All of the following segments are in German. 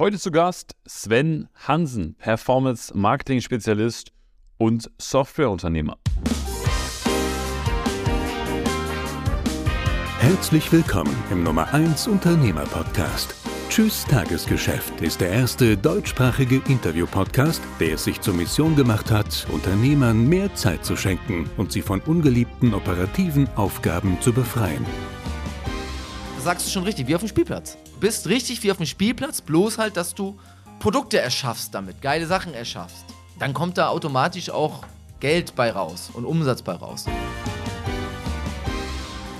Heute zu Gast Sven Hansen, Performance Marketing Spezialist und Softwareunternehmer. Herzlich willkommen im Nummer 1 Unternehmer Podcast. Tschüss Tagesgeschäft ist der erste deutschsprachige Interview-Podcast, der es sich zur Mission gemacht hat, Unternehmern mehr Zeit zu schenken und sie von ungeliebten operativen Aufgaben zu befreien. Das sagst du schon richtig, wie auf dem Spielplatz. Bist richtig wie auf dem Spielplatz, bloß halt, dass du Produkte erschaffst damit, geile Sachen erschaffst. Dann kommt da automatisch auch Geld bei raus und Umsatz bei raus.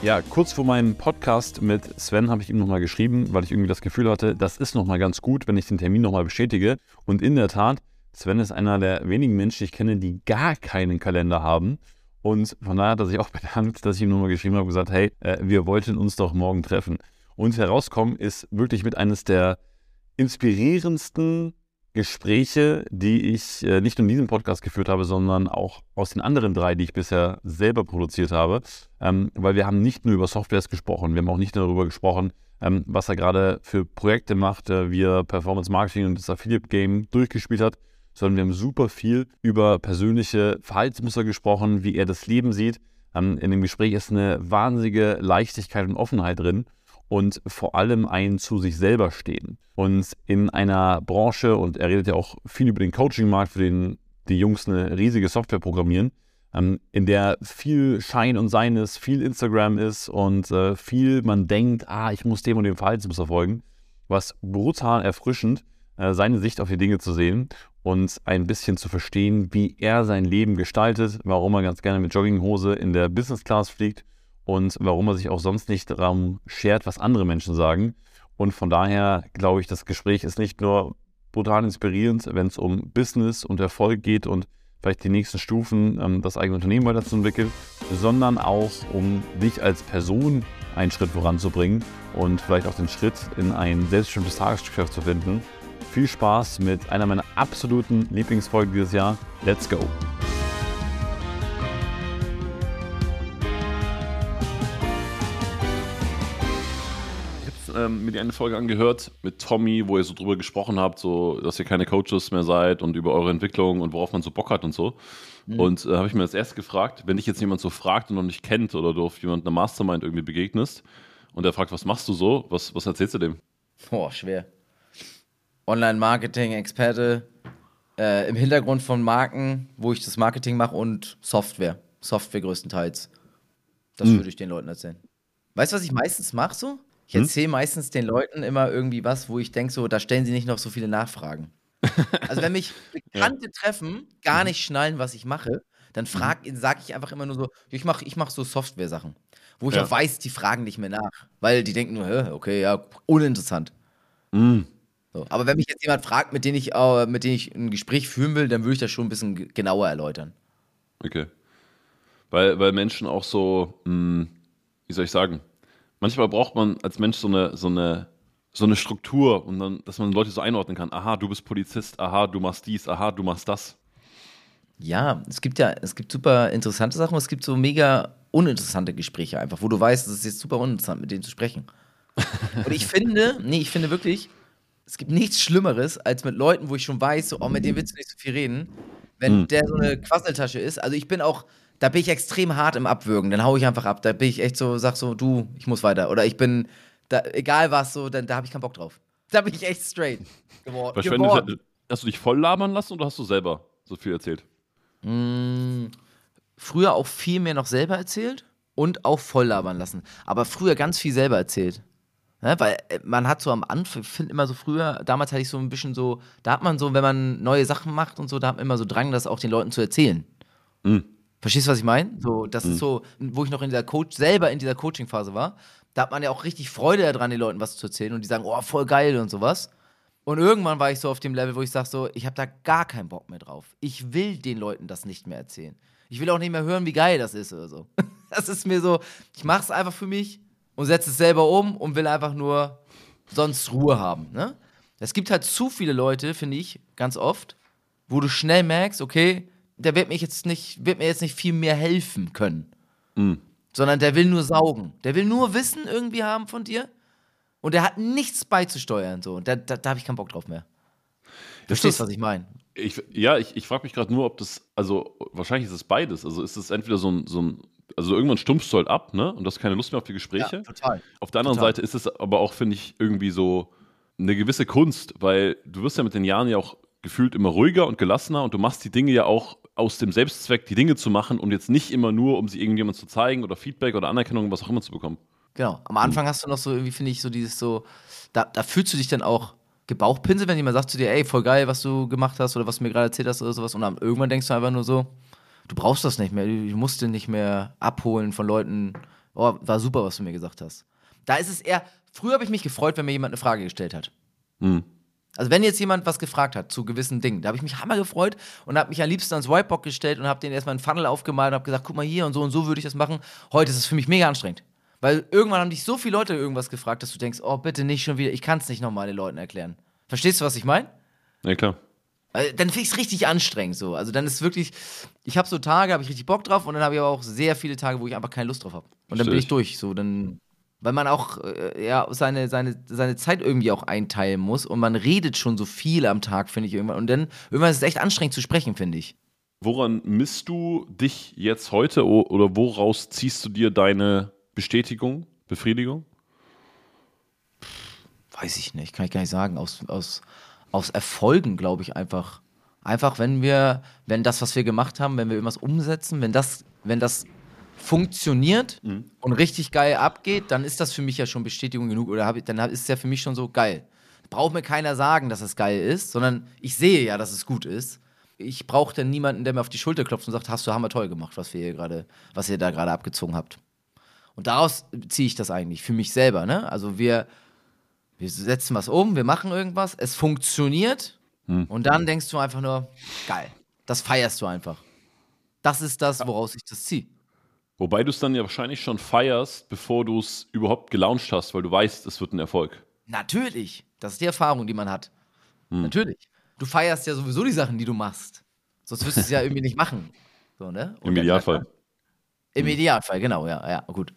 Ja, kurz vor meinem Podcast mit Sven habe ich ihm nochmal geschrieben, weil ich irgendwie das Gefühl hatte, das ist nochmal ganz gut, wenn ich den Termin nochmal bestätige. Und in der Tat, Sven ist einer der wenigen Menschen, die ich kenne, die gar keinen Kalender haben. Und von daher hat er sich auch bedankt, dass ich ihm nochmal geschrieben habe und gesagt, hey, äh, wir wollten uns doch morgen treffen. Und herauskommen ist wirklich mit eines der inspirierendsten Gespräche, die ich äh, nicht nur in diesem Podcast geführt habe, sondern auch aus den anderen drei, die ich bisher selber produziert habe. Ähm, weil wir haben nicht nur über Softwares gesprochen, wir haben auch nicht nur darüber gesprochen, ähm, was er gerade für Projekte macht, äh, wie er Performance Marketing und das Affiliate Game durchgespielt hat, sondern wir haben super viel über persönliche Verhaltensmuster gesprochen, wie er das Leben sieht. Ähm, in dem Gespräch ist eine wahnsinnige Leichtigkeit und Offenheit drin und vor allem ein zu sich selber stehen. Und in einer Branche, und er redet ja auch viel über den Coaching-Markt, für den die Jungs eine riesige Software programmieren, ähm, in der viel Schein und Sein ist, viel Instagram ist und äh, viel man denkt, ah, ich muss dem und dem Verhaltensmuster folgen, was brutal erfrischend, äh, seine Sicht auf die Dinge zu sehen und ein bisschen zu verstehen, wie er sein Leben gestaltet, warum er ganz gerne mit Jogginghose in der Business Class fliegt und warum er sich auch sonst nicht darum schert, was andere Menschen sagen. Und von daher glaube ich, das Gespräch ist nicht nur brutal inspirierend, wenn es um Business und Erfolg geht und vielleicht die nächsten Stufen, ähm, das eigene Unternehmen weiterzuentwickeln, sondern auch um dich als Person einen Schritt voranzubringen und vielleicht auch den Schritt in ein selbstbestimmtes Tagesgeschäft zu finden. Viel Spaß mit einer meiner absoluten Lieblingsfolgen dieses Jahr. Let's go! Ähm, mir die eine Folge angehört mit Tommy, wo ihr so drüber gesprochen habt, so, dass ihr keine Coaches mehr seid und über eure Entwicklung und worauf man so Bock hat und so. Mhm. Und äh, habe ich mir das erst gefragt, wenn dich jetzt jemand so fragt und noch nicht kennt oder du auf jemanden einer Mastermind irgendwie begegnest und der fragt, was machst du so? Was, was erzählst du dem? Boah, schwer. Online-Marketing, Experte, äh, im Hintergrund von Marken, wo ich das Marketing mache und Software. Software größtenteils. Das mhm. würde ich den Leuten erzählen. Weißt du, was ich meistens mache so? Ich hm? erzähle meistens den Leuten immer irgendwie was, wo ich denke, so, da stellen sie nicht noch so viele Nachfragen. also wenn mich Bekannte ja. treffen, gar mhm. nicht schnallen, was ich mache, dann mhm. sage ich einfach immer nur so, ich mache ich mach so Software-Sachen. Wo ich ja. auch weiß, die fragen nicht mehr nach. Weil die denken nur, okay, ja, uninteressant. Mhm. So. Aber wenn mich jetzt jemand fragt, mit dem ich, äh, mit dem ich ein Gespräch führen will, dann würde ich das schon ein bisschen genauer erläutern. Okay. Weil, weil Menschen auch so, mh, hm, wie soll ich sagen, manchmal braucht man als Mensch so eine, so eine, so eine Struktur und dann, dass man Leute so einordnen kann. Aha, du bist Polizist, aha, du machst dies, aha, du machst das. Ja, es gibt ja, es gibt super interessante Sachen, es gibt so mega uninteressante Gespräche einfach, wo du weißt, es ist jetzt super uninteressant, mit denen zu sprechen. Und ich finde, nee, ich finde wirklich, es gibt nichts Schlimmeres, als mit Leuten, wo ich schon weiß, so, oh, mit denen willst du nicht so viel reden, wenn mhm. der so eine Quasseltasche ist. Also ich bin auch, da bin ich extrem hart im Abwürgen. Dann hau ich einfach ab. Da bin ich echt so, sag so, du, ich muss weiter. Oder ich bin, da, egal was, so, dann, da habe ich keinen Bock drauf. Da bin ich echt straight geworden. geworden. Hast du dich voll labern lassen oder hast du selber so viel erzählt? Mm, früher auch viel mehr noch selber erzählt und auch voll labern lassen. Aber früher ganz viel selber erzählt. Ja, weil äh, man hat so am Anfang, ich finde immer so früher, damals hatte ich so ein bisschen so, da hat man so, wenn man neue Sachen macht und so, da hat man immer so Drang, das auch den Leuten zu erzählen. Mhm. Verstehst du, was ich meine? So, das mhm. ist so, wo ich noch in dieser Coach, selber in dieser Coaching-Phase war, da hat man ja auch richtig Freude daran, den Leuten was zu erzählen und die sagen, oh, voll geil und sowas. Und irgendwann war ich so auf dem Level, wo ich sage so, ich habe da gar keinen Bock mehr drauf. Ich will den Leuten das nicht mehr erzählen. Ich will auch nicht mehr hören, wie geil das ist oder so. Das ist mir so, ich mache es einfach für mich und setze es selber um und will einfach nur sonst Ruhe haben. Ne? Es gibt halt zu viele Leute, finde ich, ganz oft, wo du schnell merkst, okay, der wird, mich jetzt nicht, wird mir jetzt nicht viel mehr helfen können. Mhm. Sondern der will nur saugen. Der will nur Wissen irgendwie haben von dir. und der hat nichts beizusteuern. So. Und da, da, da habe ich keinen Bock drauf mehr. Verstehst du, was ich meine? Ich, ja, ich, ich frage mich gerade nur, ob das, also wahrscheinlich ist es beides. Also ist es entweder so ein, so ein also irgendwann stumpfst du halt ab, ne? Und du hast keine Lust mehr auf die Gespräche. Ja, total. Auf der anderen total. Seite ist es aber auch, finde ich, irgendwie so eine gewisse Kunst, weil du wirst ja mit den Jahren ja auch gefühlt immer ruhiger und gelassener und du machst die Dinge ja auch aus dem Selbstzweck, die Dinge zu machen und jetzt nicht immer nur, um sie irgendjemand zu zeigen oder Feedback oder Anerkennung, was auch immer zu bekommen. Genau. Am Anfang hast du noch so irgendwie, finde ich, so dieses so, da, da fühlst du dich dann auch gebauchpinselt, wenn jemand sagt zu dir, ey, voll geil, was du gemacht hast oder was du mir gerade erzählt hast oder sowas. Und dann irgendwann denkst du einfach nur so, du brauchst das nicht mehr, du musst den nicht mehr abholen von Leuten, oh, war super, was du mir gesagt hast. Da ist es eher, früher habe ich mich gefreut, wenn mir jemand eine Frage gestellt hat. Mhm. Also wenn jetzt jemand was gefragt hat zu gewissen Dingen, da habe ich mich hammer gefreut und habe mich am liebsten ans Whiteboard gestellt und habe den erstmal einen Funnel aufgemalt und habe gesagt, guck mal hier und so und so würde ich das machen. Heute ist es für mich mega anstrengend. Weil irgendwann haben dich so viele Leute irgendwas gefragt, dass du denkst, oh bitte nicht schon wieder, ich kann es nicht nochmal den Leuten erklären. Verstehst du, was ich meine? Ja, klar. Also, dann finde ich es richtig anstrengend so. Also dann ist wirklich, ich habe so Tage, habe ich richtig Bock drauf und dann habe ich aber auch sehr viele Tage, wo ich einfach keine Lust drauf habe. Und dann bin ich durch. So, dann, weil man auch äh, ja, seine, seine, seine Zeit irgendwie auch einteilen muss und man redet schon so viel am Tag, finde ich irgendwann. Und dann irgendwann ist es echt anstrengend zu sprechen, finde ich. Woran misst du dich jetzt heute oder woraus ziehst du dir deine Bestätigung, Befriedigung? Weiß ich nicht, kann ich gar nicht sagen. Aus, aus, aus Erfolgen, glaube ich, einfach. Einfach, wenn wir, wenn das, was wir gemacht haben, wenn wir irgendwas umsetzen, wenn das, wenn das funktioniert mhm. und richtig geil abgeht, dann ist das für mich ja schon Bestätigung genug. Oder ich, dann ist es ja für mich schon so geil. Braucht mir keiner sagen, dass es geil ist, sondern ich sehe ja, dass es gut ist. Ich brauche dann niemanden, der mir auf die Schulter klopft und sagt, hast du hammer toll gemacht, was wir hier gerade, was ihr da gerade abgezogen habt. Und daraus ziehe ich das eigentlich für mich selber. Ne? Also wir, wir setzen was um, wir machen irgendwas, es funktioniert hm. und dann denkst du einfach nur, geil. Das feierst du einfach. Das ist das, woraus ich das ziehe. Wobei du es dann ja wahrscheinlich schon feierst, bevor du es überhaupt gelauncht hast, weil du weißt, es wird ein Erfolg. Natürlich. Das ist die Erfahrung, die man hat. Hm. Natürlich. Du feierst ja sowieso die Sachen, die du machst. Sonst wirst du es ja irgendwie nicht machen. So, ne? Im Idealfall. Im Idealfall, genau, ja, ja, gut.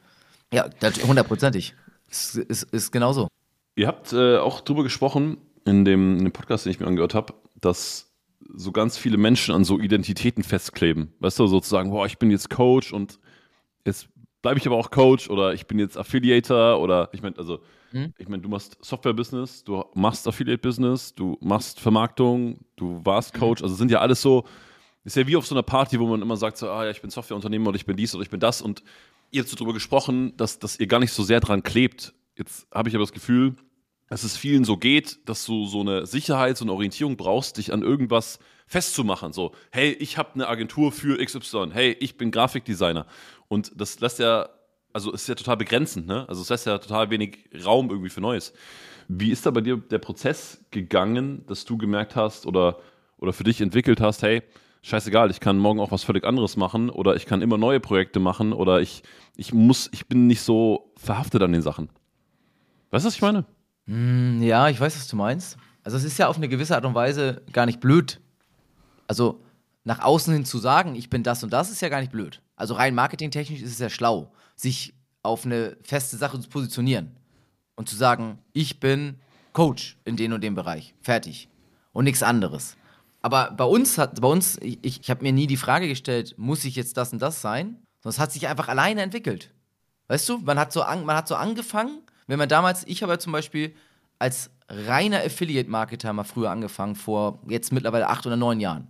Ja, hundertprozentig. Ist, ist, ist genau Ihr habt äh, auch darüber gesprochen, in dem, in dem Podcast, den ich mir angehört habe, dass so ganz viele Menschen an so Identitäten festkleben. Weißt du, sozusagen, boah, ich bin jetzt Coach und jetzt bleibe ich aber auch Coach oder ich bin jetzt Affiliator oder ich meine, also hm? ich meine, du machst Software-Business, du machst Affiliate-Business, du machst Vermarktung, du warst mhm. Coach, also sind ja alles so, ist ja wie auf so einer Party, wo man immer sagt, so, ah ja, ich bin Softwareunternehmer oder ich bin dies oder ich bin das und ihr habt so darüber gesprochen, dass, dass ihr gar nicht so sehr dran klebt. Jetzt habe ich aber das Gefühl, dass es vielen so geht, dass du so eine Sicherheit, so eine Orientierung brauchst, dich an irgendwas festzumachen. So, hey, ich habe eine Agentur für XY. Hey, ich bin Grafikdesigner. Und das lässt ja, also ist ja total begrenzend, ne? Also es lässt ja total wenig Raum irgendwie für Neues. Wie ist da bei dir der Prozess gegangen, dass du gemerkt hast oder, oder für dich entwickelt hast, hey, scheißegal, ich kann morgen auch was völlig anderes machen oder ich kann immer neue Projekte machen oder ich, ich muss, ich bin nicht so verhaftet an den Sachen. Weißt du, was ich meine? Mm, ja, ich weiß, was du meinst. Also es ist ja auf eine gewisse Art und Weise gar nicht blöd. Also nach außen hin zu sagen, ich bin das und das, ist ja gar nicht blöd. Also rein marketingtechnisch ist es ja schlau, sich auf eine feste Sache zu positionieren und zu sagen, ich bin Coach in dem und dem Bereich. Fertig. Und nichts anderes. Aber bei uns hat, bei uns, ich, ich habe mir nie die Frage gestellt, muss ich jetzt das und das sein? Sondern es hat sich einfach alleine entwickelt. Weißt du, man hat so, an, man hat so angefangen, wenn man damals, ich habe ja zum Beispiel als reiner Affiliate-Marketer mal früher angefangen, vor jetzt mittlerweile acht oder neun Jahren.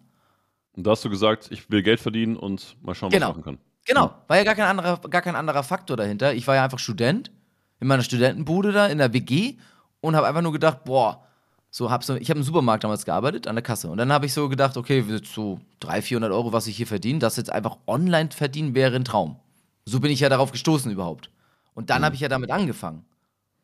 Und da hast du gesagt, ich will Geld verdienen und mal schauen, genau. was ich machen kann. Genau, war ja gar kein, anderer, gar kein anderer Faktor dahinter. Ich war ja einfach Student in meiner Studentenbude da in der WG und habe einfach nur gedacht, boah, so, hab so, ich habe im Supermarkt damals gearbeitet, an der Kasse. Und dann habe ich so gedacht, okay, so 300, 400 Euro, was ich hier verdiene, das jetzt einfach online verdienen wäre ein Traum. So bin ich ja darauf gestoßen überhaupt. Und dann mhm. habe ich ja damit angefangen.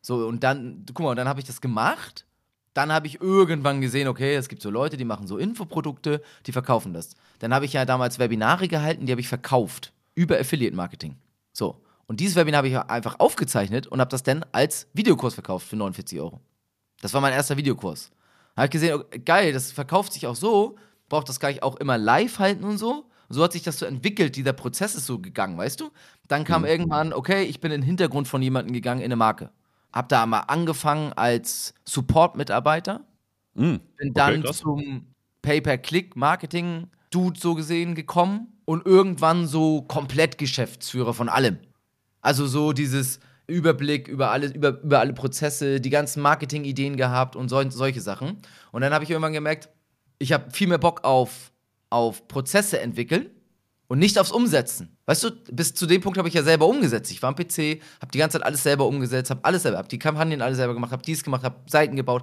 So, und dann, guck mal, und dann habe ich das gemacht. Dann habe ich irgendwann gesehen, okay, es gibt so Leute, die machen so Infoprodukte, die verkaufen das. Dann habe ich ja damals Webinare gehalten, die habe ich verkauft. Über Affiliate Marketing. So. Und dieses Webinar habe ich einfach aufgezeichnet und habe das dann als Videokurs verkauft für 49 Euro. Das war mein erster Videokurs. Habe ich gesehen, okay, geil, das verkauft sich auch so, braucht das gar nicht auch immer live halten und so. Und so hat sich das so entwickelt, dieser Prozess ist so gegangen, weißt du? Dann kam mhm. irgendwann, okay, ich bin in den Hintergrund von jemandem gegangen in eine Marke. Hab da mal angefangen als Support-Mitarbeiter. Mm, Bin dann krass. zum Pay-per-Click-Marketing-Dude so gesehen gekommen und irgendwann so komplett Geschäftsführer von allem. Also so dieses Überblick über alle, über, über alle Prozesse, die ganzen Marketing-Ideen gehabt und sol solche Sachen. Und dann habe ich irgendwann gemerkt, ich habe viel mehr Bock auf, auf Prozesse entwickeln und nicht aufs Umsetzen. Weißt du, bis zu dem Punkt habe ich ja selber umgesetzt. Ich war am PC, habe die ganze Zeit alles selber umgesetzt, habe alles selber, habe die Kampagnen alle selber gemacht, habe dies gemacht, habe Seiten gebaut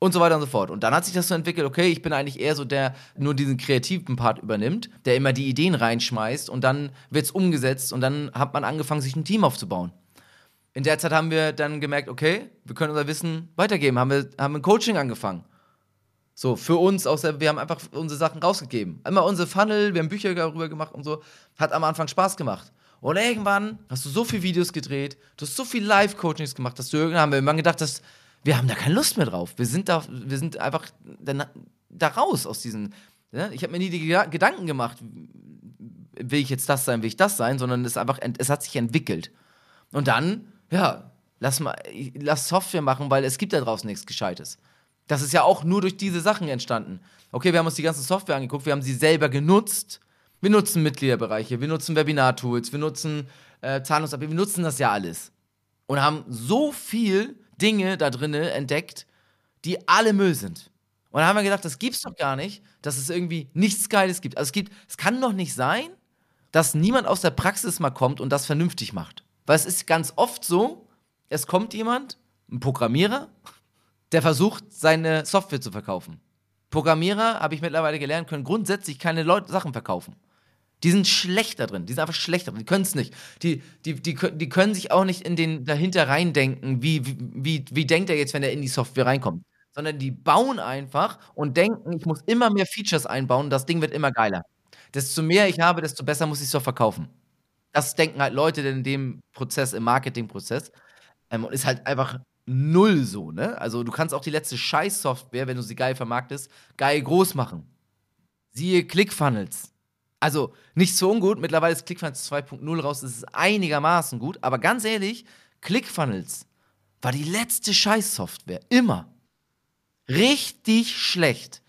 und so weiter und so fort. Und dann hat sich das so entwickelt, okay, ich bin eigentlich eher so der, nur diesen kreativen Part übernimmt, der immer die Ideen reinschmeißt und dann wird es umgesetzt und dann hat man angefangen, sich ein Team aufzubauen. In der Zeit haben wir dann gemerkt, okay, wir können unser Wissen weitergeben, haben wir haben ein Coaching angefangen. So, für uns auch selber, wir haben einfach unsere Sachen rausgegeben. Immer unsere Funnel, wir haben Bücher darüber gemacht und so. Hat am Anfang Spaß gemacht. Und irgendwann hast du so viele Videos gedreht, du hast so viele Live-Coachings gemacht, dass du irgendwann haben wir irgendwann gedacht, dass wir haben da keine Lust mehr drauf. Wir sind da, wir sind einfach dann, da raus aus diesen. Ne? Ich habe mir nie die Geda- Gedanken gemacht, will ich jetzt das sein, will ich das sein, sondern es einfach, es hat sich entwickelt. Und dann, ja, lass mal, lass Software machen, weil es gibt da draußen nichts Gescheites. Das ist ja auch nur durch diese Sachen entstanden. Okay, wir haben uns die ganze Software angeguckt, wir haben sie selber genutzt. Wir nutzen Mitgliederbereiche, wir nutzen Webinar-Tools, wir nutzen äh, Zahlungsabwicklung, wir nutzen das ja alles. Und haben so viel Dinge da drinne entdeckt, die alle Müll sind. Und dann haben wir gedacht, das gibt's doch gar nicht, dass es irgendwie nichts Geiles gibt. Also es gibt, es kann doch nicht sein, dass niemand aus der Praxis mal kommt und das vernünftig macht. Weil es ist ganz oft so, es kommt jemand, ein Programmierer, der versucht, seine Software zu verkaufen. Programmierer, habe ich mittlerweile gelernt, können grundsätzlich keine Leute Sachen verkaufen. Die sind schlecht da drin, die sind einfach schlecht da drin, die können es nicht. Die, die, die, die können sich auch nicht in den dahinter reindenken, wie, wie, wie denkt er jetzt, wenn er in die Software reinkommt. Sondern die bauen einfach und denken, ich muss immer mehr Features einbauen, das Ding wird immer geiler. Desto mehr ich habe, desto besser muss ich es doch verkaufen. Das denken halt Leute in dem Prozess, im Marketingprozess. Ähm, und ist halt einfach null so, ne? Also du kannst auch die letzte Scheiß-Software, wenn du sie geil vermarktest, geil groß machen. Siehe ClickFunnels. Also nicht so ungut, mittlerweile ist ClickFunnels 2.0 raus, das ist einigermaßen gut, aber ganz ehrlich, ClickFunnels war die letzte Scheiß-Software. Immer. Richtig schlecht.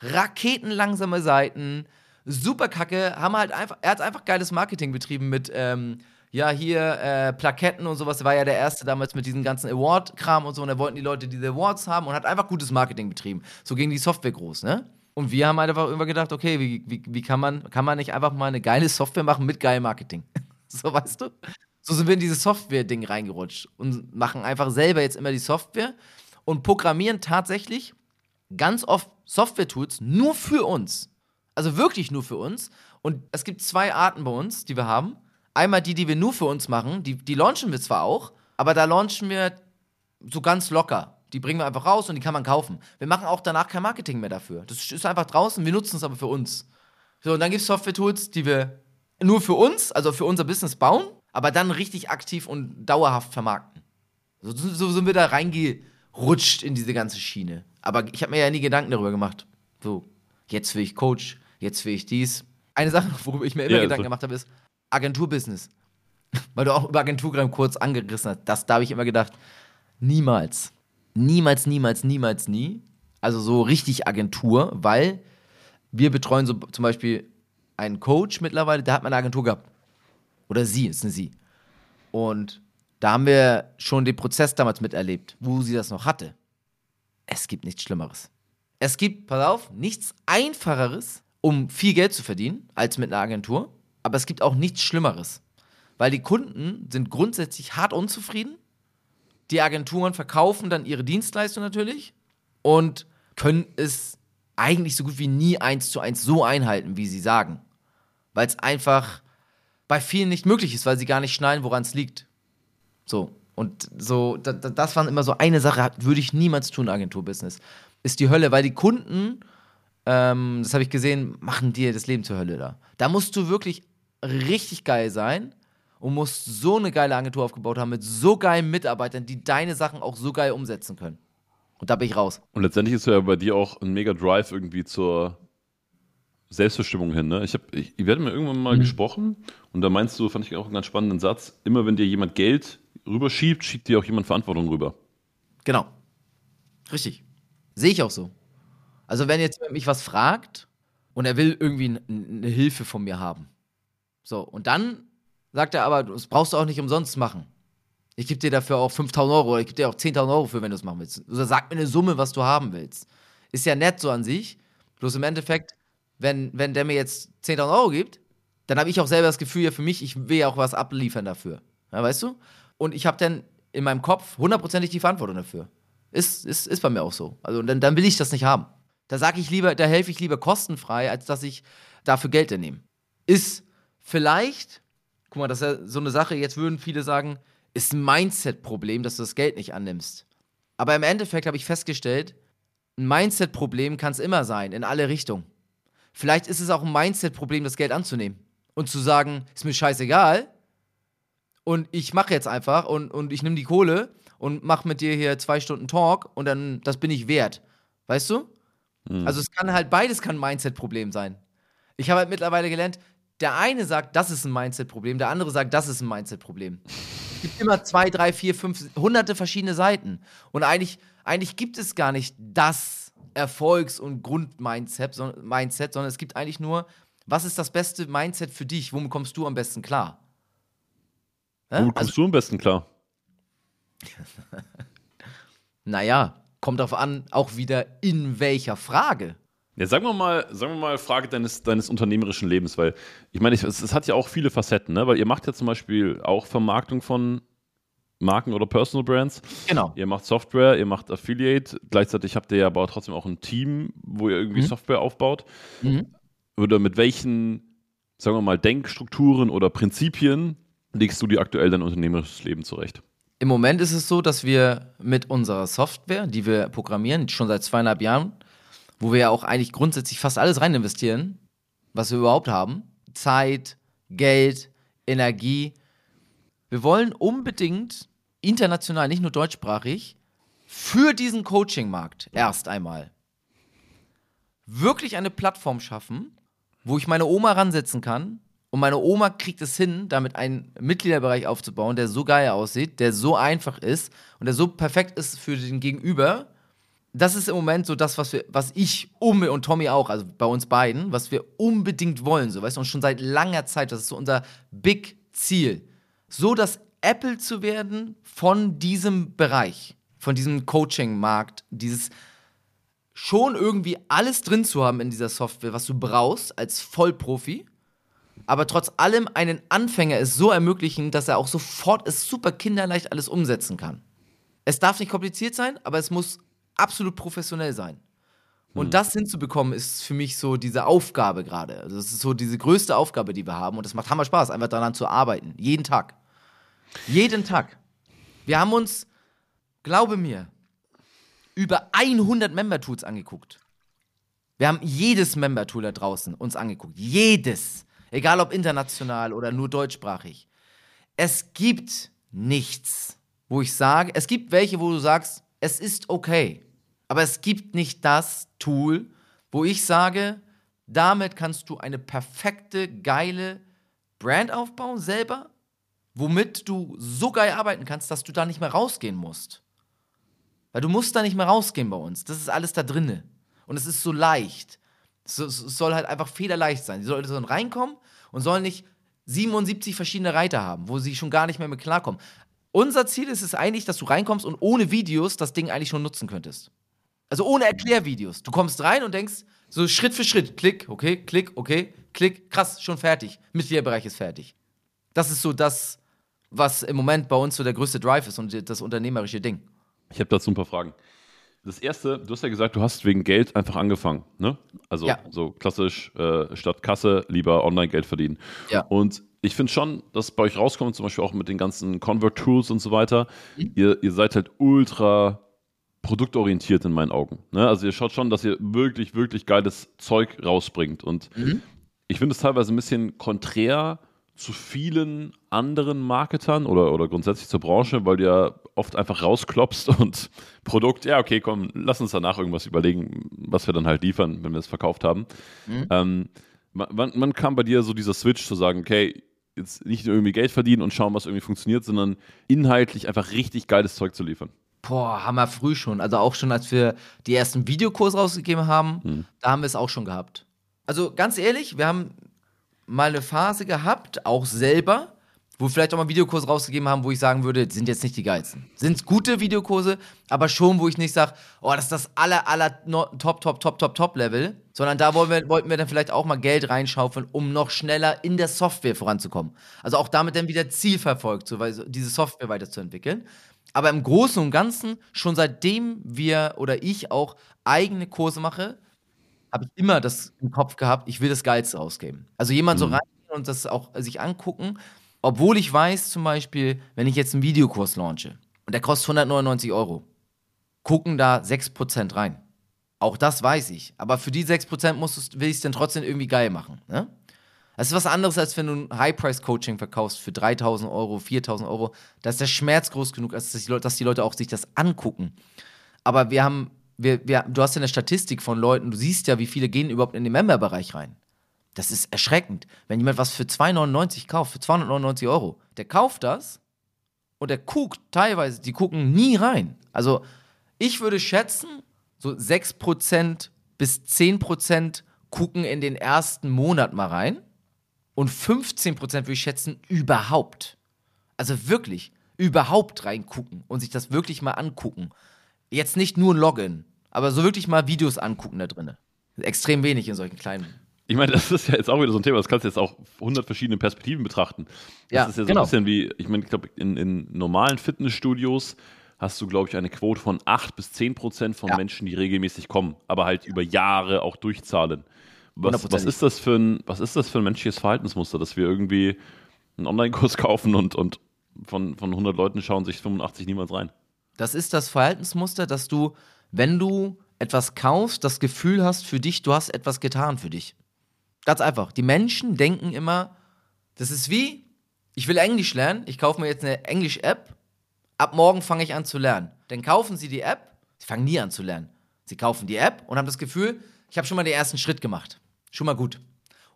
Raketenlangsame Seiten, super kacke, haben halt einfach, er hat einfach geiles Marketing betrieben mit, ähm, ja, hier äh, Plaketten und sowas. War ja der Erste damals mit diesem ganzen Award-Kram und so. Und da wollten die Leute diese Awards haben und hat einfach gutes Marketing betrieben. So ging die Software groß, ne? Und wir haben halt einfach immer gedacht, okay, wie, wie, wie kann man, kann man nicht einfach mal eine geile Software machen mit geilem Marketing? so, weißt du? So sind wir in dieses Software-Ding reingerutscht und machen einfach selber jetzt immer die Software und programmieren tatsächlich ganz oft Software-Tools nur für uns. Also wirklich nur für uns. Und es gibt zwei Arten bei uns, die wir haben. Einmal die, die wir nur für uns machen, die, die launchen wir zwar auch, aber da launchen wir so ganz locker. Die bringen wir einfach raus und die kann man kaufen. Wir machen auch danach kein Marketing mehr dafür. Das ist einfach draußen, wir nutzen es aber für uns. So, und dann gibt es Software-Tools, die wir nur für uns, also für unser Business bauen, aber dann richtig aktiv und dauerhaft vermarkten. So, so sind wir da reingerutscht in diese ganze Schiene. Aber ich habe mir ja nie Gedanken darüber gemacht. So, jetzt will ich Coach, jetzt will ich dies. Eine Sache, worüber ich mir immer Ja, Gedanken so. gemacht habe, ist Agenturbusiness. Weil du auch über Agenturgramm kurz angerissen hast. Das, da habe ich immer gedacht, niemals. Niemals, niemals, niemals, nie. Also so richtig Agentur, weil wir betreuen so zum Beispiel einen Coach mittlerweile, der hat mal eine Agentur gehabt. Oder sie, ist eine sie. Und da haben wir schon den Prozess damals miterlebt, wo sie das noch hatte. Es gibt nichts Schlimmeres. Es gibt, pass auf, nichts Einfacheres, um viel Geld zu verdienen, als mit einer Agentur. Aber es gibt auch nichts Schlimmeres. Weil die Kunden sind grundsätzlich hart unzufrieden. Die Agenturen verkaufen dann ihre Dienstleistung natürlich und können es eigentlich so gut wie nie eins zu eins so einhalten, wie sie sagen. Weil es einfach bei vielen nicht möglich ist, weil sie gar nicht schnallen, woran es liegt. So. Und so, da, da, das war immer so eine Sache, würde ich niemals tun, Agenturbusiness. Ist die Hölle, weil die Kunden, ähm, das habe ich gesehen, machen dir das Leben zur Hölle da. Da musst du wirklich richtig geil sein und musst so eine geile Agentur aufgebaut haben mit so geilen Mitarbeitern, die deine Sachen auch so geil umsetzen können. Und da bin ich raus. Und letztendlich ist ja bei dir auch ein mega Drive irgendwie zur Selbstbestimmung hin. Ne? Ich, hab, ich, ich werde mir irgendwann mal Mhm. gesprochen und da meinst du, fand ich auch einen ganz spannenden Satz, immer wenn dir jemand Geld rüberschiebt, schiebt dir auch jemand Verantwortung rüber. Genau. Richtig. Sehe ich auch so. Also, wenn jetzt jemand mich was fragt und er will irgendwie eine Hilfe von mir haben. So, und dann sagt er aber, das brauchst du auch nicht umsonst machen. Ich gebe dir dafür auch 5000 Euro ich gebe dir auch 10.000 Euro für, wenn du es machen willst. Oder sag mir eine Summe, was du haben willst. Ist ja nett so an sich. Bloß im Endeffekt, wenn, wenn der mir jetzt 10.000 Euro gibt, dann habe ich auch selber das Gefühl, ja, für mich, ich will ja auch was abliefern dafür. Ja, weißt du? Und ich habe dann in meinem Kopf hundertprozentig die Verantwortung dafür. Ist, ist, ist bei mir auch so. Also dann, dann will ich das nicht haben. Da sage ich lieber, da helfe ich lieber kostenfrei, als dass ich dafür Geld nehme. Ist vielleicht, guck mal, das ist ja so eine Sache, jetzt würden viele sagen, ist ein Mindset-Problem, dass du das Geld nicht annimmst. Aber im Endeffekt habe ich festgestellt, ein Mindset-Problem kann es immer sein, in alle Richtungen. Vielleicht ist es auch ein Mindset-Problem, das Geld anzunehmen und zu sagen, ist mir scheißegal und ich mache jetzt einfach und, und ich nehme die Kohle und mache mit dir hier zwei Stunden Talk und dann, das bin ich wert. Weißt du? Also es kann halt, beides kann ein Mindset-Problem sein. Ich habe halt mittlerweile gelernt, der eine sagt, das ist ein Mindset-Problem, der andere sagt, das ist ein Mindset-Problem. Es gibt immer zwei, drei, vier, fünf, hunderte verschiedene Seiten. Und eigentlich, eigentlich gibt es gar nicht das Erfolgs- und Grund-Mindset, so- Mindset, sondern es gibt eigentlich nur, was ist das beste Mindset für dich? Womit kommst du am besten klar? Hä? Womit kommst du am besten klar? Naja, kommt darauf an, auch wieder in welcher Frage. Ja, sagen wir mal, sagen wir mal, Frage deines, deines unternehmerischen Lebens, weil ich meine, es, es hat ja auch viele Facetten, ne? weil ihr macht ja zum Beispiel auch Vermarktung von Marken oder Personal Brands. Genau. Ihr macht Software, ihr macht Affiliate, gleichzeitig habt ihr ja aber trotzdem auch ein Team, wo ihr irgendwie Mhm. Software aufbaut. Mhm. Oder mit welchen, sagen wir mal, Denkstrukturen oder Prinzipien legst du dir aktuell dein unternehmerisches Leben zurecht? Im Moment ist es so, dass wir mit unserer Software, die wir programmieren, schon seit zweieinhalb Jahren, wo wir ja auch eigentlich grundsätzlich fast alles rein investieren, was wir überhaupt haben, Zeit, Geld, Energie. Wir wollen unbedingt international, nicht nur deutschsprachig, für diesen Coaching-Markt erst einmal wirklich eine Plattform schaffen, wo ich meine Oma ransetzen kann und meine Oma kriegt es hin, damit einen Mitgliederbereich aufzubauen, der so geil aussieht, der so einfach ist und der so perfekt ist für den Gegenüber. Das ist im Moment so das, was wir, was ich um und Tommy auch, also bei uns beiden, was wir unbedingt wollen, so weißt du, und schon seit langer Zeit, das ist so unser Big Ziel, so das Apple zu werden von diesem Bereich, von diesem Coaching-Markt, dieses schon irgendwie alles drin zu haben in dieser Software, was du brauchst als Vollprofi, aber trotz allem einen Anfänger es so ermöglichen, dass er auch sofort es super kinderleicht alles umsetzen kann. Es darf nicht kompliziert sein, aber es muss absolut professionell sein. Und das hinzubekommen, ist für mich so diese Aufgabe gerade. Also das ist so diese größte Aufgabe, die wir haben. Und es macht hammer Spaß, einfach daran zu arbeiten. Jeden Tag. Jeden Tag. Wir haben uns, glaube mir, über 100 Member-Tools angeguckt. Wir haben jedes Member-Tool da draußen uns angeguckt. Jedes. Egal ob international oder nur deutschsprachig. Es gibt nichts, wo ich sage, es gibt welche, wo du sagst, es ist okay. Aber es gibt nicht das Tool, wo ich sage, damit kannst du eine perfekte, geile Brand aufbauen selber, womit du so geil arbeiten kannst, dass du da nicht mehr rausgehen musst. Weil du musst da nicht mehr rausgehen bei uns. Das ist alles da drinne. Und es ist so leicht. Es so- es soll halt einfach federleicht sein. Die Leute sollen reinkommen und sollen nicht 77 verschiedene Reiter haben, wo sie schon gar nicht mehr mit klarkommen. Unser Ziel ist es eigentlich, dass du reinkommst und ohne Videos das Ding eigentlich schon nutzen könntest. Also ohne Erklärvideos. Du kommst rein und denkst, so Schritt für Schritt, klick, okay, klick, okay, klick, krass, schon fertig. Mitgliederbereich ist fertig. Das ist so das, was im Moment bei uns so der größte Drive ist und das unternehmerische Ding. Ich habe dazu ein paar Fragen. Das erste, du hast ja gesagt, du hast wegen Geld einfach angefangen, ne? Also Ja. so klassisch äh, statt Kasse lieber Online-Geld verdienen. Ja. Und ich finde schon, dass bei euch rauskommt, zum Beispiel auch mit den ganzen Convert-Tools und so weiter, ihr, ihr seid halt ultra produktorientiert in meinen Augen. Ne? Also ihr schaut schon, dass ihr wirklich, wirklich geiles Zeug rausbringt. Und ich finde es teilweise ein bisschen konträr zu vielen anderen Marketern oder, oder grundsätzlich zur Branche, weil du ja oft einfach rausklopst und Produkt, ja, okay, komm, lass uns danach irgendwas überlegen, was wir dann halt liefern, wenn wir es verkauft haben. Mhm. Ähm, wann, wann kam bei dir so dieser Switch zu sagen, okay, jetzt nicht nur irgendwie Geld verdienen und schauen, was irgendwie funktioniert, sondern inhaltlich einfach richtig geiles Zeug zu liefern? Boah, haben wir früh schon. Also auch schon, als wir die ersten Videokurse rausgegeben haben, hm. da haben wir es auch schon gehabt. Also ganz ehrlich, wir haben mal eine Phase gehabt, auch selber, wo wir vielleicht auch mal Videokurse rausgegeben haben, wo ich sagen würde, sind jetzt nicht die geilsten. Sind gute Videokurse, aber schon, wo ich nicht sage, oh, das ist das aller, aller Top, Top, Top, Top, Top Level, sondern da wollen wir, wollten wir dann vielleicht auch mal Geld reinschaufeln, um noch schneller in der Software voranzukommen. Also auch damit dann wieder Ziel verfolgt, so, diese Software weiterzuentwickeln. Aber im Großen und Ganzen, schon seitdem wir oder ich auch eigene Kurse mache, habe ich immer das im Kopf gehabt, ich will das Geilste ausgeben. Also jemand mhm. so rein und das auch sich angucken, obwohl ich weiß zum Beispiel, wenn ich jetzt einen Videokurs launche und der kostet 199 Euro, gucken da 6% rein. Auch das weiß ich. Aber für die 6% musst, will ich es dann trotzdem irgendwie geil machen. Ne? Das ist was anderes, als wenn du ein High-Price-Coaching verkaufst für 3000 Euro, 4000 Euro. Da ist der Schmerz groß genug, dass die, Leute, dass die Leute auch sich das angucken. Aber wir haben, wir, wir, du hast ja eine Statistik von Leuten, du siehst ja, wie viele gehen überhaupt in den Member-Bereich rein. Das ist erschreckend. Wenn jemand was für 2,99 kauft, für 299 Euro, der kauft das und der guckt teilweise, die gucken nie rein. Also ich würde schätzen, so 6% bis 10% gucken in den ersten Monat mal rein und 15% würde ich schätzen, überhaupt. Also wirklich, überhaupt reingucken und sich das wirklich mal angucken. Jetzt nicht nur ein Login, aber so wirklich mal Videos angucken da drin. Extrem wenig in solchen kleinen. Ich meine, das ist ja jetzt auch wieder so ein Thema, das kannst du jetzt auch 100 verschiedene Perspektiven betrachten. Das ja, ist ja so genau. ein bisschen wie, ich meine, ich glaube, in, in normalen Fitnessstudios hast du, glaube ich, eine Quote von 8 bis 10 Prozent von ja. Menschen, die regelmäßig kommen, aber halt über Jahre auch durchzahlen. Was, was, ist das für ein, was ist das für ein menschliches Verhaltensmuster, dass wir irgendwie einen Online-Kurs kaufen und, und von, von 100 Leuten schauen sich 85 niemals rein? Das ist das Verhaltensmuster, dass du, wenn du etwas kaufst, das Gefühl hast für dich, du hast etwas getan für dich. Ganz einfach. Die Menschen denken immer, das ist wie, ich will Englisch lernen, ich kaufe mir jetzt eine Englisch-App, ab morgen fange ich an zu lernen. Dann kaufen sie die App, sie fangen nie an zu lernen. Sie kaufen die App und haben das Gefühl, ich habe schon mal den ersten Schritt gemacht. Schon mal gut.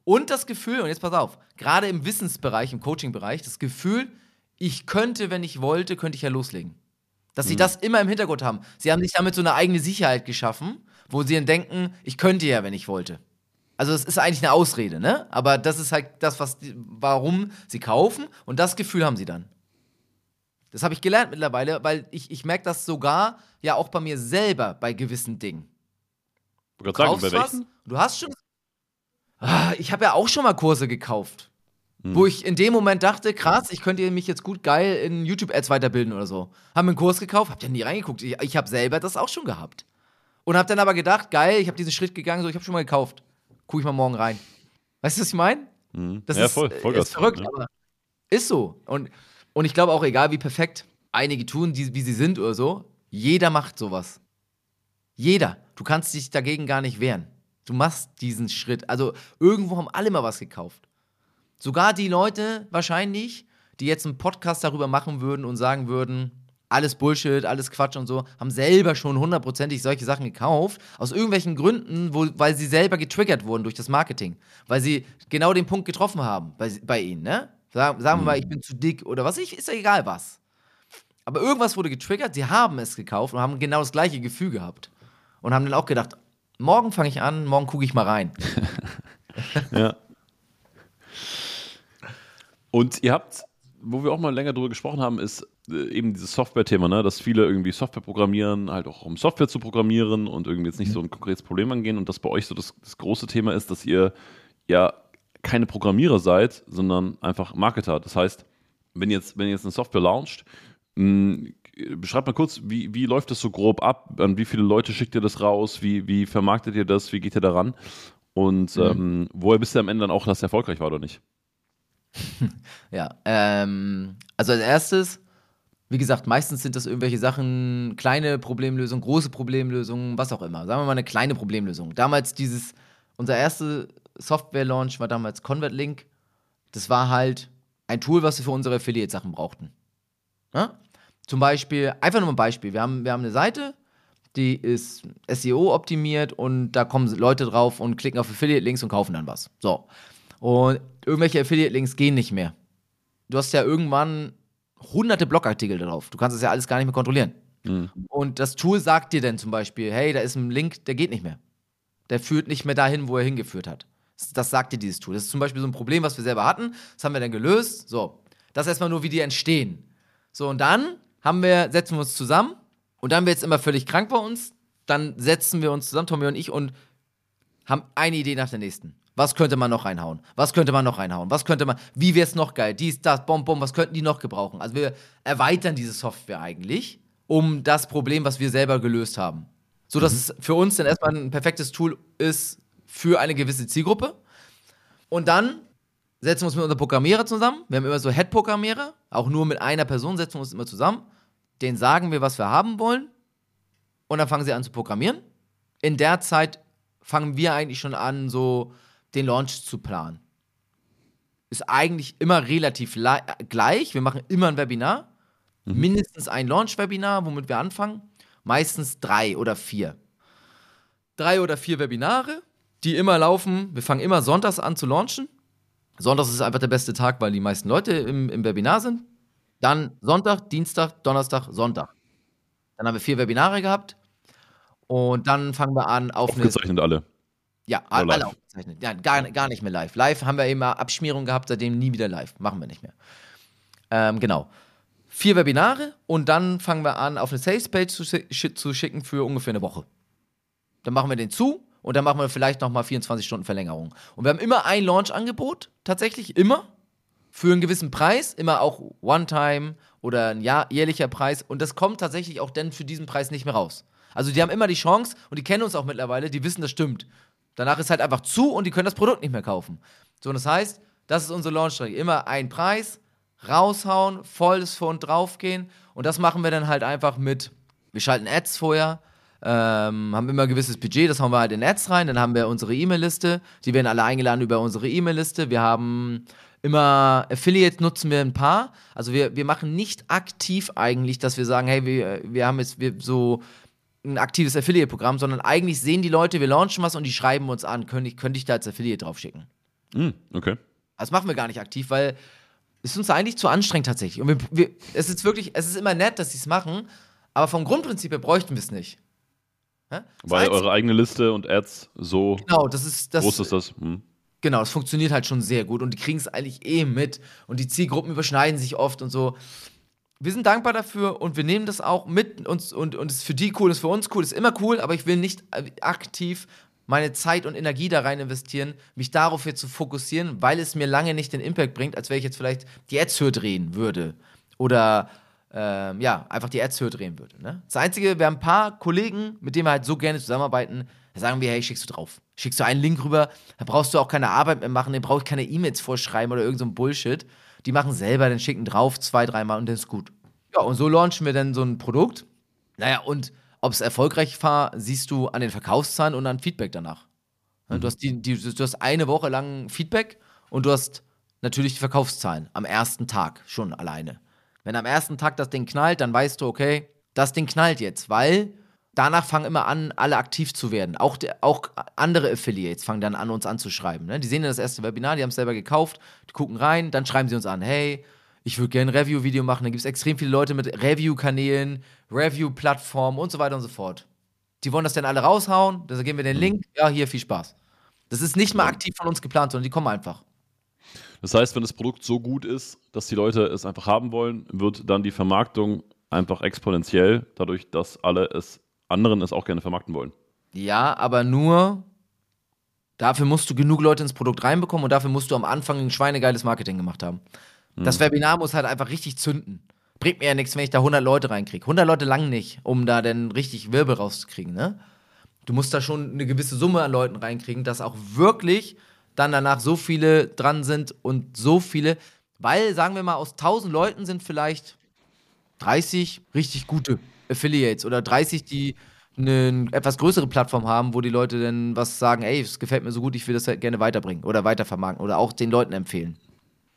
Und das Gefühl, und jetzt pass auf, gerade im Wissensbereich, im Coaching-Bereich, das Gefühl, ich könnte, wenn ich wollte, könnte ich ja loslegen. Dass mhm. sie das immer im Hintergrund haben. Sie haben sich damit so eine eigene Sicherheit geschaffen, wo sie dann denken, ich könnte ja, wenn ich wollte. Also das ist eigentlich eine Ausrede, ne? Aber das ist halt das, was die, warum sie kaufen und das Gefühl haben sie dann. Das habe ich gelernt mittlerweile, weil ich, ich merke das sogar ja auch bei mir selber bei gewissen Dingen. Du, sagen, bei was, du hast schon Ah, ich habe ja auch schon mal Kurse gekauft. Hm. Wo ich in dem Moment dachte, krass, ich könnte mich jetzt gut geil in YouTube-Ads weiterbilden oder so. Haben einen Kurs gekauft, hab ja nie reingeguckt. Ich, ich habe selber das auch schon gehabt. Und hab dann aber gedacht, geil, ich habe diesen Schritt gegangen, so ich habe schon mal gekauft. Guck ich mal morgen rein. Weißt du, was ich meine? Hm. Das ja, ist, voll, voll ist verrückt, ja. aber ist so. Und, und ich glaube auch, egal wie perfekt einige tun, die, wie sie sind oder so, jeder macht sowas. Jeder. Du kannst dich dagegen gar nicht wehren. Du machst diesen Schritt. Also irgendwo haben alle mal was gekauft. Sogar die Leute wahrscheinlich, die jetzt einen Podcast darüber machen würden und sagen würden, alles Bullshit, alles Quatsch und so, haben selber schon hundertprozentig solche Sachen gekauft, aus irgendwelchen Gründen, wo, weil sie selber getriggert wurden durch das Marketing. Weil sie genau den Punkt getroffen haben bei, bei ihnen, ne? Sagen, sagen wir mal, ich bin zu dick oder was, ich, ist ja egal was. Aber irgendwas wurde getriggert, sie haben es gekauft und haben genau das gleiche Gefühl gehabt. Und haben dann auch gedacht, morgen fange ich an, morgen gucke ich mal rein. ja. Und ihr habt, wo wir auch mal länger drüber gesprochen haben, ist äh, eben dieses Software-Thema, ne? dass viele irgendwie Software programmieren, halt auch um Software zu programmieren und irgendwie jetzt nicht so ein konkretes Problem angehen und dass bei euch so das, das große Thema ist, dass ihr ja keine Programmierer seid, sondern einfach Marketer. Das heißt, wenn jetzt, wenn ihr jetzt eine Software launcht, beschreibt mal kurz, wie, wie läuft das so grob ab? An wie viele Leute schickt ihr das raus? Wie, wie vermarktet ihr das? Wie geht ihr daran? Und mhm. ähm, woher bist du am Ende dann auch, dass es erfolgreich war oder nicht? ja, ähm, also als erstes, wie gesagt, meistens sind das irgendwelche Sachen, kleine Problemlösungen, große Problemlösungen, was auch immer. Sagen wir mal eine kleine Problemlösung. Damals dieses, unser erster Software-Launch war damals ConvertLink. Das war halt ein Tool, was wir für unsere Affiliate-Sachen brauchten. Ja? Zum Beispiel, einfach nur ein Beispiel. Wir haben, wir haben eine Seite, die ist SEO optimiert und da kommen Leute drauf und klicken auf Affiliate-Links und kaufen dann was. So. Und irgendwelche Affiliate-Links gehen nicht mehr. Du hast ja irgendwann hunderte Blogartikel drauf. Du kannst das ja alles gar nicht mehr kontrollieren. Mhm. Und das Tool sagt dir dann zum Beispiel, hey, da ist ein Link, der geht nicht mehr. Der führt nicht mehr dahin, wo er hingeführt hat. Das sagt dir dieses Tool. Das ist zum Beispiel so ein Problem, was wir selber hatten. Das haben wir dann gelöst. So, das ist erstmal nur, wie die entstehen. So, und dann haben wir, setzen wir uns zusammen und dann wird es immer völlig krank bei uns. Dann setzen wir uns zusammen, Tommy und ich, und haben eine Idee nach der nächsten. Was könnte man noch reinhauen? Was könnte man noch reinhauen? Was könnte man, wie wäre es noch geil? Dies, das, bom, bom, was könnten die noch gebrauchen? Also wir erweitern diese Software eigentlich um das Problem, was wir selber gelöst haben. So dass mhm. es für uns dann erstmal ein perfektes Tool ist für eine gewisse Zielgruppe. Und dann setzen wir uns mit unserem Programmierer zusammen. Wir haben immer so Head-Programmierer, auch nur mit einer Person setzen wir uns immer zusammen. Den sagen wir, was wir haben wollen. Und dann fangen sie an zu programmieren. In der Zeit fangen wir eigentlich schon an, so den Launch zu planen. Ist eigentlich immer relativ gleich. Wir machen immer ein Webinar. Mhm. Mindestens ein Launch-Webinar, womit wir anfangen. Meistens drei oder vier. Drei oder vier Webinare, die immer laufen. Wir fangen immer sonntags an zu launchen. Sonntags ist einfach der beste Tag, weil die meisten Leute im, im Webinar sind. Dann Sonntag, Dienstag, Donnerstag, Sonntag. Dann haben wir vier Webinare gehabt. Und dann fangen wir an auf Aufgezeichnet alle. Ja, alle live. aufgezeichnet. Ja, gar, gar nicht mehr live. Live haben wir eben Abschmierung gehabt, seitdem nie wieder live. Machen wir nicht mehr. Ähm, genau vier Webinare und dann fangen wir an, auf eine Sales-Page zu, zu, schicken für ungefähr eine Woche. Dann machen wir den zu und dann machen wir vielleicht nochmal 24 Stunden Verlängerung. Und wir haben immer ein Launch-Angebot, tatsächlich immer, für einen gewissen Preis, immer auch One-Time oder ein Jahr, jährlicher Preis. Und das kommt tatsächlich auch dann für diesen Preis nicht mehr raus. Also die haben immer die Chance und die kennen uns auch mittlerweile, die wissen, das stimmt. Danach ist halt einfach zu und die können das Produkt nicht mehr kaufen. So, und das heißt, das ist unsere Launch-Strategie. Immer ein Preis, raushauen, volles Fund draufgehen. Und das machen wir dann halt einfach mit, wir schalten Ads vorher, ähm, haben immer ein gewisses Budget, das hauen wir halt in Ads rein. Dann haben wir unsere E-Mail-Liste, die werden alle eingeladen über unsere E-Mail-Liste. Wir haben immer Affiliates nutzen wir ein paar. Also wir, wir machen nicht aktiv eigentlich, dass wir sagen, hey, wir, wir haben jetzt wir so ein aktives Affiliate-Programm, sondern eigentlich sehen die Leute, wir launchen was und die schreiben uns an, könnte ich, könnte ich da als Affiliate draufschicken. Mm, okay. Das machen wir gar nicht aktiv, weil ist uns eigentlich zu anstrengend tatsächlich. Und wir, wir, es ist wirklich, es ist immer nett, dass sie es machen, aber vom Grundprinzip her bräuchten wir es nicht. Ja? Weil eure eigene Liste und Ads so genau, das ist, das, groß ist das. Hm. Genau, das funktioniert halt schon sehr gut und die kriegen es eigentlich eh mit und die Zielgruppen überschneiden sich oft und so. Wir sind dankbar dafür und wir nehmen das auch mit uns und, und es ist für die cool, es ist für uns cool, es ist immer cool, aber ich will nicht aktiv meine Zeit und Energie da rein investieren, mich darauf jetzt zu fokussieren, weil es mir lange nicht den Impact bringt, als wenn ich jetzt vielleicht die Ads-Hör drehen würde. Oder ähm, ja, einfach die Ads-Hör drehen würde. Ne? Das Einzige, wir haben ein paar Kollegen, mit denen wir halt so gerne zusammenarbeiten, da sagen wir, hey, schickst du drauf. Schickst du einen Link rüber, da brauchst du auch keine Arbeit mehr machen, den brauche ich keine E-Mails vorschreiben oder irgend so ein Bullshit. Die machen selber, dann schicken drauf zwei, dreimal und dann ist gut. Ja, und so launchen wir dann so ein Produkt. Naja, und ob es erfolgreich war, siehst du an den Verkaufszahlen und an Feedback danach. Mhm. Du, hast die, die, du hast eine Woche lang Feedback und du hast natürlich die Verkaufszahlen am ersten Tag schon alleine. Wenn am ersten Tag das Ding knallt, dann weißt du, okay, das Ding knallt jetzt, weil danach fangen immer an, alle aktiv zu werden. Auch, der, auch andere Affiliates fangen dann an, uns anzuschreiben. Ne? Die sehen ja das erste Webinar, die haben es selber gekauft, die gucken rein, dann schreiben sie uns an, hey, ich würde gerne ein Review-Video machen. Da gibt es extrem viele Leute mit Review-Kanälen, Review-Plattformen und so weiter und so fort. Die wollen das dann alle raushauen, da geben wir den Link, ja, hier, viel Spaß. Das ist nicht mal aktiv von uns geplant, sondern die kommen einfach. Das heißt, wenn das Produkt so gut ist, dass die Leute es einfach haben wollen, wird dann die Vermarktung einfach exponentiell, dadurch, dass alle es anderen es auch gerne vermarkten wollen. Ja, aber nur dafür musst du genug Leute ins Produkt reinbekommen und dafür musst du am Anfang ein schweinegeiles Marketing gemacht haben. Das hm. Webinar muss halt einfach richtig zünden. Bringt mir ja nichts, wenn ich da 100 Leute reinkriege. 100 Leute lang nicht, um da dann richtig Wirbel rauszukriegen, ne? Du musst da schon eine gewisse Summe an Leuten reinkriegen, dass auch wirklich dann danach so viele dran sind und so viele, weil, sagen wir mal, aus 1000 Leuten sind vielleicht 30 richtig gute Affiliates oder 30, die eine etwas größere Plattform haben, wo die Leute dann was sagen, ey, es gefällt mir so gut, ich will das halt gerne weiterbringen oder weitervermarkten oder auch den Leuten empfehlen.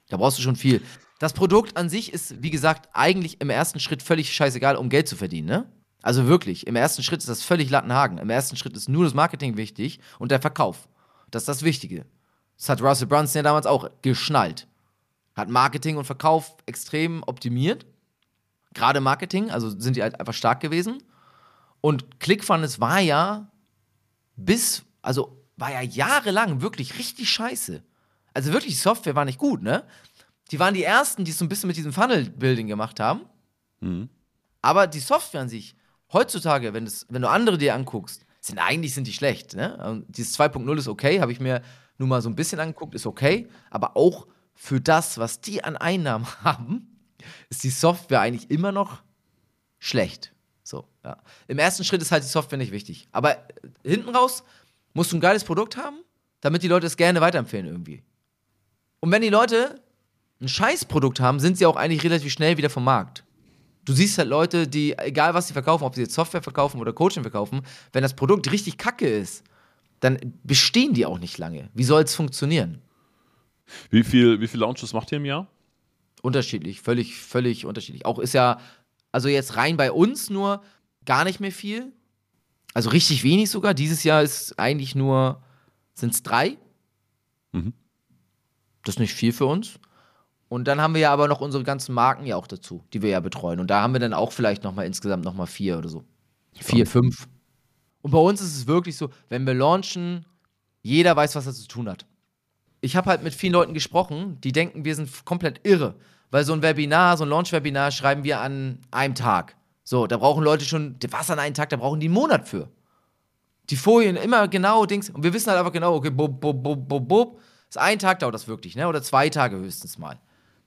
Da brauchst du schon viel. Das Produkt an sich ist, wie gesagt, eigentlich im ersten Schritt völlig scheißegal, um Geld zu verdienen, ne? Also wirklich, im ersten Schritt ist das völlig Lattenhagen. Im ersten Schritt ist nur das Marketing wichtig und der Verkauf. Das ist das Wichtige. Das hat Russell Brunson ja damals auch geschnallt. Hat Marketing und Verkauf extrem optimiert. Gerade Marketing, also sind die halt einfach stark gewesen. Und ClickFunnels war ja bis, also war ja jahrelang wirklich richtig scheiße. Also wirklich, die Software war nicht gut, ne? Die waren die ersten, die es so ein bisschen mit diesem Funnel-Building gemacht haben. Mhm. Aber die Software an sich, heutzutage, wenn, das, wenn du andere dir anguckst, sind eigentlich sind die schlecht. Ne? Dieses 2.0 ist okay, habe ich mir nur mal so ein bisschen angeguckt, ist okay. Aber auch für das, was die an Einnahmen haben, ist die Software eigentlich immer noch schlecht. So, ja. Im ersten Schritt ist halt die Software nicht wichtig. Aber äh, hinten raus musst du ein geiles Produkt haben, damit die Leute es gerne weiterempfehlen irgendwie. Und wenn die Leute ein Scheißprodukt haben, sind sie auch eigentlich relativ schnell wieder vom Markt. Du siehst halt Leute, die, egal was sie verkaufen, ob sie jetzt Software verkaufen oder Coaching verkaufen, wenn das Produkt richtig kacke ist, dann bestehen die auch nicht lange. Wie soll es funktionieren? Wie viel, wie viel Launches macht ihr im Jahr? Unterschiedlich, völlig, völlig unterschiedlich. Auch ist ja, also jetzt rein bei uns nur gar nicht mehr viel. Also richtig wenig sogar. Dieses Jahr ist eigentlich nur, sind es drei. Mhm. Das ist nicht viel für uns. Und dann haben wir ja aber noch unsere ganzen Marken ja auch dazu, die wir ja betreuen. Und da haben wir dann auch vielleicht nochmal insgesamt nochmal vier oder so. Vier, fünf. Und bei uns ist es wirklich so, wenn wir launchen, jeder weiß, was er zu tun hat. Ich habe halt mit vielen Leuten gesprochen, die denken, wir sind komplett irre. Weil so ein Webinar, so ein Launch-Webinar schreiben wir an einem Tag. So, da brauchen Leute schon, was an einem Tag, da brauchen die einen Monat für. Die Folien immer genau Dings. Und wir wissen halt einfach genau, okay, bub, bub, bub, bub, bub. Das ein Tag dauert das wirklich, ne? Oder zwei Tage höchstens mal.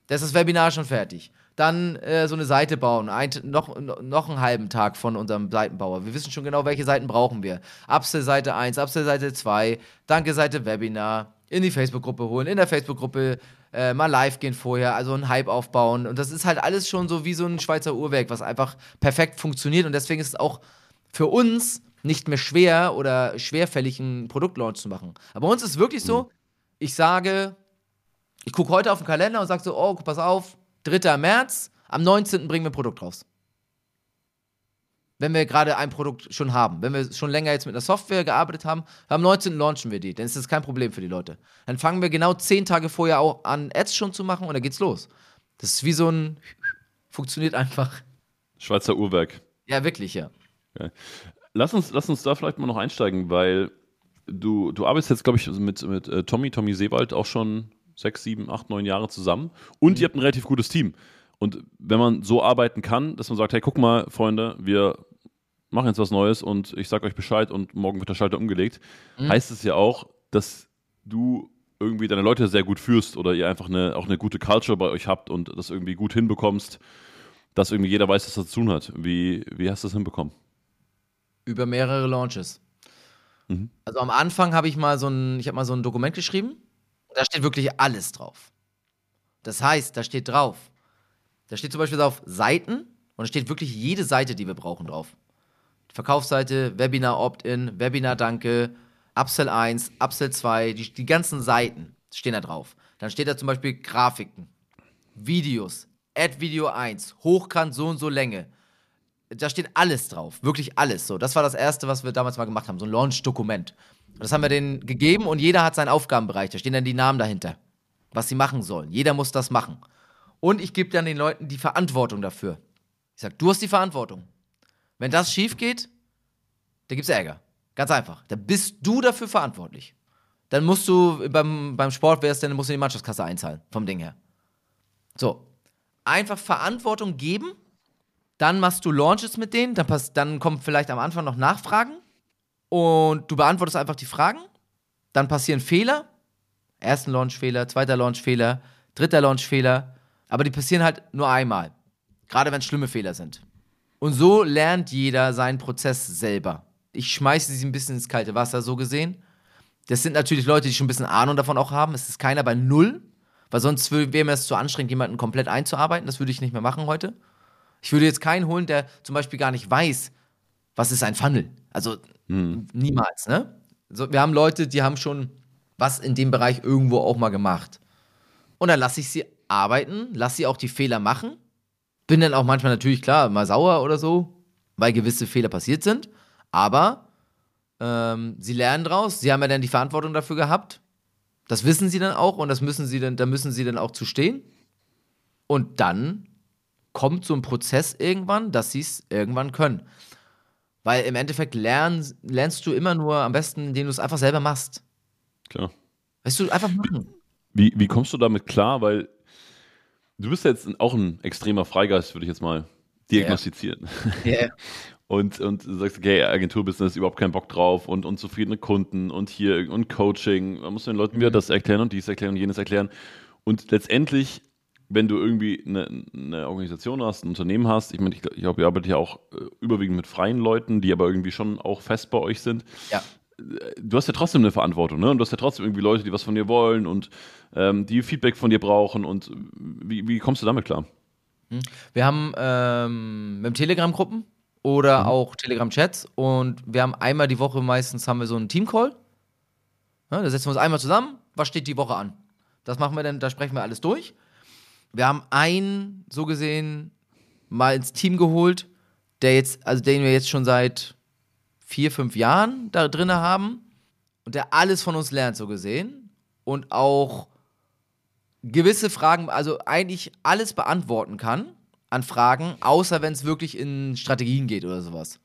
Da ist das Webinar schon fertig. Dann äh, so eine Seite bauen, ein, noch, noch einen halben Tag von unserem Seitenbauer. Wir wissen schon genau, welche Seiten brauchen wir. Upsell Seite 1, Upsell Seite 2, Danke Seite Webinar, in die Facebook-Gruppe holen, in der Facebook-Gruppe äh, mal live gehen vorher, also einen Hype aufbauen. Und das ist halt alles schon so wie so ein Schweizer Uhrwerk, was einfach perfekt funktioniert. Und deswegen ist es auch für uns nicht mehr schwer oder schwerfällig, einen Produktlaunch zu machen. Aber bei uns ist es wirklich so, mhm. ich sage, ich gucke heute auf den Kalender und sage so, oh, pass auf, 3. März, am 19. bringen wir ein Produkt raus. Wenn wir gerade ein Produkt schon haben, wenn wir schon länger jetzt mit einer Software gearbeitet haben, am 19. launchen wir die, dann ist das kein Problem für die Leute. Dann fangen wir genau 10 Tage vorher auch an, Ads schon zu machen und dann geht's los. Das ist wie so ein, funktioniert einfach. Schweizer Uhrwerk. Ja, wirklich, ja. Okay. Lass, uns, lass uns da vielleicht mal noch einsteigen, weil du, du arbeitest jetzt, glaube ich, mit, mit äh, Tommy, Tommy Seewald auch schon sechs, sieben, acht, neun Jahre zusammen und mhm. ihr habt ein relativ gutes Team. Und wenn man so arbeiten kann, dass man sagt, hey, guck mal, Freunde, wir machen jetzt was Neues und ich sage euch Bescheid und morgen wird der Schalter umgelegt, mhm. heißt es ja auch, dass du irgendwie deine Leute sehr gut führst oder ihr einfach eine, auch eine gute Culture bei euch habt und das irgendwie gut hinbekommst, dass irgendwie jeder weiß, was er zu tun hat. Wie, wie hast du das hinbekommen? Über mehrere Launches. Mhm. Also am Anfang habe ich mal so ein, ich habe mal so ein Dokument geschrieben da steht wirklich alles drauf. Das heißt, da steht drauf, da steht zum Beispiel auf Seiten und da steht wirklich jede Seite, die wir brauchen, drauf. Verkaufsseite, Webinar Opt-in, Webinar Danke, Upsell 1, Upsell 2, die, die ganzen Seiten stehen da drauf. Dann steht da zum Beispiel Grafiken, Videos, Add Video 1, hochkant so und so Länge. Da steht alles drauf, wirklich alles. So, das war das erste, was wir damals mal gemacht haben, so ein Launch-Dokument. Das haben wir denen gegeben und jeder hat seinen Aufgabenbereich. Da stehen dann die Namen dahinter, was sie machen sollen. Jeder muss das machen. Und ich gebe dann den Leuten die Verantwortung dafür. Ich sage, du hast die Verantwortung. Wenn das schief geht, dann gibt es Ärger. Ganz einfach. Da bist du dafür verantwortlich. Dann musst du beim, beim Sport wärst, dann musst du die Mannschaftskasse einzahlen, vom Ding her. So. Einfach Verantwortung geben, dann machst du Launches mit denen, dann, pass, dann kommen vielleicht am Anfang noch Nachfragen und du beantwortest einfach die Fragen. Dann passieren Fehler. Ersten Launchfehler, zweiter Launchfehler, dritter Launchfehler. Aber die passieren halt nur einmal. Gerade wenn es schlimme Fehler sind. Und so lernt jeder seinen Prozess selber. Ich schmeiße sie ein bisschen ins kalte Wasser, so gesehen. Das sind natürlich Leute, die schon ein bisschen Ahnung davon auch haben. Es ist keiner bei Null, weil sonst wäre mir es zu anstrengend, jemanden komplett einzuarbeiten. Das würde ich nicht mehr machen heute. Ich würde jetzt keinen holen, der zum Beispiel gar nicht weiß, was ist ein Funnel. Also hm. Niemals, ne? So, wir haben Leute, die haben schon was in dem Bereich irgendwo auch mal gemacht. Und dann lasse ich sie arbeiten, lasse sie auch die Fehler machen. Bin dann auch manchmal natürlich klar, mal sauer oder so, weil gewisse Fehler passiert sind. Aber ähm, sie lernen draus. Sie haben ja dann die Verantwortung dafür gehabt. Das wissen sie dann auch und das müssen sie dann, da müssen sie dann auch zu stehen. Und dann kommt so ein Prozess irgendwann, dass sie es irgendwann können. Weil im Endeffekt lern, lernst du immer nur am besten, indem du es einfach selber machst. Klar. Weißt du, einfach machen. Wie, wie kommst du damit klar? Weil du bist jetzt auch ein extremer Freigeist, würde ich jetzt mal diagnostizieren. Yeah. Und, und du sagst, okay, Agenturbusiness, überhaupt keinen Bock drauf und unzufriedene Kunden und hier und Coaching. Man muss den Leuten wieder das erklären und dies erklären und jenes erklären. Und letztendlich, wenn du irgendwie eine, eine Organisation hast, ein Unternehmen hast, ich meine, ich, ich glaube, ihr arbeitet ja auch äh, überwiegend mit freien Leuten, die aber irgendwie schon auch fest bei euch sind. Ja. Du hast ja trotzdem eine Verantwortung, ne? Und du hast ja trotzdem irgendwie Leute, die was von dir wollen und ähm, die Feedback von dir brauchen. Und wie, wie kommst du damit klar? Wir haben ähm, mit Telegram-Gruppen oder Mhm. auch Telegram-Chats und wir haben einmal die Woche meistens haben wir so einen Team-Call. Ja, da setzen wir uns einmal zusammen, was steht die Woche an? Das machen wir dann, da sprechen wir alles durch. Wir haben einen, so gesehen, mal ins Team geholt, der jetzt, also den wir jetzt schon seit vier, fünf Jahren da drin haben und der alles von uns lernt, so gesehen. Und auch gewisse Fragen, also eigentlich alles beantworten kann an Fragen, außer wenn es wirklich in Strategien geht oder sowas.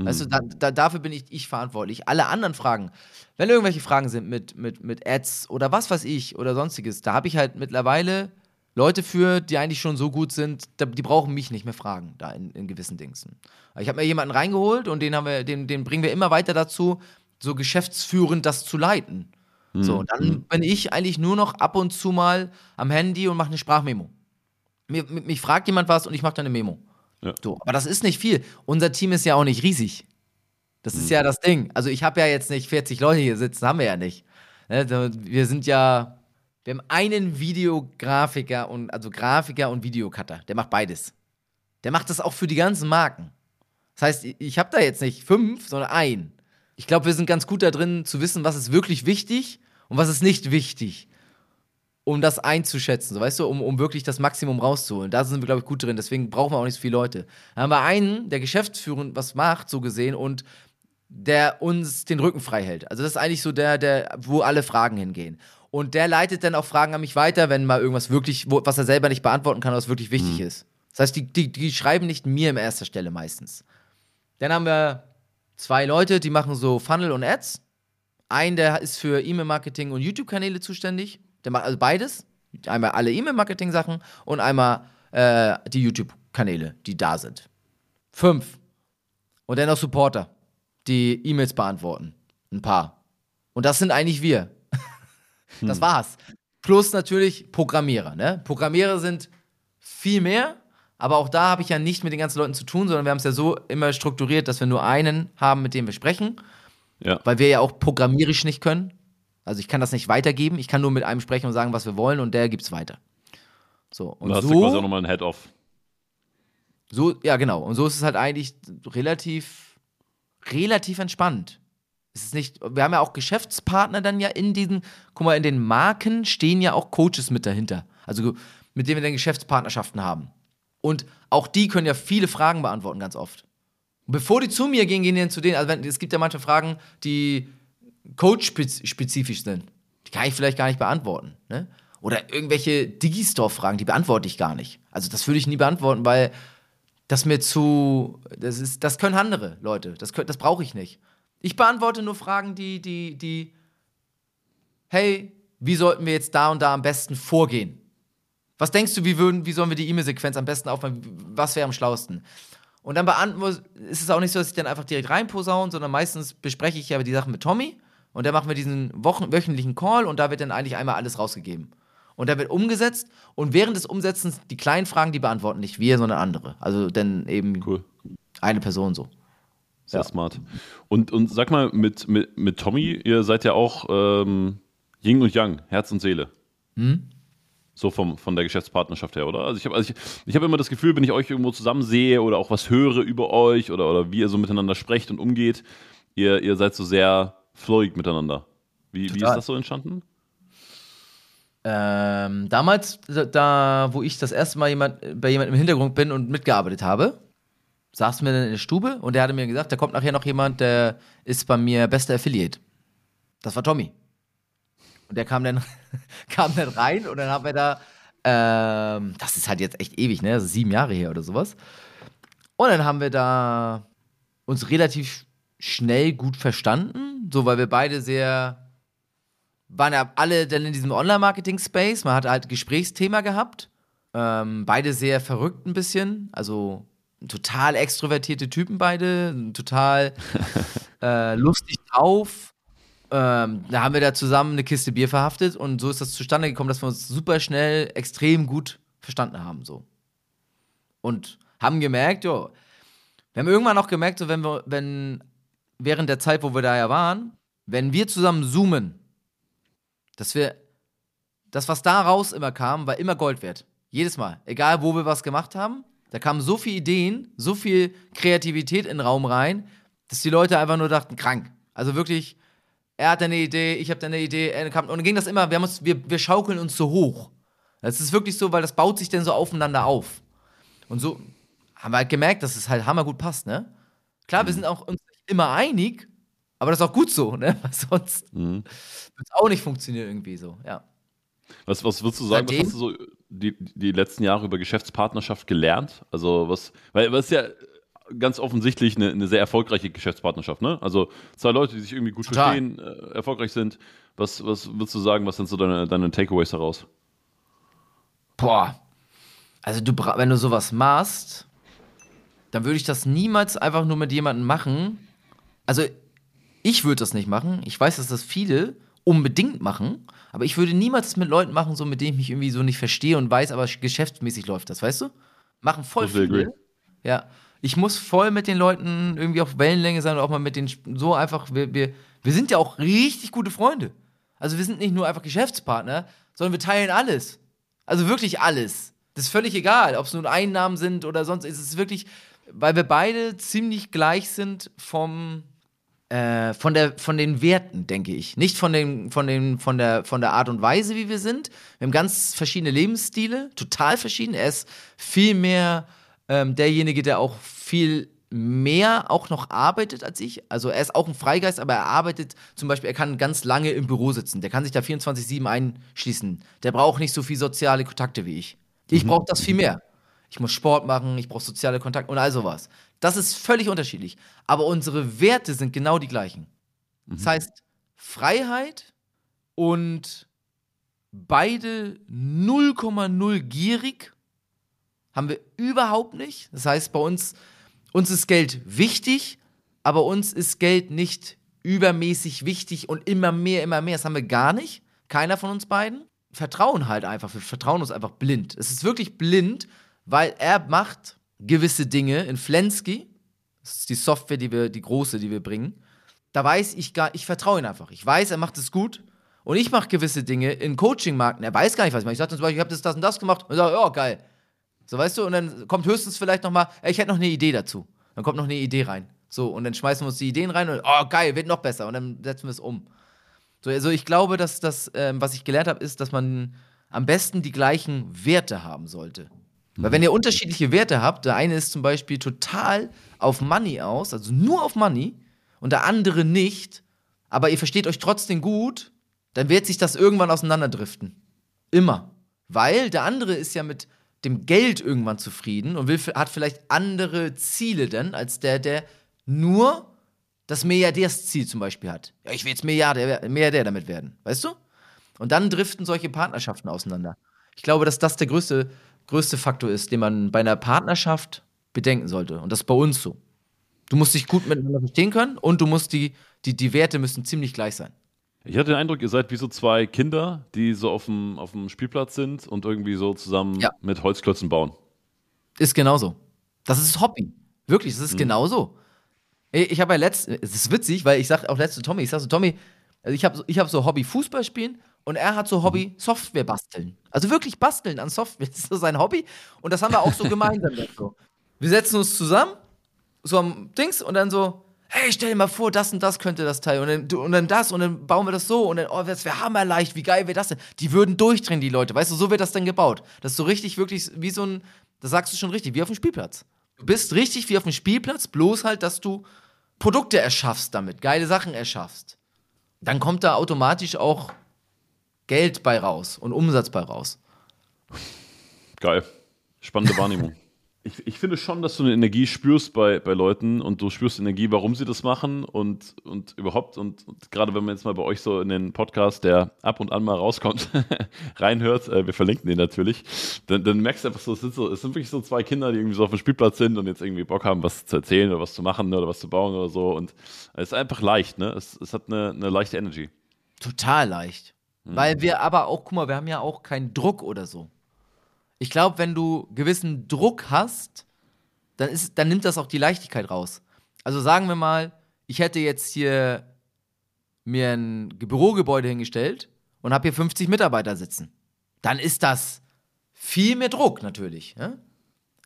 Weißt du, da, da, dafür bin ich, ich verantwortlich. Alle anderen Fragen, wenn irgendwelche Fragen sind mit, mit, mit Ads oder was weiß ich oder sonstiges, da habe ich halt mittlerweile Leute für, die eigentlich schon so gut sind, die brauchen mich nicht mehr fragen, da in, in gewissen Dingsen. Ich habe mir jemanden reingeholt und den, haben wir, den, den bringen wir immer weiter dazu, so geschäftsführend das zu leiten. So, und dann bin ich eigentlich nur noch ab und zu mal am Handy und mache eine Sprachmemo. Mir, mich fragt jemand was und ich mache dann eine Memo. Ja. So, aber das ist nicht viel. Unser Team ist ja auch nicht riesig. Das ist ja das Ding. Also ich habe ja jetzt nicht 40 Leute hier sitzen, haben wir ja nicht. Ne, so, Wir sind ja, wir haben einen Videografiker und also Grafiker und Videocutter. Der macht beides. Der macht das auch für die ganzen Marken. Das heißt, ich- habe da jetzt nicht fünf, sondern ein. Ich glaube, wir sind ganz gut da drin zu wissen, was ist wirklich wichtig und was ist nicht wichtig um das einzuschätzen, so weißt du, um, um wirklich das Maximum rauszuholen. Da sind wir, glaube ich, gut drin. Deswegen brauchen wir auch nicht so viele Leute. Dann haben wir einen, der geschäftsführend was macht, so gesehen, und der uns den Rücken frei hält. Also das ist eigentlich so der, der, wo alle Fragen hingehen. Und der leitet dann auch Fragen an mich weiter, wenn mal irgendwas wirklich, wo, was er selber nicht beantworten kann, was wirklich wichtig ist. Das heißt, die, die, die schreiben nicht mir in erster Stelle meistens. Dann haben wir zwei Leute, die machen so Funnel und Ads. Ein, der ist für E-Mail-Marketing und YouTube-Kanäle zuständig. Der macht also beides. Einmal alle E-Mail-Marketing-Sachen und einmal äh, die YouTube-Kanäle, die da sind. Fünf. Und dann noch Supporter, die E-Mails beantworten. Ein paar. Und das sind eigentlich wir. Das war's. Plus natürlich Programmierer. Ne? Programmierer sind viel mehr, aber auch da habe ich ja nicht mit den ganzen Leuten zu tun, sondern wir haben es ja so immer strukturiert, dass wir nur einen haben, mit dem wir sprechen Ja. weil wir ja auch programmierisch nicht können. Also ich kann das nicht weitergeben. Ich kann nur mit einem sprechen und sagen, was wir wollen und der gibt's weiter. So und da hast du quasi auch so, nochmal ein Head-Off. so, ja genau. Und so ist es halt eigentlich relativ, relativ entspannt. Es ist nicht, wir haben ja auch Geschäftspartner dann ja in diesen, guck mal, in den Marken stehen ja auch Coaches mit dahinter. Also mit denen wir dann Geschäftspartnerschaften haben. Und auch die können ja viele Fragen beantworten, ganz oft. Bevor die zu mir gehen, gehen die dann zu denen. Also wenn, es gibt ja manche Fragen, die coach-spezifisch sind. Die kann ich vielleicht gar nicht beantworten. Ne? Oder irgendwelche Digistore-Fragen, die beantworte ich gar nicht. Also das würde ich nie beantworten, weil das mir zu. Das, ist, das können andere Leute. Das, das brauche ich nicht. Ich beantworte nur Fragen, die, die, die. Hey, wie sollten wir jetzt da und da am besten vorgehen? Was denkst du, wie, würden, wie sollen wir die E-Mail-Sequenz am besten aufbauen? Was wäre am schlausten? Und dann beantworte, ist es auch nicht so, dass ich dann einfach direkt reinposaune, sondern meistens bespreche ich ja die Sachen mit Tommy und dann machen wir diesen Wochen, wöchentlichen Call und da wird dann eigentlich einmal alles rausgegeben. Und da wird umgesetzt und während des Umsetzens die kleinen Fragen, die beantworten nicht wir, sondern andere. Also dann eben Cool. eine Person so. Sehr Ja. smart. Und, und sag mal, mit, mit, mit Tommy, ihr seid ja auch ähm, Yin und Yang, Herz und Seele. So vom, von der Geschäftspartnerschaft her, oder? Also ich habe also ich, ich hab immer das Gefühl, wenn ich euch irgendwo zusammen sehe oder auch was höre über euch oder, oder wie ihr so miteinander sprecht und umgeht, ihr, ihr seid so sehr flowig miteinander. Wie, wie ist das so entstanden? Ähm, damals, da, wo ich das erste Mal jemand, bei jemandem im Hintergrund bin und mitgearbeitet habe, saßen wir dann in der Stube und der hatte mir gesagt, da kommt nachher noch jemand, der ist bei mir bester Affiliate. Das war Tommy. Und der kam dann, kam dann rein und dann haben wir da, ähm, das ist halt jetzt echt ewig, ne? Also sieben Jahre her oder sowas. Und dann haben wir da uns relativ schnell gut verstanden, so weil wir beide sehr waren ja alle dann in diesem Online-Marketing-Space. Man hat halt Gesprächsthema gehabt. Ähm, beide sehr verrückt ein bisschen. Also total extrovertierte Typen beide. Total äh, lustig drauf. Ähm, da haben wir da zusammen eine Kiste Bier verhaftet und so ist das zustande gekommen, dass wir uns super schnell extrem gut verstanden haben. So. Und haben gemerkt, jo, wir haben irgendwann auch gemerkt, so wenn wir, wenn während der Zeit, wo wir da ja waren, wenn wir zusammen zoomen, dass wir, das, was da raus immer kam, war immer Gold wert. Jedes Mal. Egal, wo wir was gemacht haben, da kamen so viele Ideen, so viel Kreativität in den Raum rein, dass die Leute einfach nur dachten, krank. Also wirklich, er hat eine Idee, ich habe eine Idee, er kam, und dann ging das immer, wir, haben uns, wir, wir schaukeln uns so hoch. Das ist wirklich so, weil das baut sich dann so aufeinander auf. Und so haben wir halt gemerkt, dass es halt hammergut passt, ne? Klar, wir mhm. sind auch uns immer einig, aber das ist auch gut so, ne? Weil sonst mhm. wird es auch nicht funktionieren irgendwie so, ja. Was, was würdest du sagen, Seitdem, was hast du so die, die letzten Jahre über Geschäftspartnerschaft gelernt? Also was, weil es ist ja ganz offensichtlich eine, eine, sehr erfolgreiche Geschäftspartnerschaft, ne? Also zwei Leute, die sich irgendwie gut Total. verstehen, äh, erfolgreich sind. Was, was würdest du sagen, was sind so deine, deine Takeaways daraus? Boah. Also du, wenn du sowas machst, dann würde ich das niemals einfach nur mit jemandem machen. Also ich würde das nicht machen. Ich weiß, dass das viele unbedingt machen, aber ich würde niemals mit Leuten machen, so mit denen ich mich irgendwie so nicht verstehe und weiß, aber geschäftsmäßig läuft das, weißt du? Machen voll viele. Agree. Ja. Ich muss voll mit den Leuten irgendwie auf Wellenlänge sein und auch mal mit denen so einfach, wir, wir, wir sind ja auch richtig gute Freunde. Also wir sind nicht nur einfach Geschäftspartner, sondern wir teilen alles. Also wirklich alles. Das ist völlig egal, ob es nun Einnahmen sind oder sonst. Es ist wirklich, weil wir beide ziemlich gleich sind vom, äh, von, der, von den Werten, denke ich. Nicht von, den, von, den, von, der, von der Art und Weise, wie wir sind. Wir haben ganz verschiedene Lebensstile, total verschieden. Er ist viel mehr ähm, derjenige, der auch viel mehr auch noch arbeitet als ich. Also er ist auch ein Freigeist, aber er arbeitet zum Beispiel, er kann ganz lange im Büro sitzen. Der kann sich da 24-7 einschließen. Der braucht nicht so viel soziale Kontakte wie ich. Ich mhm. brauche das viel mehr. Ich muss Sport machen, ich brauche soziale Kontakte und all sowas. Das ist völlig unterschiedlich. Aber unsere Werte sind genau die gleichen. Mhm. Das heißt, Freiheit und beide 0,0 gierig haben wir überhaupt nicht. Das heißt, bei uns, uns ist Geld wichtig, aber uns ist Geld nicht übermäßig wichtig und immer mehr, immer mehr. Das haben wir gar nicht. Keiner von uns beiden. Vertrauen halt einfach. Wir vertrauen uns einfach blind. Es ist wirklich blind, weil er macht gewisse Dinge in Flensky, das ist die Software, die wir, die große, die wir bringen, da weiß ich gar, ich vertraue ihm einfach. Ich weiß, er macht es gut. Und ich mache gewisse Dinge in Coaching-Marken. Er weiß gar nicht, was ich mache. Ich sage zum Beispiel, ich habe das, das und das gemacht. Und sagt, ja, geil. So, weißt du, und dann kommt höchstens vielleicht noch mal, ich hätte noch eine Idee dazu. Dann kommt noch eine Idee rein. So, und dann schmeißen wir uns die Ideen rein und, oh, geil, wird noch besser. Und dann setzen wir es um. So, also ich glaube, dass das, ähm, was ich gelernt habe, ist, dass man am besten die gleichen Werte haben sollte. Weil wenn ihr unterschiedliche Werte habt, der eine ist zum Beispiel total auf Money aus, also nur auf Money, und der andere nicht, aber ihr versteht euch trotzdem gut, dann wird sich das irgendwann auseinanderdriften. Immer. Weil der andere ist ja mit dem Geld irgendwann zufrieden und will, hat vielleicht andere Ziele denn, als der, der nur das Milliardärsziel zum Beispiel hat. Ja, ich will jetzt Milliardär, Milliardär damit werden, weißt du? Und dann driften solche Partnerschaften auseinander. Ich glaube, dass das der größte größte Faktor ist, den man bei einer Partnerschaft bedenken sollte. Und das ist bei uns so. Du musst dich gut miteinander verstehen können und du musst die, die, die Werte müssen ziemlich gleich sein. Ich hatte den Eindruck, ihr seid wie so zwei Kinder, die so auf dem, auf dem Spielplatz sind und irgendwie so zusammen ja. mit Holzklötzen bauen. Ist genauso. Das ist Hobby. Wirklich, das ist mhm. genauso. Ich habe ja letztens, es ist witzig, weil ich sage auch letzte Tommy, ich sage so, Tommy, also ich habe ich hab so Hobby Fußball spielen und er hat so Hobby mhm. Software basteln. Also wirklich basteln an Software. Das ist so sein Hobby. Und das haben wir auch so gemeinsam. So. Wir setzen uns zusammen, so am Dings, und dann so, hey, stell dir mal vor, das und das könnte das Teil und dann, und dann das und dann bauen wir das so und dann, oh, das wäre hammerleicht, wie geil wäre das denn? Die würden durchdrehen, die Leute, weißt du, so wird das dann gebaut. Das ist so richtig, wirklich wie so ein, das sagst du schon richtig, wie auf dem Spielplatz. Du bist richtig wie auf dem Spielplatz, bloß halt, dass du Produkte erschaffst damit, geile Sachen erschaffst. Dann kommt da automatisch auch Geld bei raus und Umsatz bei raus. Geil. Spannende Wahrnehmung. ich, ich finde schon, dass du eine Energie spürst bei, bei Leuten und du spürst Energie, warum sie das machen und, und überhaupt. Und, und gerade wenn man jetzt mal bei euch so in den Podcast, der ab und an mal rauskommt, reinhört, äh, wir verlinken den natürlich, dann, dann merkst du einfach so es, sind so, es sind wirklich so zwei Kinder, die irgendwie so auf dem Spielplatz sind und jetzt irgendwie Bock haben, was zu erzählen oder was zu machen oder was zu bauen oder so. Und es ist einfach leicht, ne? Es, es hat eine, eine leichte Energy. Total leicht. Mhm. Weil wir aber auch, guck mal, wir haben ja auch keinen Druck oder so. Ich glaube, wenn du gewissen Druck hast, dann, ist, dann nimmt das auch die Leichtigkeit raus. Also sagen wir mal, ich hätte jetzt hier mir ein Bürogebäude hingestellt und habe hier 50 Mitarbeiter sitzen. Dann ist das viel mehr Druck natürlich. Ja?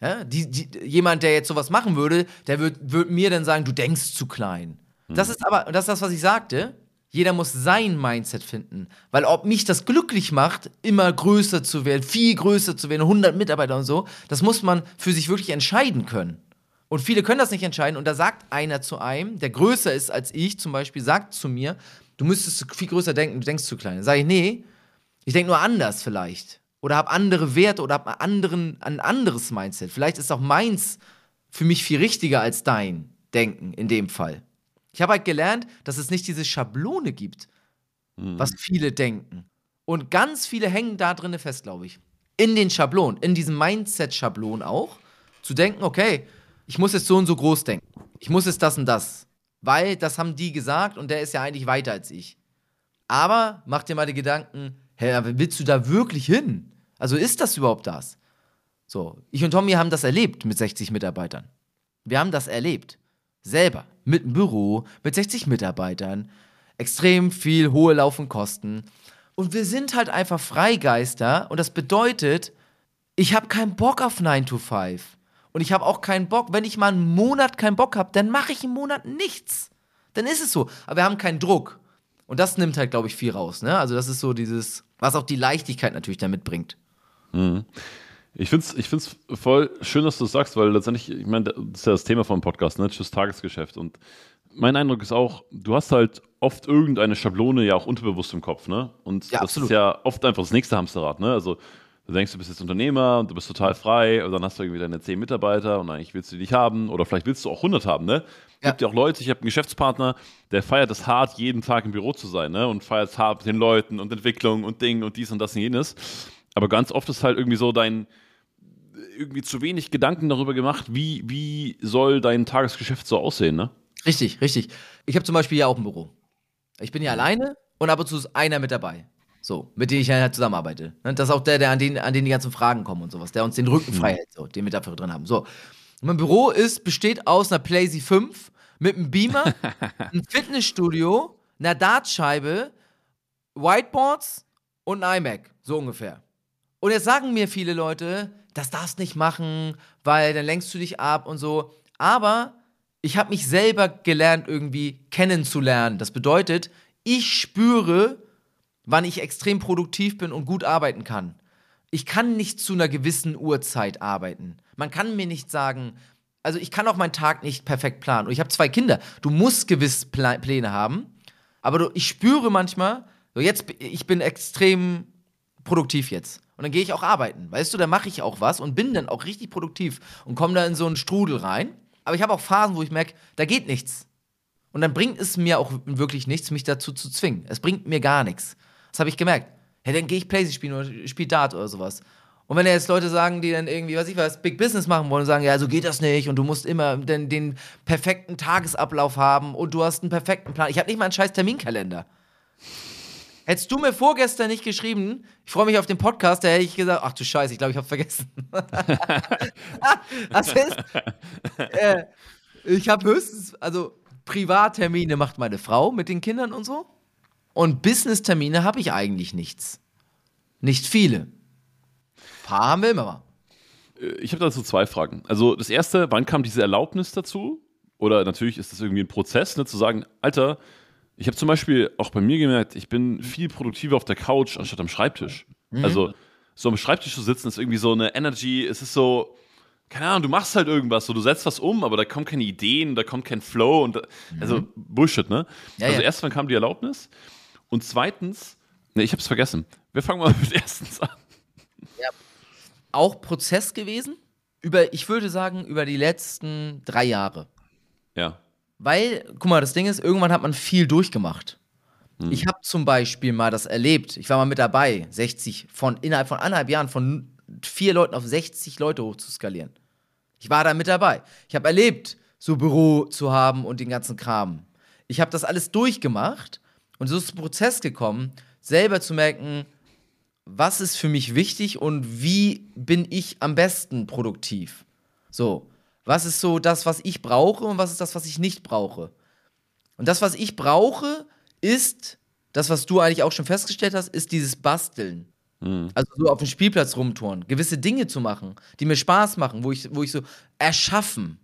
Ja, die, die, jemand, der jetzt sowas machen würde, der würde würd mir dann sagen, du denkst zu klein. Mhm. Das ist aber, das ist das, was ich sagte. Jeder muss sein Mindset finden. Weil ob mich das glücklich macht, immer größer zu werden, viel größer zu werden, 100 Mitarbeiter und so, das muss man für sich wirklich entscheiden können. Und viele können das nicht entscheiden. Und da sagt einer zu einem, der größer ist als ich, zum Beispiel, sagt zu mir, du müsstest viel größer denken, du denkst zu klein. Dann sage ich, nee, ich denke nur anders vielleicht. Oder habe andere Werte oder habe anderen, ein anderes Mindset. Vielleicht ist auch meins für mich viel richtiger als dein Denken in dem Fall. Ich habe halt gelernt, dass es nicht diese Schablone gibt, mhm. was viele denken. Und ganz viele hängen da drin fest, glaube ich. In den Schablonen, in diesem Mindset-Schablon auch, zu denken, okay, ich muss jetzt so und so groß denken. Ich muss jetzt das und das. Weil das haben die gesagt und der ist ja eigentlich weiter als ich. Aber mach dir mal die Gedanken, hä, willst du da wirklich hin? Also ist das überhaupt das? So, ich und Tommy haben das erlebt mit 60 Mitarbeitern. Wir haben das erlebt. Selber mit einem Büro, mit 60 Mitarbeitern, extrem viel hohe laufende Kosten. Und wir sind halt einfach Freigeister und das bedeutet, ich habe keinen Bock auf 9 to 5. Und ich habe auch keinen Bock, wenn ich mal einen Monat keinen Bock habe, dann mache ich im Monat nichts. Dann ist es so. Aber wir haben keinen Druck. Und das nimmt halt, glaube ich, viel raus. Ne? Also, das ist so dieses, was auch die Leichtigkeit natürlich damit bringt. Mhm. Ich finde es ich find's voll schön, dass du das sagst, weil letztendlich, ich meine, das ist ja das Thema vom Podcast, ne? Tschüss Tagesgeschäft. Und mein Eindruck ist auch, du hast halt oft irgendeine Schablone ja auch unterbewusst im Kopf, ne? Und ja, das absolut. ist ja oft einfach das nächste Hamsterrad, ne? Also du denkst, du bist jetzt Unternehmer und du bist total frei und dann hast du irgendwie deine zehn Mitarbeiter und eigentlich willst du die nicht haben oder vielleicht willst du auch 100 haben, ne? Es ja. gibt ja auch Leute, ich habe einen Geschäftspartner, der feiert es hart, jeden Tag im Büro zu sein, ne? Und feiert es hart mit den Leuten und Entwicklung und Ding und dies und das und jenes. Aber ganz oft ist halt irgendwie so dein, irgendwie zu wenig Gedanken darüber gemacht, wie, wie soll dein Tagesgeschäft so aussehen, ne? Richtig, richtig. Ich habe zum Beispiel ja auch ein Büro. Ich bin ja alleine und ab und zu ist einer mit dabei. So, mit dem ich halt zusammenarbeite. Ne, das ist auch der, der an den, an den die ganzen Fragen kommen und sowas, der uns den Rücken frei hält, so, den wir dafür drin haben. So. Und mein Büro ist, besteht aus einer PlayZ 5 mit einem Beamer, einem Fitnessstudio, einer Dartscheibe, Whiteboards und einem iMac. So ungefähr. Und jetzt sagen mir viele Leute, das darfst nicht machen, weil dann lenkst du dich ab und so. Aber ich habe mich selber gelernt, irgendwie kennenzulernen. Das bedeutet, ich spüre, wann ich extrem produktiv bin und gut arbeiten kann. Ich kann nicht zu einer gewissen Uhrzeit arbeiten. Man kann mir nicht sagen, also ich kann auch meinen Tag nicht perfekt planen. Und ich habe zwei Kinder. Du musst gewisse Pläne haben. Aber du, ich spüre manchmal, so jetzt, ich bin extrem produktiv jetzt. Und dann gehe ich auch arbeiten. Weißt du, da mache ich auch was und bin dann auch richtig produktiv und komme da in so einen Strudel rein. Aber ich habe auch Phasen, wo ich merke, da geht nichts. Und dann bringt es mir auch wirklich nichts, mich dazu zu zwingen. Es bringt mir gar nichts. Das habe ich gemerkt. Ja, dann gehe ich Playstation spielen oder spiele Dart oder sowas. Und wenn jetzt Leute sagen, die dann irgendwie, was ich weiß, Big Business machen wollen und sagen, ja, so geht das nicht und du musst immer den, den perfekten Tagesablauf haben und du hast einen perfekten Plan. Ich habe nicht mal einen scheiß Terminkalender. Hättest du mir vorgestern nicht geschrieben, ich freue mich auf den Podcast, da hätte ich gesagt, ach du Scheiße, ich glaube, ich habe vergessen. das heißt, äh, ich habe höchstens, also Privattermine macht meine Frau mit den Kindern und so. Und Business-Termine habe ich eigentlich nichts. Nicht viele. Ein paar haben wir immer mal. Ich habe dazu zwei Fragen. Also das erste, wann kam diese Erlaubnis dazu? oder natürlich ist das irgendwie ein Prozess, ne, zu sagen, Alter, ich habe zum Beispiel auch bei mir gemerkt, ich bin viel produktiver auf der Couch anstatt am Schreibtisch. Mhm. Also so am Schreibtisch zu sitzen ist irgendwie so eine Energy, es ist so, keine Ahnung, du machst halt irgendwas, so du setzt was um, aber da kommen keine Ideen, da kommt kein Flow und also mhm. Bullshit, ne? Ja, also ja. erstmal kam die Erlaubnis und zweitens, ne, ich hab's vergessen. Wir fangen mal mit erstens an. Ja. Auch Prozess gewesen über, ich würde sagen, über die letzten drei Jahre. Ja. Weil, guck mal, das Ding ist, irgendwann hat man viel durchgemacht. Mhm. Ich habe zum Beispiel mal das erlebt, ich war mal mit dabei, 60 von innerhalb von anderthalb Jahren von vier Leuten auf 60 Leute hochzuskalieren. Ich war da mit dabei. Ich habe erlebt, so Büro zu haben und den ganzen Kram. Ich habe das alles durchgemacht und so ist der Prozess gekommen, selber zu merken, was ist für mich wichtig und wie bin ich am besten produktiv. So, was ist so das, was ich brauche und was ist das, was ich nicht brauche. Und das, was ich brauche, ist, das, was du eigentlich auch schon festgestellt hast, ist dieses Basteln. Mhm. Also so auf dem Spielplatz rumtouren, gewisse Dinge zu machen, die mir Spaß machen, wo ich, wo ich so erschaffen.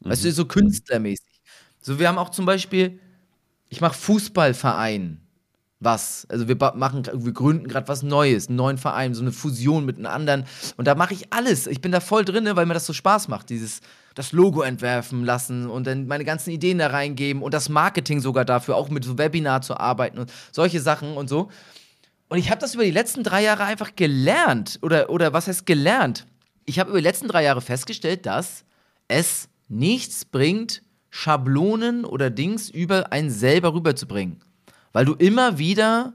Mhm. Weißt du, so künstlermäßig. So, wir haben auch zum Beispiel, ich mache Fußballverein. Was? Also wir machen, wir gründen gerade was Neues, einen neuen Verein, so eine Fusion mit einem anderen. Und da mache ich alles. Ich bin da voll drin, weil mir das so Spaß macht. Dieses, das Logo entwerfen lassen und dann meine ganzen Ideen da reingeben und das Marketing sogar dafür, auch mit so Webinar zu arbeiten und solche Sachen und so. Und ich habe das über die letzten drei Jahre einfach gelernt. Oder, oder was heißt gelernt? Ich habe über die letzten drei Jahre festgestellt, dass es nichts bringt, Schablonen oder Dings über einen selber rüberzubringen. Weil du immer wieder,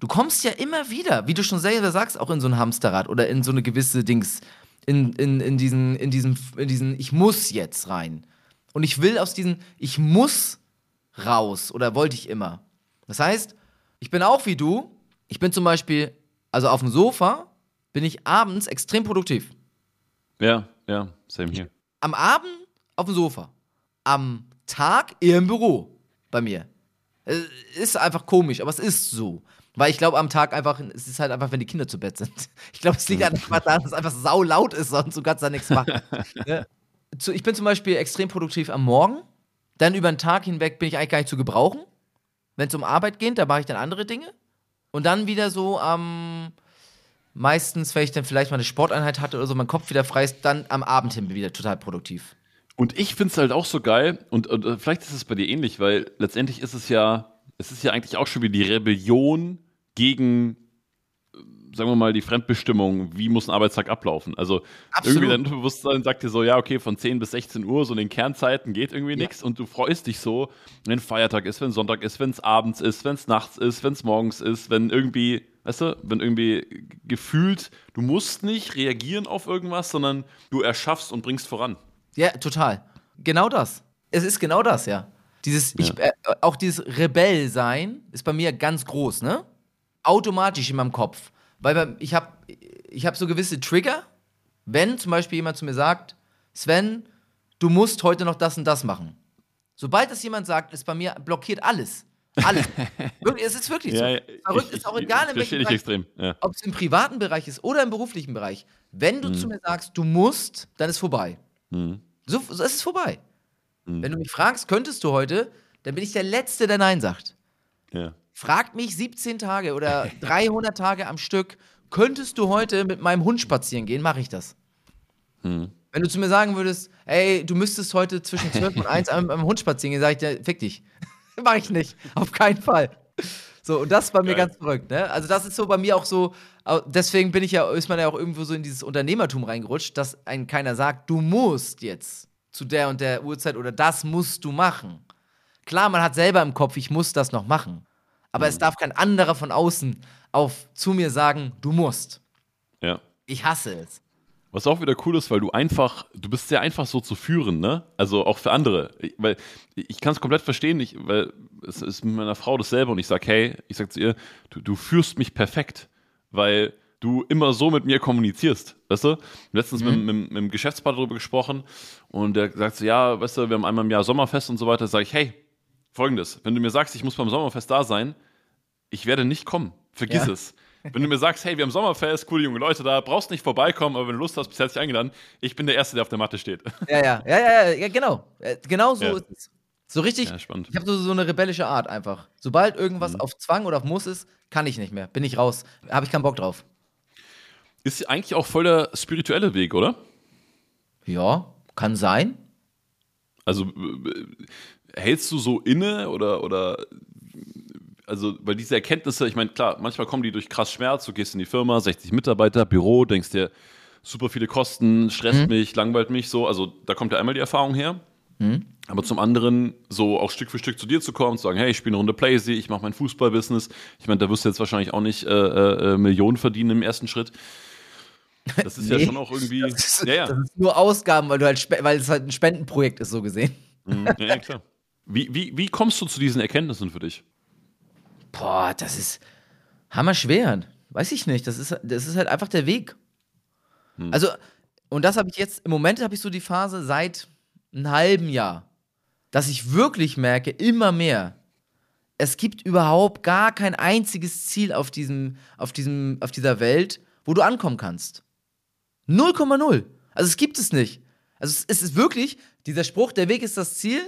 du kommst ja immer wieder, wie du schon selber sagst, auch in so ein Hamsterrad oder in so eine gewisse Dings, in, in, in, diesen, in, diesen, in diesen, ich muss jetzt rein. Und ich will aus diesen, ich muss raus oder wollte ich immer. Das heißt, ich bin auch wie du, ich bin zum Beispiel, also auf dem Sofa, bin ich abends extrem produktiv. Ja, ja, same hier. Am Abend auf dem Sofa. Am Tag eher im Büro bei mir. Es ist einfach komisch, aber es ist so. Weil ich glaube, am Tag einfach, es ist halt einfach, wenn die Kinder zu Bett sind. Ich glaube, es liegt einfach daran, dass es einfach sau laut ist, sonst du kannst da nichts machen. ja. Ich bin zum Beispiel extrem produktiv am Morgen. Dann über den Tag hinweg bin ich eigentlich gar nicht zu gebrauchen. Wenn es um Arbeit geht, da mache ich dann andere Dinge. Und dann wieder so am, ähm, meistens, wenn ich dann vielleicht mal eine Sporteinheit hatte oder so, mein Kopf wieder frei ist, dann am Abend hin wieder total produktiv. Und ich finde es halt auch so geil, und, und, äh, vielleicht ist es bei dir ähnlich, weil letztendlich ist es ja, es ist ja eigentlich auch schon wie die Rebellion gegen sagen wir mal, die Fremdbestimmung, wie muss ein Arbeitstag ablaufen. Also Absolut. irgendwie dein Bewusstsein sagt dir so, ja, okay, von 10 bis 16 Uhr, so in den Kernzeiten geht irgendwie ja. nichts und du freust dich so, wenn Feiertag ist, wenn Sonntag ist, wenn es abends ist, wenn es nachts ist, wenn es morgens ist, wenn irgendwie, weißt du, wenn irgendwie gefühlt, du musst nicht reagieren auf irgendwas, sondern du erschaffst und bringst voran. Ja, total. Genau das. Es ist genau das, ja. Dieses, ja. Ich, äh, auch dieses Rebell-Sein ist bei mir ganz groß, ne? Automatisch in meinem Kopf. Weil ich habe ich hab so gewisse Trigger, wenn zum Beispiel jemand zu mir sagt, Sven, du musst heute noch das und das machen. Sobald das jemand sagt, ist bei mir blockiert alles. Alles. es ist wirklich ja, so. Verrückt ist auch egal, in welchem Bereich, extrem. Ja. ob es im privaten Bereich ist oder im beruflichen Bereich. Wenn du mhm. zu mir sagst, du musst, dann ist vorbei. Mhm. So, so ist es vorbei. Mhm. Wenn du mich fragst, könntest du heute, dann bin ich der Letzte, der Nein sagt. Ja. Fragt mich 17 Tage oder 300 Tage am Stück, könntest du heute mit meinem Hund spazieren gehen, mache ich das. Hm. Wenn du zu mir sagen würdest, ey, du müsstest heute zwischen 12 und 1 am, am Hund spazieren gehen, sage ich dir, fick dich. mache ich nicht. Auf keinen Fall. So, und das ist bei mir Geil. ganz verrückt, ne? Also, das ist so bei mir auch so, deswegen bin ich ja, ist man ja auch irgendwo so in dieses Unternehmertum reingerutscht, dass ein keiner sagt, du musst jetzt zu der und der Uhrzeit oder das musst du machen. Klar, man hat selber im Kopf, ich muss das noch machen aber mhm. es darf kein anderer von außen auf zu mir sagen, du musst. Ja. Ich hasse es. Was auch wieder cool ist, weil du einfach, du bist sehr einfach so zu führen, ne? Also auch für andere. Weil ich kann es komplett verstehen, ich, weil es ist mit meiner Frau dasselbe und ich sage, hey, ich sag zu ihr, du, du führst mich perfekt, weil du immer so mit mir kommunizierst, weißt du? Letztens mhm. mit, mit, mit, dem Geschäftspartner darüber gesprochen und der sagt so, ja, weißt du, wir haben einmal im Jahr Sommerfest und so weiter, sage ich, hey, folgendes, wenn du mir sagst, ich muss beim Sommerfest da sein, ich werde nicht kommen. Vergiss ja. es. Wenn du mir sagst, hey, wir haben Sommerfest, coole junge Leute da, brauchst nicht vorbeikommen, aber wenn du Lust hast, bist herzlich eingeladen. Ich bin der Erste, der auf der Matte steht. Ja, ja, ja, ja, ja genau. Äh, genau so Ja. ist es. So richtig, Ja, ich habe so, so eine rebellische Art einfach. Sobald irgendwas Mhm. auf Zwang oder auf Muss ist, kann ich nicht mehr. Bin ich raus. Habe ich keinen Bock drauf. Ist eigentlich auch voll der spirituelle Weg, oder? Ja, kann sein. Also äh, hältst du so inne oder, oder also, weil diese Erkenntnisse, ich meine, klar, manchmal kommen die durch krass Schmerz, du gehst in die Firma, 60 Mitarbeiter, Büro, denkst dir, super viele Kosten, stresst mich, langweilt mich so, also da kommt ja einmal die Erfahrung her. Aber zum anderen, so auch Stück für Stück zu dir zu kommen, zu sagen, hey, ich spiele eine Runde Playsee, ich mache mein Fußballbusiness. Ich meine, da wirst du jetzt wahrscheinlich auch nicht äh, äh, äh, Millionen verdienen im ersten Schritt. Das ist ja Nee, schon auch irgendwie. Das ist, ja, ja. das ist nur Ausgaben, weil, du halt, weil es halt ein Spendenprojekt ist, so gesehen. Mhm, ja, ja, klar. Wie, wie, wie kommst du zu diesen Erkenntnissen für dich? Boah, das ist hammerschwer. Weiß ich nicht. Das ist, das ist halt einfach der Weg. Also, und das habe ich jetzt, im Moment habe ich so die Phase seit einem halben Jahr, dass ich wirklich merke, immer mehr, es gibt überhaupt gar kein einziges Ziel auf, diesem, auf, diesem, auf dieser Welt, wo du ankommen kannst. 0,0. Also es gibt es nicht. Also es, ist wirklich, dieser Spruch, der Weg ist das Ziel,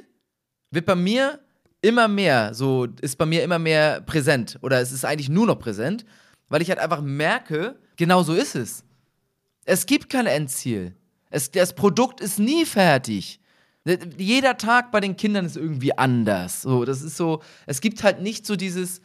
wird bei mir immer mehr, so ist bei mir immer mehr präsent. Oder es ist eigentlich nur noch präsent, weil ich halt einfach merke, genau so ist es. Es gibt kein Endziel. Es, das Produkt ist nie fertig. Jeder Tag bei den Kindern ist irgendwie anders. So, das ist so, es gibt halt nicht so dieses,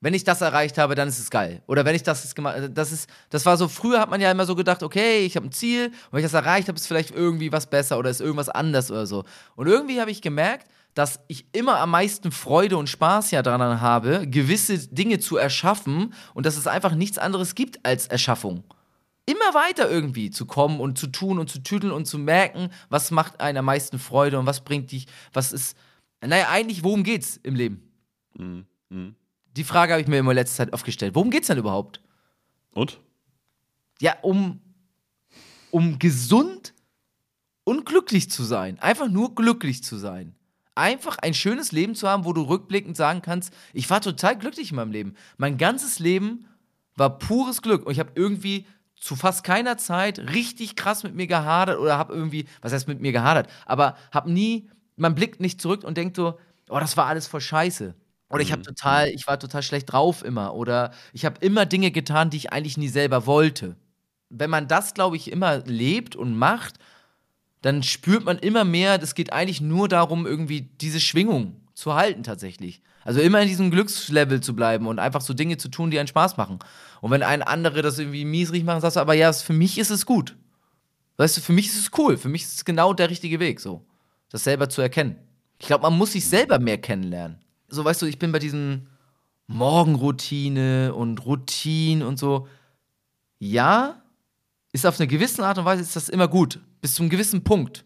wenn ich das erreicht habe, dann ist es geil. Oder wenn ich das gemacht das ist, das war so, früher hat man ja immer so gedacht, okay, ich habe ein Ziel und wenn ich das erreicht habe, ist vielleicht irgendwie was besser oder ist irgendwas anders oder so. Und irgendwie habe ich gemerkt, dass ich immer am meisten Freude und Spaß ja daran habe, gewisse Dinge zu erschaffen und dass es einfach nichts anderes gibt als Erschaffung immer weiter irgendwie zu kommen und zu tun und zu tüdeln und zu merken, was macht einen am meisten Freude und was bringt dich, was ist, naja, eigentlich, worum geht's im Leben? Mhm. Mhm. Die Frage habe ich mir immer in letzter Zeit oft gestellt. Worum geht's denn überhaupt? Und? Ja, um, um gesund und glücklich zu sein. Einfach nur glücklich zu sein. Einfach ein schönes Leben zu haben, wo du rückblickend sagen kannst, ich war total glücklich in meinem Leben. Mein ganzes Leben war pures Glück und ich habe irgendwie zu fast keiner Zeit richtig krass mit mir gehadert oder habe irgendwie, was heißt mit mir gehadert, aber habe nie, man blickt nicht zurück und denkt so, oh, das war alles voll scheiße. Oder ich habe total, ich war total schlecht drauf immer. Oder ich habe immer Dinge getan, die ich eigentlich nie selber wollte. Wenn man das, glaube ich, immer lebt und macht, dann spürt man immer mehr, das geht eigentlich nur darum, irgendwie diese Schwingung zu halten tatsächlich. Also immer in diesem Glückslevel zu bleiben und einfach so Dinge zu tun, die einen Spaß machen. Und wenn ein andere das irgendwie miesrig machen, sagst du, aber ja, für mich ist es gut. Weißt du, für mich ist es cool. Für mich ist es genau der richtige Weg, so. Das selber zu erkennen. Ich glaube, man muss sich selber mehr kennenlernen. So, weißt du, ich bin bei diesen Morgenroutine und Routine und so. Ja, ist auf eine gewisse Art und Weise ist das immer gut. Bis zu einem gewissen Punkt.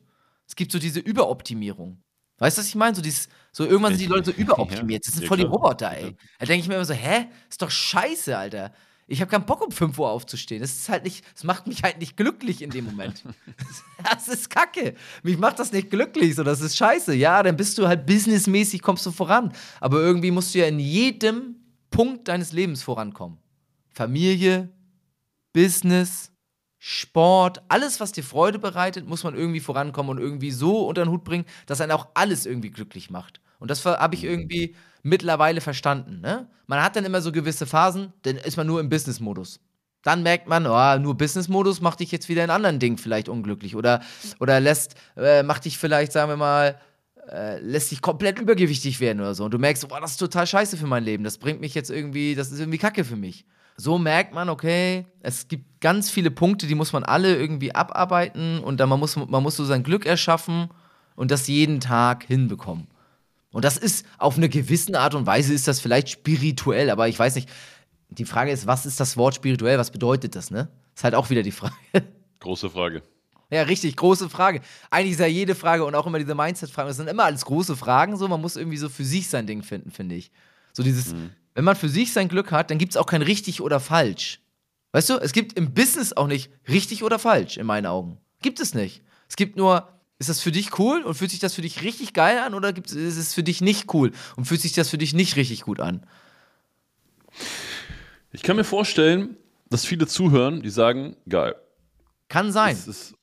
Es gibt so diese Überoptimierung. Weißt du, was ich meine? So, dieses, so irgendwann sind die Leute so überoptimiert. Das sind voll die. Roboter, ey. Da denke ich mir immer so, hä? Ist doch scheiße, Alter. Ich habe keinen Bock, um 5 Uhr aufzustehen. Das ist halt nicht, das macht mich halt nicht glücklich in dem Moment. das ist Kacke. Mich macht das nicht glücklich, so das ist scheiße. Ja, dann bist du halt businessmäßig, kommst du voran. Aber irgendwie musst du ja in jedem Punkt deines Lebens vorankommen. Familie, Business, Sport, alles, was dir Freude bereitet, muss man irgendwie vorankommen und irgendwie so unter den Hut bringen, dass einen auch alles irgendwie glücklich macht. Und das habe ich irgendwie mittlerweile verstanden. Ne? Man hat dann immer so gewisse Phasen, dann ist man nur im Business-Modus. Dann merkt man, oh, nur Business-Modus macht dich jetzt wieder in anderen Dingen vielleicht unglücklich. Oder, oder lässt, äh, macht dich vielleicht, sagen wir mal, äh, lässt dich komplett übergewichtig werden oder so. Und du merkst, boah, das ist total scheiße für mein Leben. Das bringt mich jetzt irgendwie, das ist irgendwie Kacke für mich. So merkt man, okay, es gibt ganz viele Punkte, die muss man alle irgendwie abarbeiten und dann man muss man muss so sein Glück erschaffen und das jeden Tag hinbekommen. Und das ist auf eine gewisse Art und Weise ist das vielleicht spirituell, aber ich weiß nicht. Die Frage ist, was ist das Wort spirituell? Was bedeutet das, ne? Ist halt auch wieder die Frage. Große Frage. Ja, richtig, große Frage. Eigentlich ist ja jede Frage und auch immer diese Mindset-Fragen, das sind immer alles große Fragen, so, man muss irgendwie so für sich sein Ding finden, finde ich. So dieses, wenn man für sich sein Glück hat, dann gibt es auch kein richtig oder falsch. Weißt du, es gibt im Business auch nicht richtig oder falsch, in meinen Augen. Gibt es nicht. Es gibt nur, ist das für dich cool und fühlt sich das für dich richtig geil an oder ist es für dich nicht cool und fühlt sich das für dich nicht richtig gut an? Ich kann mir vorstellen, dass viele zuhören, die sagen, geil. Kann sein. Das ist,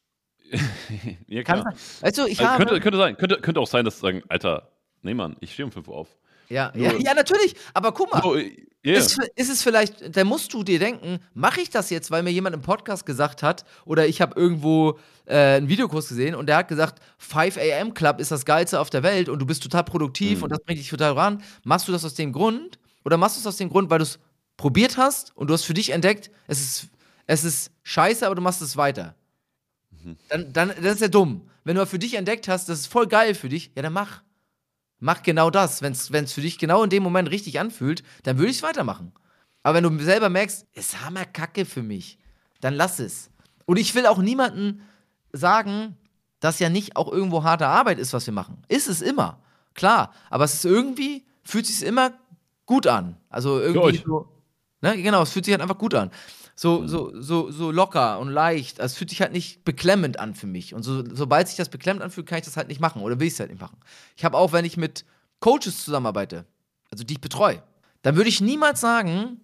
ja, Kann sein. Du, ich Also habe. könnte, könnte sein. Könnte, könnte auch sein, dass sie sagen, Alter, nee, Mann, ich stehe um 5 Uhr auf. Ja, ja, ja, natürlich. Aber guck mal. So, yeah. Ist, ist es vielleicht, da musst du dir denken, mache ich das jetzt, weil mir jemand im Podcast gesagt hat, oder ich habe irgendwo äh, einen Videokurs gesehen und der hat gesagt, 5 AM Club ist das Geilste auf der Welt und du bist total produktiv und das bringt dich total ran. Machst du das aus dem Grund? Oder machst du es aus dem Grund, weil du es probiert hast und du hast für dich entdeckt, es ist, es ist scheiße, aber du machst es weiter? Dann, dann, das ist ja dumm. Wenn du für dich entdeckt hast, das ist voll geil für dich, ja, dann mach. Mach genau das. Wenn es für dich genau in dem Moment richtig anfühlt, dann würde ich es weitermachen. Aber wenn du selber merkst, ist Hammerkacke für mich, dann lass es. Und ich will auch niemanden sagen, dass ja nicht auch irgendwo harte Arbeit ist, was wir machen. Ist es immer. Klar. Aber es ist irgendwie, fühlt sich immer gut an. Also irgendwie so. Ne? Genau, es fühlt sich halt einfach gut an. So, so, so, so locker und leicht. Also es fühlt sich halt nicht beklemmend an für mich. Und so, sobald sich das beklemmend anfühlt, kann ich das halt nicht machen oder will ich es halt nicht machen. Ich habe auch, wenn ich mit Coaches zusammenarbeite, also die ich betreue, dann würde ich niemals sagen,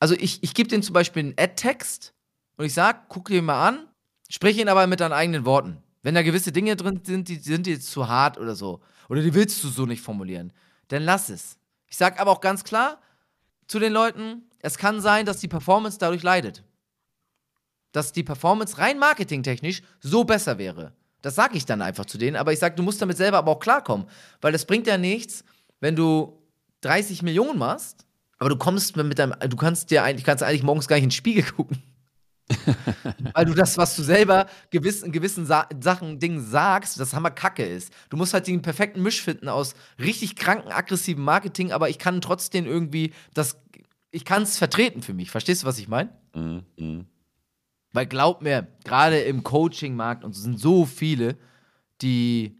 also ich, ich gebe denen zum Beispiel einen Ad-Text und ich sage, guck dir mal an, sprich ihn aber mit deinen eigenen Worten. Wenn da gewisse Dinge drin sind, die sind dir zu hart oder so, oder die willst du so nicht formulieren, dann lass es. Ich sage aber auch ganz klar zu den Leuten, es kann sein, dass die Performance dadurch leidet. Dass die Performance rein marketingtechnisch so besser wäre. Das sage ich dann einfach zu denen, aber ich sage, du musst damit selber aber auch klarkommen. Weil das bringt ja nichts, wenn du 30 Millionen machst, aber du kommst mit deinem, du kannst dir eigentlich, kannst eigentlich morgens gar nicht in den Spiegel gucken. Weil du das, was du selber gewiss, in gewissen Sa Sachen, Dingen sagst, das hammer Kacke ist. Du musst halt den perfekten Misch finden aus richtig kranken, aggressiven Marketing, aber ich kann trotzdem irgendwie das, ich kann es vertreten für mich. Verstehst du, was ich meine? Mhm, mhm. Weil glaub mir, gerade im Coaching-Markt und so sind so viele, die,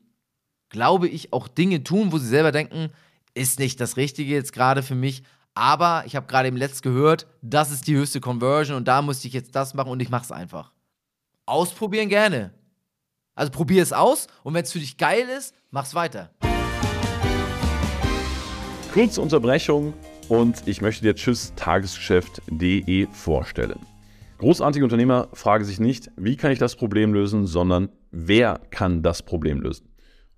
glaube ich, auch Dinge tun, wo sie selber denken, ist nicht das Richtige jetzt gerade für mich. Aber ich habe gerade im Letzt gehört, das ist die höchste Conversion und da musste ich jetzt das machen und ich mache es einfach. Ausprobieren gerne. Also probier es aus und wenn es für dich geil ist, mach's weiter. Kurze Unterbrechung und ich möchte dir Tschüss Tagesgeschäft.de vorstellen. Großartige Unternehmer fragen sich nicht, wie kann ich das Problem lösen, sondern wer kann das Problem lösen.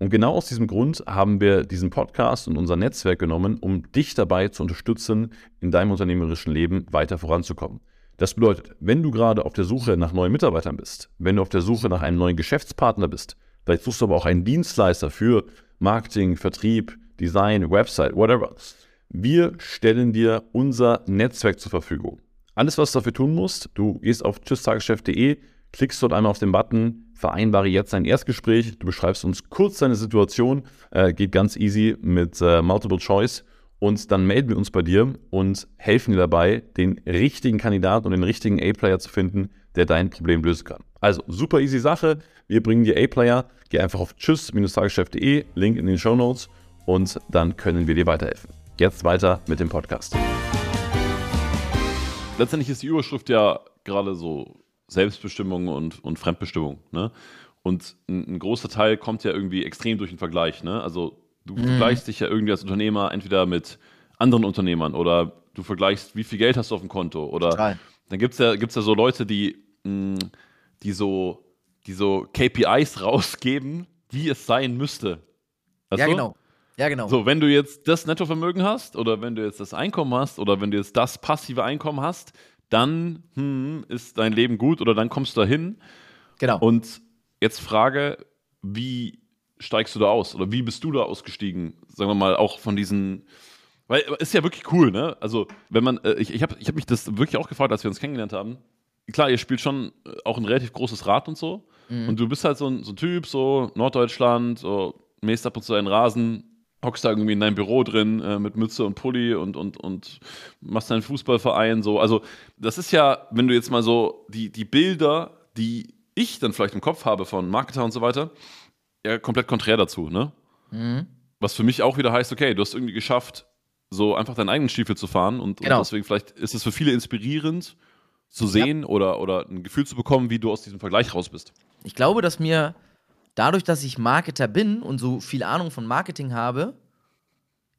Und genau aus diesem Grund haben wir diesen Podcast und unser Netzwerk genommen, um dich dabei zu unterstützen, in deinem unternehmerischen Leben weiter voranzukommen. Das bedeutet, wenn du gerade auf der Suche nach neuen Mitarbeitern bist, wenn du auf der Suche nach einem neuen Geschäftspartner bist, vielleicht suchst du aber auch einen Dienstleister für Marketing, Vertrieb, Design, Website, whatever. Wir stellen dir unser Netzwerk zur Verfügung. Alles, was du dafür tun musst, du gehst auf tschüsstageschef.de, klickst dort einmal auf den Button, vereinbare jetzt ein Erstgespräch, du beschreibst uns kurz deine Situation, äh, geht ganz easy mit äh, Multiple Choice und dann melden wir uns bei dir und helfen dir dabei, den richtigen Kandidaten und den richtigen A-Player zu finden, der dein Problem lösen kann. Also super easy Sache, wir bringen dir A-Player, geh einfach auf tschüss-tageschef.de, Link in den Show Notes und dann können wir dir weiterhelfen. Jetzt weiter mit dem Podcast. Letztendlich ist die Überschrift ja gerade so Selbstbestimmung und, und Fremdbestimmung. Ne? Und ein, ein, großer Teil kommt ja irgendwie extrem durch den Vergleich. Ne? Also du mhm. vergleichst dich ja irgendwie als Unternehmer entweder mit anderen Unternehmern oder du vergleichst, wie viel Geld hast du auf dem Konto. Oder Total. dann gibt es ja, gibt's ja so Leute, die, mh, die, so, die so KPIs rausgeben, wie es sein müsste. Weißt ja, du? genau. Ja, genau. So, wenn du jetzt das Nettovermögen hast oder wenn du jetzt das Einkommen hast oder wenn du jetzt das passive Einkommen hast, dann hm, ist dein Leben gut oder dann kommst du dahin. Genau. Und jetzt Frage, wie steigst du da aus oder wie bist du da ausgestiegen? Sagen wir mal auch von diesen, weil ist ja wirklich cool, ne? Also wenn man, äh, ich, ich habe ich hab mich das wirklich auch gefragt, als wir uns kennengelernt haben. Klar, ihr spielt schon äh, auch ein relativ großes Rad und so. Mhm. Und du bist halt so ein, so ein Typ, so Norddeutschland, so mähst ab und zu einen Rasen, hockst da irgendwie in deinem Büro drin äh, mit Mütze und Pulli und, und, und machst deinen Fußballverein so. Also, das ist ja, wenn du jetzt mal so die, die Bilder, die ich dann vielleicht im Kopf habe von Marketer und so weiter, ja, komplett konträr dazu, ne? Mhm. Was für mich auch wieder heißt, okay, du hast irgendwie geschafft, so einfach deinen eigenen Stiefel zu fahren und, Genau. und deswegen vielleicht ist es für viele inspirierend zu sehen oder, oder ein Gefühl zu bekommen, wie du aus diesem Vergleich raus bist. Ich glaube, dass mir dadurch, dass ich Marketer bin und so viel Ahnung von Marketing habe,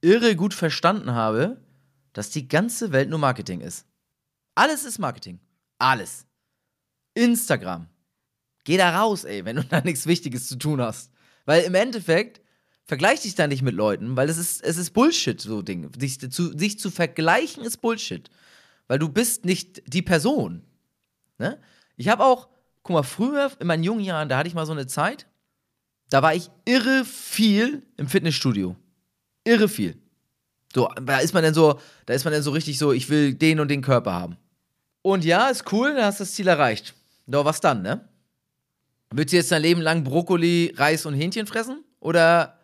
irre gut verstanden habe, dass die ganze Welt nur Marketing ist. Alles ist Marketing. Alles. Instagram. Geh da raus, ey, wenn du da nichts Wichtiges zu tun hast. Weil im Endeffekt vergleich dich da nicht mit Leuten, weil es ist, es ist Bullshit, so Ding. Sich zu, sich zu vergleichen ist Bullshit. Weil du bist nicht die Person. Ne? Ich habe auch, guck mal, früher in meinen jungen Jahren, da hatte ich mal so eine Zeit, da war ich irre viel im Fitnessstudio. Irre viel. So, da ist man dann so, da ist man dann so richtig so, ich will den und den Körper haben. Und ja, ist cool, dann hast du das Ziel erreicht. Doch, was dann, ne? Willst du jetzt dein Leben lang Brokkoli, Reis und Hähnchen fressen? Oder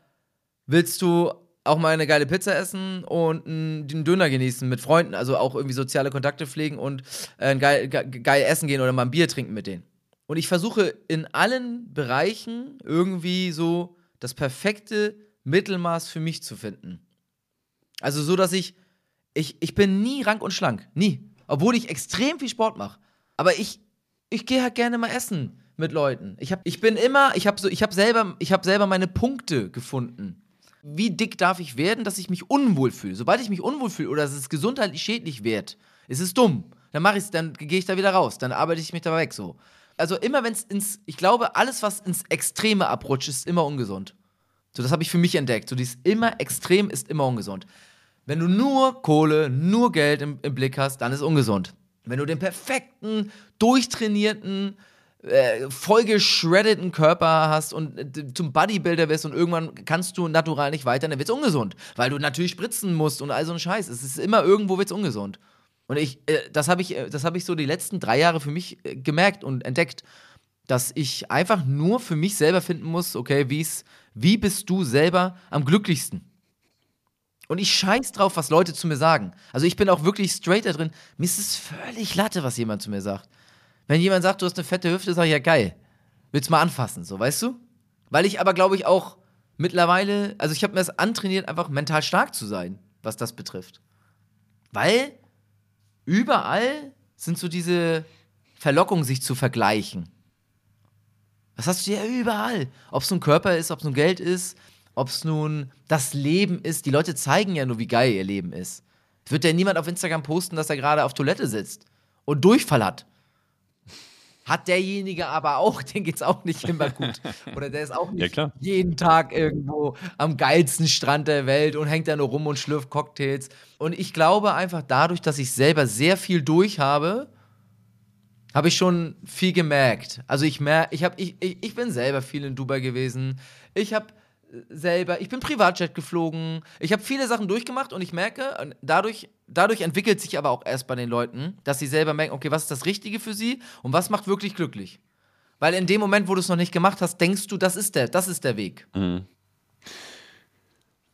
willst du auch mal eine geile Pizza essen und einen Döner genießen mit Freunden, also auch irgendwie soziale Kontakte pflegen und äh, geil, geil essen gehen oder mal ein Bier trinken mit denen? Und ich versuche in allen Bereichen irgendwie so das perfekte Mittelmaß für mich zu finden. Also so, dass ich, ich, ich bin nie rank und schlank. Nie. Obwohl ich extrem viel Sport mache. Aber ich, ich gehe halt gerne mal essen mit Leuten. Ich, hab, ich bin immer, ich habe so, hab selber, hab selber meine Punkte gefunden. Wie dick darf ich werden, dass ich mich unwohl fühle? Sobald ich mich unwohl fühle oder dass es gesundheitlich schädlich wird, ist es dumm. Dann mache ich dann gehe ich da wieder raus, dann arbeite ich mich da weg so. Also immer wenn es ins, ich glaube, alles, was ins Extreme abrutscht, ist immer ungesund. So, das habe ich für mich entdeckt. So, dieses immer extrem ist immer ungesund. Wenn du nur Kohle, nur Geld im, im Blick hast, dann ist ungesund. Wenn du den perfekten, durchtrainierten, äh, vollgeschreddeten Körper hast und äh, zum Bodybuilder wirst und irgendwann kannst du natural nicht weiter, dann wird es ungesund. Weil du natürlich spritzen musst und all so ein Scheiß. Es ist immer irgendwo wird's ungesund. Und ich, äh, das habe ich, äh, das ich so die letzten drei Jahre für mich äh, gemerkt und entdeckt, dass ich einfach nur für mich selber finden muss, okay, wie's, wie bist du selber am glücklichsten? Und ich scheiß drauf, was Leute zu mir sagen. Also ich bin auch wirklich straight da drin. Mir ist es völlig Latte, was jemand zu mir sagt. Wenn jemand sagt, du hast eine fette Hüfte, sag ich ja geil. Willst du mal anfassen, so, weißt du? Weil ich aber, glaube ich, auch mittlerweile, also ich habe mir das antrainiert, einfach mental stark zu sein, was das betrifft. Weil überall sind so diese Verlockungen, sich zu vergleichen. Das hast du ja überall. Ob es nun Körper ist, ob es nun Geld ist, ob es nun das Leben ist. Die Leute zeigen ja nur, wie geil ihr Leben ist. Wird ja niemand auf Instagram posten, dass er gerade auf Toilette sitzt und Durchfall hat. Hat derjenige aber auch, den geht's auch nicht immer gut. Oder der ist auch nicht ja, jeden Tag irgendwo am geilsten Strand der Welt und hängt da nur rum und schlürft Cocktails. Und ich glaube einfach dadurch, dass ich selber sehr viel durch habe, habe ich schon viel gemerkt. Also ich merke, ich, ich, ich, ich bin selber viel in Dubai gewesen. Ich habe selber, ich bin Privatjet geflogen, ich habe viele Sachen durchgemacht und ich merke, dadurch, dadurch entwickelt sich aber auch erst bei den Leuten, dass sie selber merken, okay, was ist das Richtige für sie und was macht wirklich glücklich. Weil in dem Moment, wo du es noch nicht gemacht hast, denkst du, das ist der, das ist der Weg. Mhm.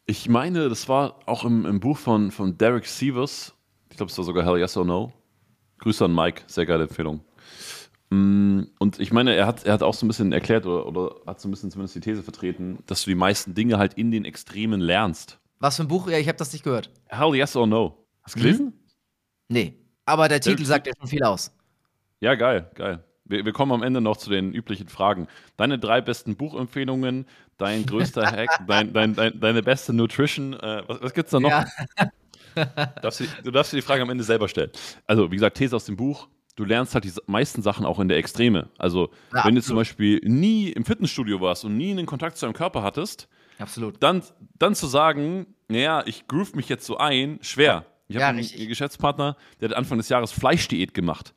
Ich meine, das war auch im, im Buch von, von Derek Sievers, ich glaube, es war sogar Hell Yes or No. Grüße an Mike, sehr geile Empfehlung. Mm, und ich meine, er hat, er hat auch so ein bisschen erklärt oder, oder hat so ein bisschen zumindest die These vertreten, dass du die meisten Dinge halt in den Extremen lernst. Was für ein Buch? Ja, ich habe das nicht gehört. Hell yes or no. Hast du gelesen? Mhm. Nee. Aber der Titel sagt ja schon viel aus. Ja, geil, geil. Wir, wir, kommen am Ende noch zu den üblichen Fragen. Deine drei besten Buchempfehlungen, dein größter Hack, dein, dein, dein, deine beste Nutrition. Äh, was, was gibt's da noch? Ja. darfst du, du darfst dir die Frage am Ende selber stellen. Also, wie gesagt, These aus dem Buch du lernst halt die meisten Sachen auch in der Extreme. Also, ja, wenn du zum Beispiel nie im Fitnessstudio warst und nie einen Kontakt zu deinem Körper hattest, absolut. Dann, dann zu sagen, naja, ich groove mich jetzt so ein, schwer. Ich habe ja, einen richtig. Geschäftspartner, der hat Anfang des Jahres Fleischdiät gemacht.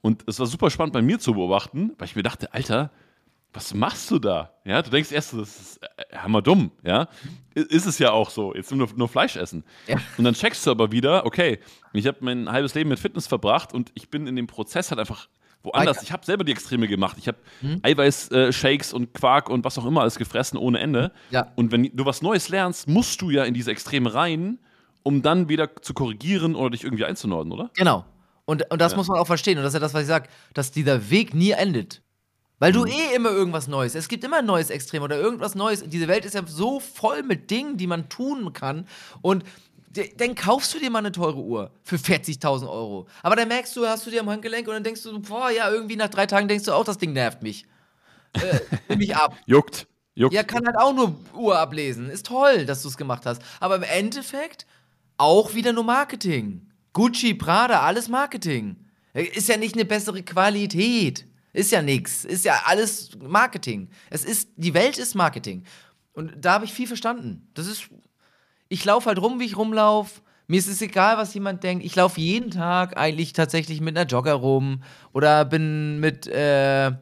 Und es war super spannend bei mir zu beobachten, weil ich mir dachte, Alter, was machst du da? Ja, du denkst erst, das ist äh, hammerdumm, ja. Ist es ja auch so, jetzt nur, nur Fleisch essen. Ja. Und dann checkst du aber wieder, okay, ich habe mein halbes Leben mit Fitness verbracht und ich bin in dem Prozess halt einfach woanders. Ich habe selber die Extreme gemacht. Ich habe hm. Eiweiß-Shakes und Quark und was auch immer alles gefressen ohne Ende. Ja. Und wenn du was Neues lernst, musst du ja in diese Extreme rein, um dann wieder zu korrigieren oder dich irgendwie einzunorden, oder? Genau. Und, und das ja. muss man auch verstehen. Und das ist ja das, was ich sage, dass dieser Weg nie endet. Weil du mhm. eh immer irgendwas Neues. Es gibt immer ein neues Extrem oder irgendwas Neues. Diese Welt ist ja so voll mit Dingen, die man tun kann. Und dann kaufst du dir mal eine teure Uhr für 40.000 Euro. Aber dann merkst du, hast du dir am Handgelenk und dann denkst du, boah, ja, irgendwie nach drei Tagen denkst du auch, das Ding nervt mich. Äh, nimm mich ab. Juckt. Juckt. Ja, kann halt auch nur Uhr ablesen. Ist toll, dass du es gemacht hast. Aber im Endeffekt auch wieder nur Marketing. Gucci, Prada, alles Marketing. Ist ja nicht eine bessere Qualität. Ist ja nichts. Ist ja alles Marketing. Es ist, die Welt ist Marketing. Und da habe ich viel verstanden. Das ist, ich laufe halt rum, wie ich rumlaufe. Mir ist es egal, was jemand denkt. Ich laufe jeden Tag eigentlich tatsächlich mit einer Jogger rum oder bin mit, äh,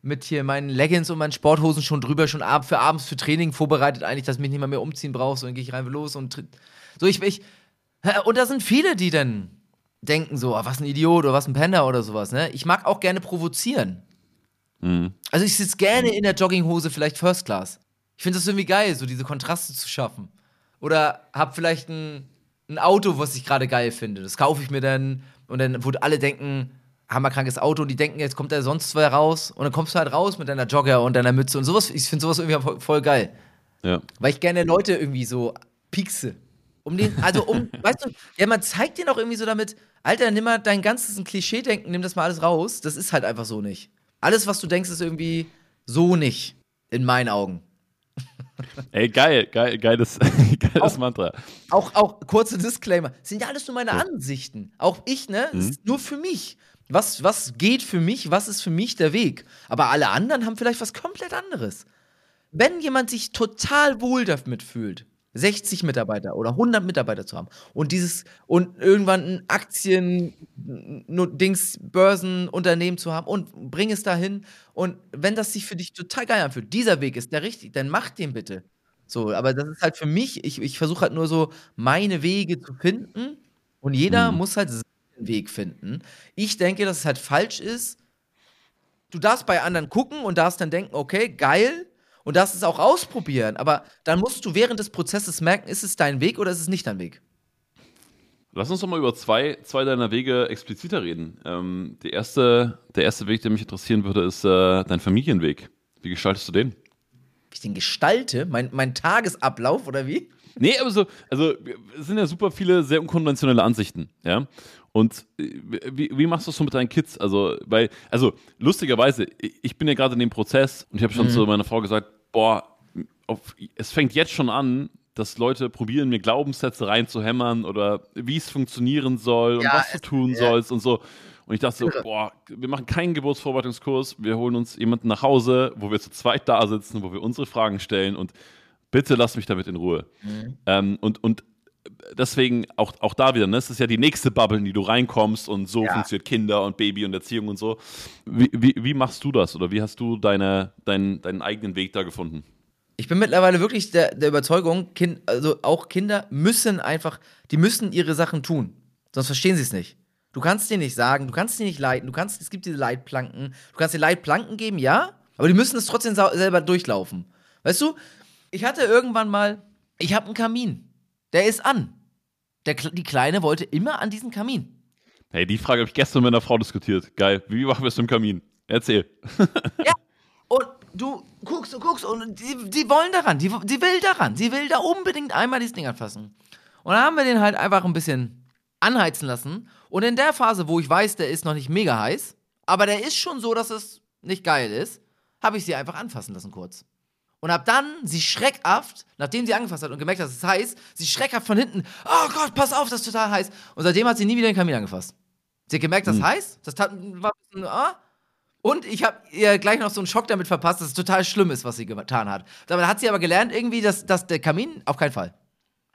mit hier meinen Leggings und meinen Sporthosen schon drüber, schon ab für abends für Training vorbereitet, eigentlich, dass ich mich nicht mehr umziehen brauche. So, dann gehe ich rein los und so. Ich, ich, und da sind viele, die dann denken so, oh, was ein Idiot oder was ein Penner oder sowas. Ne? Ich mag auch gerne provozieren. Mhm. Also ich sitze gerne in der Jogginghose, vielleicht First Class. Ich finde das irgendwie geil, so diese Kontraste zu schaffen. Oder hab vielleicht ein, ein Auto, was ich gerade geil finde. Das kaufe ich mir dann und dann, wo alle denken, hammerkrankes Auto und die denken, jetzt kommt er sonst zwei raus und dann kommst du halt raus mit deiner Jogger und deiner Mütze und sowas. Ich finde sowas irgendwie voll, voll geil. Ja. Weil ich gerne Leute irgendwie so piekse. Um den, also um, weißt du, ja, man zeigt dir auch irgendwie so damit, Alter, nimm mal dein ganzes Klischee-Denken, nimm das mal alles raus. Das ist halt einfach so nicht. Alles, was du denkst, ist irgendwie so nicht. In meinen Augen. Ey, geil, geil, geiles, geiles auch, Mantra. Auch, auch kurze Disclaimer. sind ja alles nur meine. Ansichten. Auch ich, ne? Mhm. Ist nur für mich. Was, was geht für mich? Was ist für mich der Weg? Aber alle anderen haben vielleicht was komplett anderes. Wenn jemand sich total wohl damit fühlt, 60 Mitarbeiter oder 100 Mitarbeiter zu haben und dieses und irgendwann ein Aktien Dings Börsenunternehmen zu haben und bring es dahin und wenn das sich für dich total geil anfühlt, dieser Weg ist der richtig, dann mach den bitte. So, aber das ist halt für mich, ich, ich versuche halt nur so meine Wege zu finden und jeder mhm. muss halt seinen Weg finden. Ich denke, dass es halt falsch ist. Du darfst bei anderen gucken und darfst dann denken, okay, geil, und darfst es auch ausprobieren. Aber dann musst du während des Prozesses merken, ist es dein Weg oder ist es nicht dein Weg? Lass uns doch mal über zwei, zwei deiner Wege expliziter reden. Ähm, der, erste, der erste Weg, der mich interessieren würde, ist äh, dein Familienweg. Wie gestaltest du den? Wie ich den gestalte? Mein, mein Tagesablauf oder wie? Nee, aber so, also es sind ja super viele sehr unkonventionelle Ansichten, ja. Und äh, wie, wie machst du das so mit deinen Kids? Also, weil, also lustigerweise, ich bin ja gerade in dem Prozess und ich habe schon mhm. zu meiner Frau gesagt, boah, auf, es fängt jetzt schon an, dass Leute probieren, mir Glaubenssätze reinzuhämmern oder wie es funktionieren soll und ja, was du tun ja. sollst und so. Und ich dachte so, boah, wir machen keinen Geburtsvorbereitungskurs, wir holen uns jemanden nach Hause, wo wir zu zweit da sitzen, wo wir unsere Fragen stellen und bitte lass mich damit in Ruhe. Mhm. Ähm, und, und deswegen auch, auch da wieder, ne? es ist ja die nächste Bubble, in die du reinkommst und so ja. funktioniert Kinder und Baby und Erziehung und so. Wie, wie, wie machst du das oder wie hast du deine, dein, deinen eigenen Weg da gefunden? Ich bin mittlerweile wirklich der, der Überzeugung, kind, also auch Kinder müssen einfach, die müssen ihre Sachen tun. Sonst verstehen sie es nicht. Du kannst dir nicht sagen, du kannst sie nicht leiten, du kannst, es gibt diese Leitplanken, du kannst dir Leitplanken geben, ja, aber die müssen es trotzdem selber durchlaufen. Weißt du, ich hatte irgendwann mal, ich habe einen Kamin. Der ist an. Der, die Kleine wollte immer an diesen Kamin. Hey, die Frage habe ich gestern mit einer Frau diskutiert. Geil. Wie machen wir es im Kamin? Erzähl. ja. Und du guckst und guckst und die, die wollen daran. Die, die will daran. Sie will da unbedingt einmal dieses Ding anfassen. Und dann haben wir den halt einfach ein bisschen anheizen lassen. Und in der Phase, wo ich weiß, der ist noch nicht mega heiß, aber der ist schon so, dass es nicht geil ist, habe ich sie einfach anfassen lassen kurz und hab dann sie schreckhaft, nachdem sie angefasst hat und gemerkt hat, dass es heiß, sie schreckhaft von hinten, oh Gott, pass auf, das ist total heiß. Und seitdem hat sie nie wieder den Kamin angefasst. Sie hat gemerkt, das ist hm. heiß, das tat, war ein bisschen, ah. Und ich habe ihr gleich noch so einen Schock damit verpasst, dass es total schlimm ist, was sie getan hat. Dabei hat sie aber gelernt, irgendwie, dass, dass der Kamin auf keinen Fall.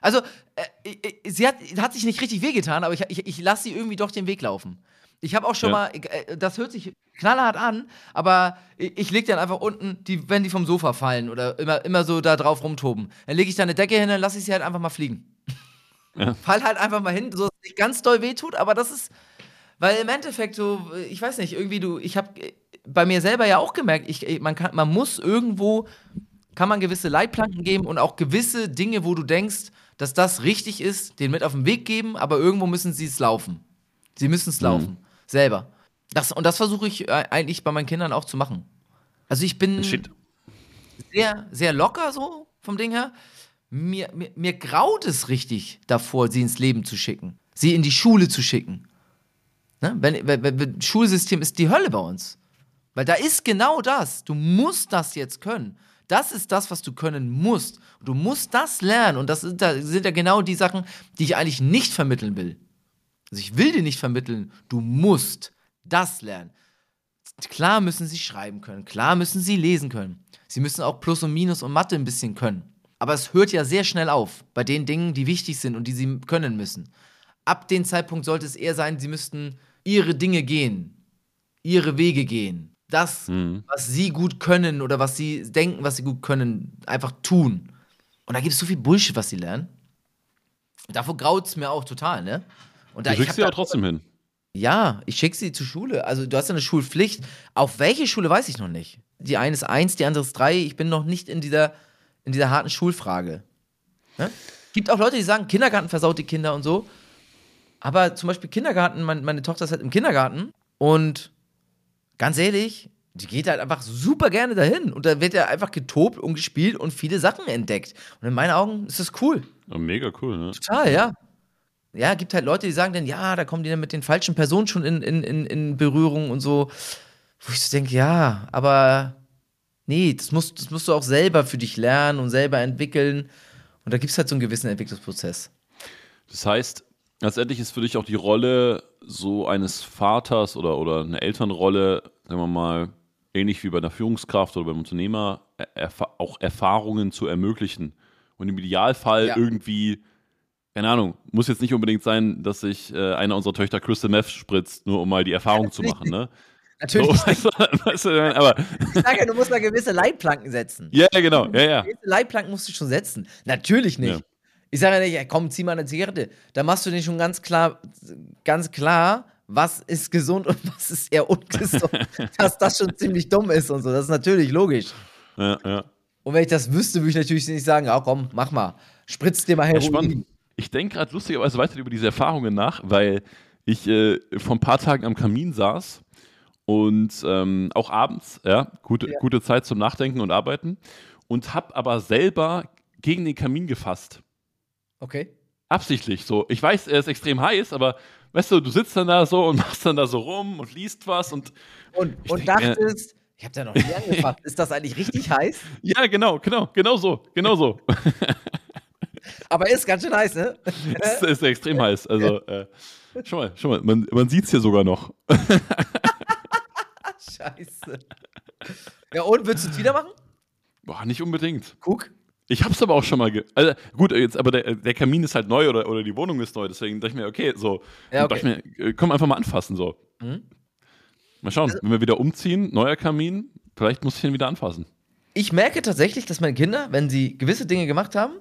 Also, äh, sie hat, hat sich nicht richtig wehgetan, aber ich, ich, ich lasse sie irgendwie doch den Weg laufen. Ich habe auch schon ja. mal, äh, das hört sich knallhart an, aber ich, ich lege dann einfach unten, die, wenn die vom Sofa fallen oder immer, immer so da drauf rumtoben, dann lege ich da eine Decke hin, dann lasse ich sie halt einfach mal fliegen. Ja. Fall halt einfach mal hin, so dass es nicht ganz doll wehtut, aber das ist, weil im Endeffekt so, ich weiß nicht, irgendwie du, ich habe bei mir selber ja auch gemerkt, ich, man, kann, man muss irgendwo, kann man gewisse Leitplanken geben und auch gewisse Dinge, wo du denkst, dass das richtig ist, den mit auf den Weg geben, aber irgendwo müssen sie es laufen. Sie müssen es mhm. laufen. Selber. Das, und das versuche ich äh, eigentlich bei meinen Kindern auch zu machen. Also ich bin Shit. sehr, sehr locker so vom Ding her. Mir, mir, mir graut es richtig davor, sie ins Leben zu schicken. Sie in die Schule zu schicken. Ne? Wenn, wenn, wenn, Schulsystem ist die Hölle bei uns. Weil da ist genau das. Du musst das jetzt können. Das ist das, was du können musst. Du musst das lernen. Und das sind, da sind ja genau die Sachen, die ich eigentlich nicht vermitteln will. Also ich will dir nicht vermitteln, du musst das lernen. Klar müssen sie schreiben können, klar müssen sie lesen können. Sie müssen auch Plus und Minus und Mathe ein bisschen können. Aber es hört ja sehr schnell auf bei den Dingen, die wichtig sind und die sie können müssen. Ab dem Zeitpunkt sollte es eher sein, sie müssten ihre Dinge gehen, ihre Wege gehen. Das, mhm. was sie gut können oder was sie denken, was sie gut können, einfach tun. Und da gibt es so viel Bullshit, was sie lernen. Davor graut es mir auch total, ne? Und da, du schickst sie ja trotzdem hin. Ja, ich schicke sie zur Schule. Also du hast ja eine Schulpflicht. Auf welche Schule weiß ich noch nicht. Die eine ist eins, die andere ist drei. Ich bin noch nicht in dieser, in dieser harten Schulfrage. Ne? Gibt auch Leute, die sagen, Kindergarten versaut die Kinder und so. Aber zum Beispiel Kindergarten, mein, meine Tochter ist halt im Kindergarten und ganz ehrlich, die geht halt einfach super gerne dahin. Und da wird ja einfach getobt und gespielt und viele Sachen entdeckt. Und in meinen Augen ist das cool. Ja, mega cool, ne? Total, ja. Ja, gibt halt Leute, die sagen dann, ja, da kommen die dann mit den falschen Personen schon in, in, in, in Berührung und so. Wo ich so denke, ja, aber nee, das musst, das musst du auch selber für dich lernen und selber entwickeln. Und da gibt es halt so einen gewissen Entwicklungsprozess. Das heißt, letztendlich ist für dich auch die Rolle so eines Vaters oder, oder eine Elternrolle, sagen wir mal, ähnlich wie bei einer Führungskraft oder beim Unternehmer, erf auch Erfahrungen zu ermöglichen. Und im Idealfall ja. irgendwie, keine Ahnung, muss jetzt nicht unbedingt sein, dass sich äh, einer unserer Töchter Crystal Meth spritzt, nur um mal die Erfahrung zu machen, ne? Natürlich. So, weißt du, weißt du, aber ich sage ja, du musst da gewisse Leitplanken setzen. Ja, genau. Ja, ja. Gewisse Leitplanken musst du schon setzen. Natürlich nicht. Ja. Ich sage ja nicht, komm, zieh mal eine Zigarette. Da machst du dir schon ganz klar, ganz klar, was ist gesund und was ist eher ungesund, dass das schon ziemlich dumm ist und so. Das ist natürlich logisch. Ja, ja. Und wenn ich das wüsste, würde ich natürlich nicht sagen, ja komm, mach mal, spritz dir mal Heroin. Ja, ich denke gerade lustigerweise weiter über diese Erfahrungen nach, weil ich äh, vor ein paar Tagen am Kamin saß und ähm, auch abends, ja, gute, ja. gute Zeit zum Nachdenken und Arbeiten und habe aber selber gegen den Kamin gefasst. Okay. Absichtlich so. Ich weiß, er ist extrem heiß, aber weißt du, du sitzt dann da so und machst dann da so rum und liest was und. Und, und dachtest, ich habe da noch nie angefasst. Ist das eigentlich richtig heiß? Ja, genau, genau, genau so, genau so. Aber ist ganz schön heiß, ne? ist, ist extrem heiß. Also, äh, schau mal, schau mal, man, man sieht es hier sogar noch. Scheiße. Ja, und würdest du es wieder machen? Boah, nicht unbedingt. Guck. Ich hab's aber auch schon mal. also, gut, jetzt, aber der, der, Kamin ist halt neu oder, oder die Wohnung ist neu, deswegen dachte ich mir, okay, so. Ja, okay. dachte ich mir, äh, komm einfach mal anfassen, so. Mhm. Mal schauen, also, wenn wir wieder umziehen, neuer Kamin, vielleicht muss ich ihn wieder anfassen. Ich merke tatsächlich, dass meine Kinder, wenn sie gewisse Dinge gemacht haben,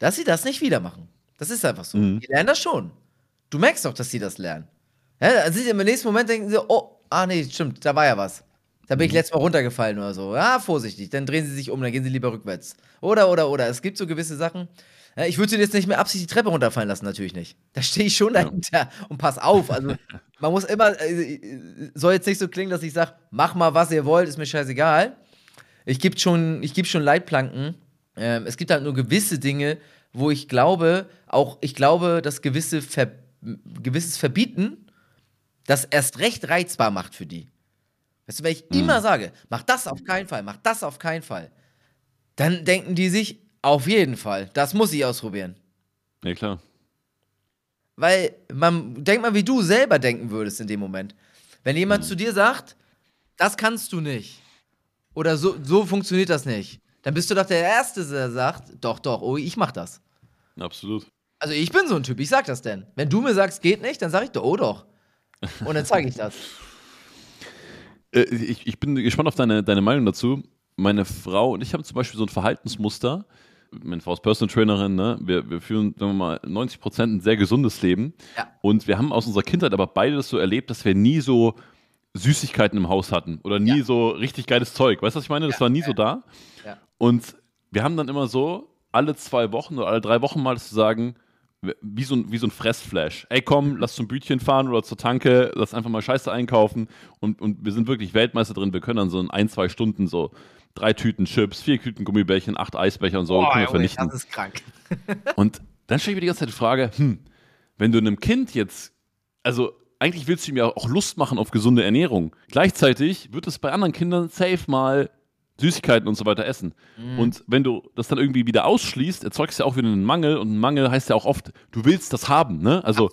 dass sie das nicht wieder machen. Das ist einfach so. Mhm. Die lernen das schon. Du merkst doch, dass sie das lernen. Ja, also im nächsten Moment denken sie, oh, ah nee, stimmt, da war ja was. Da bin ich mhm. letztes Mal runtergefallen oder so. Ja, vorsichtig. Dann drehen sie sich um, dann gehen sie lieber rückwärts. Oder, oder, oder. Es gibt so gewisse Sachen. Ich würde sie jetzt nicht mehr absichtlich die Treppe runterfallen lassen, natürlich nicht. Da stehe ich schon dahinter und pass auf. Also, man muss immer, äh, soll jetzt nicht so klingen, dass ich sage, mach mal, was ihr wollt, ist mir scheißegal. Ich gebe schon, geb schon Leitplanken. Ähm, es gibt halt nur gewisse Dinge, wo ich glaube, auch ich glaube, dass gewisse Ver gewisses Verbieten das erst recht reizbar macht für die. Weißt du, wenn ich mhm. immer sage, mach das auf keinen Fall, mach das auf keinen Fall, dann denken die sich, auf jeden Fall, das muss ich ausprobieren. Ja, klar. Weil man, denk mal, wie du selber denken würdest in dem Moment. Wenn jemand mhm. zu dir sagt, das kannst du nicht, oder so, so funktioniert das nicht, dann bist du doch der Erste, der sagt, doch, doch, oh, ich mach das. Absolut. Also ich bin so ein Typ, ich sag das denn. Wenn du mir sagst, geht nicht, dann sag ich doch, oh doch. Und dann zeige ich das. Äh, ich, ich bin gespannt auf deine, deine Meinung dazu. Meine Frau und ich haben zum Beispiel so ein Verhaltensmuster. Meine Frau ist Personal Trainerin, ne? wir, wir führen, sagen wir mal, 90 Prozent ein sehr gesundes Leben. Ja. Und wir haben aus unserer Kindheit aber beide das so erlebt, dass wir nie so Süßigkeiten im Haus hatten oder nie ja. so richtig geiles Zeug. Weißt du, was ich meine? Das ja. war nie so da. Und wir haben dann immer so alle zwei Wochen oder alle drei Wochen mal zu sagen, wie so, ein, wie so ein Fressflash. Ey, komm, lass zum Bütchen fahren oder zur Tanke, lass einfach mal Scheiße einkaufen. Und, und wir sind wirklich Weltmeister drin. Wir können dann so in ein, zwei Stunden so drei Tüten Chips, vier Tüten Gummibärchen, acht Eisbecher und so oh, können wir vernichten. Das ist krank. und dann stelle ich mir die ganze Zeit die Frage, hm, wenn du einem Kind jetzt, also eigentlich willst du ihm ja auch Lust machen auf gesunde Ernährung. Gleichzeitig wird es bei anderen Kindern safe mal Süßigkeiten und so weiter essen. Mhm. Und wenn du das dann irgendwie wieder ausschließt, erzeugst du ja auch wieder einen Mangel und ein Mangel heißt ja auch oft, du willst das haben, ne? Also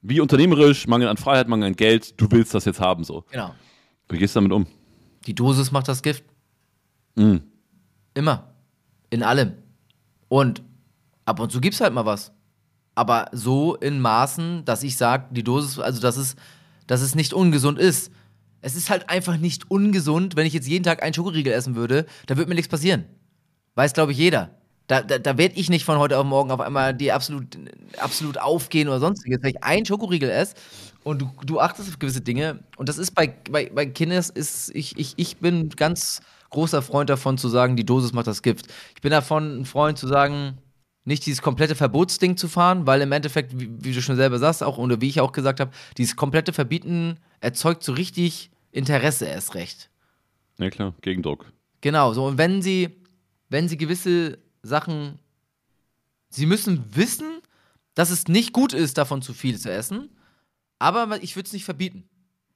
Wie unternehmerisch, Mangel an Freiheit, Mangel an Geld, du willst das jetzt haben, so. Genau. Wie gehst du damit um? Die Dosis macht das Gift. Mhm. Immer. In allem. Und ab und zu gibt's halt mal was. Aber so in Maßen, dass ich sage, die Dosis, also dass es, dass es nicht ungesund ist. Es ist halt einfach nicht ungesund, wenn ich jetzt jeden Tag einen Schokoriegel essen würde, da würde mir nichts passieren. Weiß, glaube ich, jeder. Da, da, da werde ich nicht von heute auf morgen auf einmal die absolut, absolut aufgehen oder sonstiges. Wenn ich einen Schokoriegel esse und du, du achtest auf gewisse Dinge, und das ist bei, bei, bei Kindern, ist, ich, ich, ich bin ganz großer Freund davon zu sagen, die Dosis macht das Gift. Ich bin davon ein Freund zu sagen, nicht dieses komplette Verbotsding zu fahren, weil im Endeffekt, wie, wie du schon selber sagst, auch oder wie ich auch gesagt habe, dieses komplette Verbieten erzeugt so richtig Interesse erst recht. Ja klar, Gegendruck. Genau, so und wenn sie, wenn sie gewisse Sachen, sie müssen wissen, dass es nicht gut ist, davon zu viel zu essen, aber ich würde es nicht verbieten.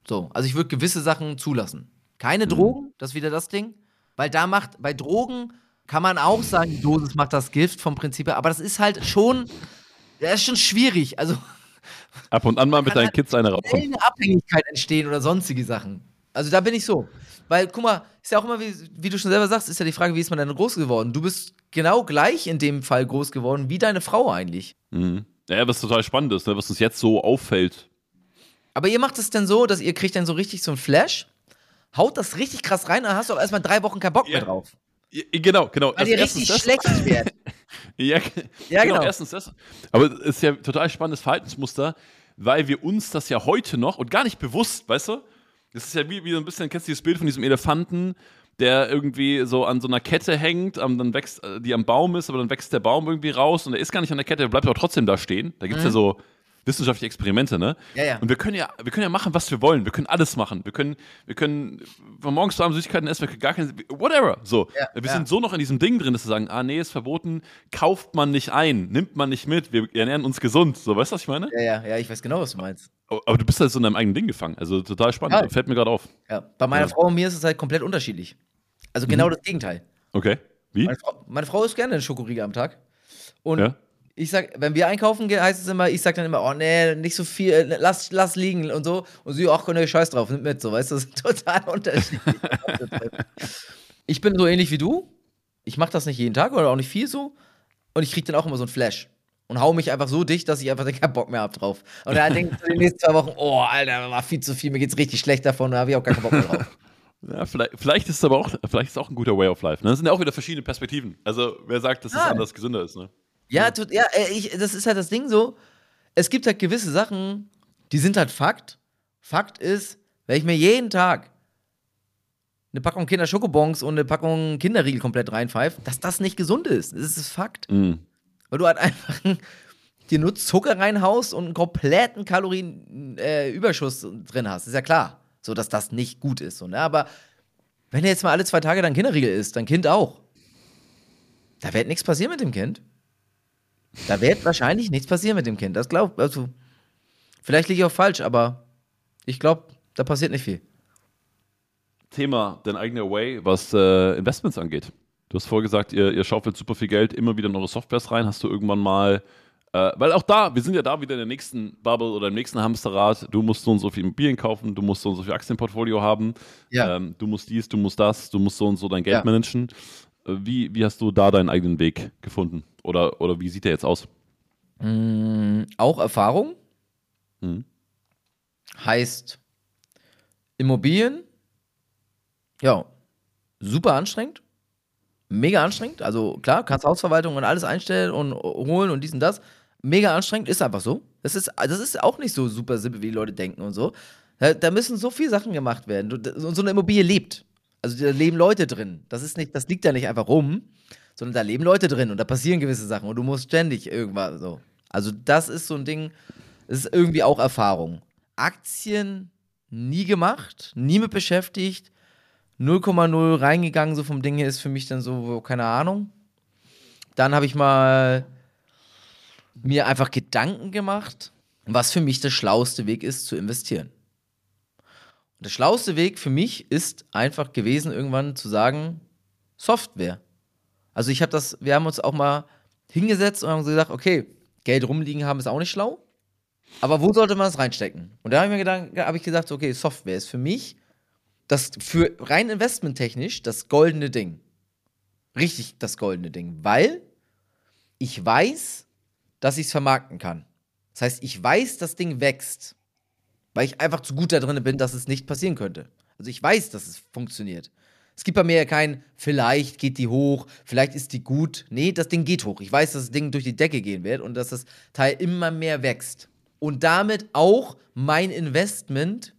So, also ich würde gewisse Sachen zulassen. Keine Drogen, das ist wieder das Ding, weil da macht, bei Drogen kann man auch sagen, die Dosis macht das Gift vom Prinzip her, aber das ist halt schon, das ist schon schwierig. Also Ab und an mal mit deinen halt Kids eine rauchen. eine Abhängigkeit entstehen oder sonstige Sachen. Also da bin ich so. Weil, guck mal, ist ja auch immer, wie, wie du schon selber sagst, ist ja die Frage, wie ist man denn groß geworden? Du bist genau gleich in dem Fall groß geworden wie deine Frau eigentlich. Mhm. Ja, was total spannend ist, ne, was uns jetzt so auffällt. Aber ihr macht es denn so, dass ihr kriegt dann so richtig so einen Flash, haut das richtig krass rein, dann hast du auch erstmal drei Wochen keinen Bock Ja. mehr drauf. Genau, genau. Weil Also ihr erstens richtig das- schlecht werdet. Ja, Ja, genau, genau. Erstens das. Aber es ist ja ein total spannendes Verhaltensmuster, weil wir uns das ja heute noch und gar nicht bewusst, weißt du? Das ist ja wie, wie so ein bisschen, kennst du dieses Bild von diesem Elefanten, der irgendwie so an so einer Kette hängt, dann wächst, äh, die am Baum ist, aber dann wächst der Baum irgendwie raus und er ist gar nicht an der Kette, der bleibt aber trotzdem da stehen. Da gibt es ja so wissenschaftliche Experimente, ne? Mhm. Ja, ja. Und wir können ja, wir können ja machen, was wir wollen. Wir können alles machen. Wir können, wir können von morgens zu abends Süßigkeiten essen, wir können gar keine, whatever. So. Ja, wir ja. sind so noch in diesem Ding drin, dass wir sagen, ah, nee, ist verboten, kauft man nicht ein, nimmt man nicht mit, wir ernähren uns gesund. So, weißt du, was ich meine? Ja, ja, ja, ich weiß genau, was du meinst. Aber aber du bist halt so in deinem eigenen Ding gefangen. Also total spannend. Ja. Fällt mir gerade auf. Ja. Bei meiner. Frau und mir ist es halt komplett unterschiedlich. Also genau das Gegenteil. Okay. Wie? Meine Frau, meine Frau isst gerne einen Schokoriegel am Tag. Und Ja. Ich sag, wenn wir einkaufen gehen, heißt es immer, ich sag dann immer, oh nee, nicht so viel, äh, lass, lass liegen und so. Und sie, ach, nee, scheiß drauf, nimm mit, so, weißt du, das ist total unterschiedlich. ich bin so ähnlich wie du. Ich mache das nicht jeden Tag oder auch nicht viel so. Und ich krieg dann auch immer so einen Flash. Und hau mich einfach so dicht, dass ich einfach keinen Bock mehr hab drauf. Und dann denke ich so die nächsten zwei Wochen, oh, Alter, war viel zu viel, mir geht's richtig schlecht davon, da habe ich auch gar keinen Bock mehr drauf. Ja, vielleicht, vielleicht ist es aber auch, vielleicht ist auch ein guter Way of Life. Ne? Das sind ja auch wieder verschiedene Perspektiven. Also, wer sagt, dass es Ah. anders gesünder ist, ne? Ja, tut, ja äh, ich, das ist halt das Ding so. Es gibt halt gewisse Sachen, die sind halt Fakt. Fakt ist, wenn ich mir jeden Tag eine Packung Kinder Schokobons und eine Packung Kinderriegel komplett reinpfeife, dass das nicht gesund ist. Das ist Fakt. Mhm. Weil du halt einfach dir nur Zucker reinhaust und einen kompletten Kalorienüberschuss äh, drin hast. Ist ja klar, so dass das nicht gut ist. So, ne? Aber wenn er jetzt mal alle zwei Tage dein Kinderriegel isst, dein Kind auch, da wird nichts passieren mit dem Kind. Da wird wahrscheinlich nichts passieren mit dem Kind. Das glaubt, also, vielleicht liege ich auch falsch, aber ich glaube, da passiert nicht viel. Thema dein eigener Way, was äh, Investments angeht. Du hast vorher gesagt, ihr, ihr schaufelt super viel Geld immer wieder in eure Softwares rein. Hast du irgendwann mal, äh, weil auch da, wir sind ja da wieder in der nächsten Bubble oder im nächsten Hamsterrad. Du musst so und so viel Immobilien kaufen, du musst so und so viel Aktienportfolio haben, Ja. ähm, du musst dies, du musst das, du musst so und so dein Geld Ja. managen. Wie, wie hast du da deinen eigenen Weg gefunden? Oder, oder wie sieht der jetzt aus? Mm, auch Erfahrung Mhm. heißt Immobilien, ja, super anstrengend, mega anstrengend. Also klar, kannst Hausverwaltung und alles einstellen und holen und dies und das. Mega anstrengend, ist einfach so. Das ist, das ist auch nicht so super simpel, wie die Leute denken und so. Da, müssen so viele Sachen gemacht werden. Und so eine Immobilie lebt. Also da leben Leute drin. Das ist nicht, das liegt da nicht einfach rum, sondern da leben Leute drin und da passieren gewisse Sachen und du musst ständig irgendwas so. Also das ist so ein Ding, das ist irgendwie auch Erfahrung. Aktien nie gemacht, nie mit beschäftigt, 0,0 reingegangen, so vom Ding her ist für mich dann so, keine Ahnung. Dann habe ich mal mir einfach Gedanken gemacht, was für mich der schlauste Weg ist, zu investieren. Der schlauste Weg für mich ist einfach gewesen, irgendwann zu sagen, Software. Also ich habe das, wir haben uns auch mal hingesetzt und haben gesagt, okay, Geld rumliegen haben ist auch nicht schlau. Aber wo sollte man das reinstecken? Und da habe ich mir gedacht, habe ich gesagt, okay, Software ist für mich das für rein investmenttechnisch das goldene Ding. Richtig das goldene Ding, weil ich weiß, dass ich es vermarkten kann. Das heißt, ich weiß, das Ding wächst, weil ich einfach zu gut da drin bin, dass es nicht passieren könnte. Also ich weiß, dass es funktioniert. Es gibt bei mir ja kein, vielleicht geht die hoch, vielleicht ist die gut. Nee, das Ding geht hoch. Ich weiß, dass das Ding durch die Decke gehen wird und dass das Teil immer mehr wächst. Und damit auch mein Investment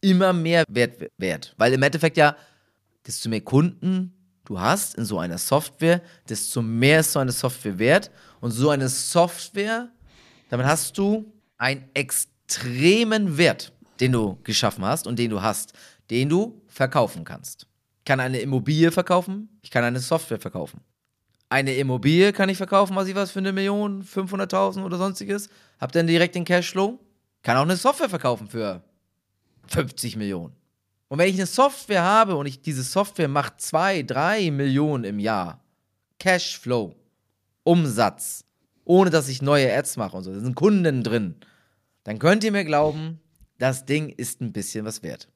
immer mehr wert wird. Weil im Endeffekt ja, desto mehr Kunden du hast in so einer Software, desto mehr ist so eine Software wert. Und so eine Software, damit hast du einen extremen Wert, den du geschaffen hast und den du hast, den du verkaufen kannst. Ich kann eine Immobilie verkaufen, ich kann eine Software verkaufen. Eine Immobilie kann ich verkaufen, was ich was für eine Million, 500.000 oder sonstiges. Hab dann direkt den Cashflow. Kann auch eine Software verkaufen für 50 Millionen. Und wenn ich eine Software habe und ich diese Software macht 2, 3 Millionen im Jahr, Cashflow, Umsatz, ohne dass ich neue Ads mache und so, da sind Kunden drin, dann könnt ihr mir glauben, das Ding ist ein bisschen was wert.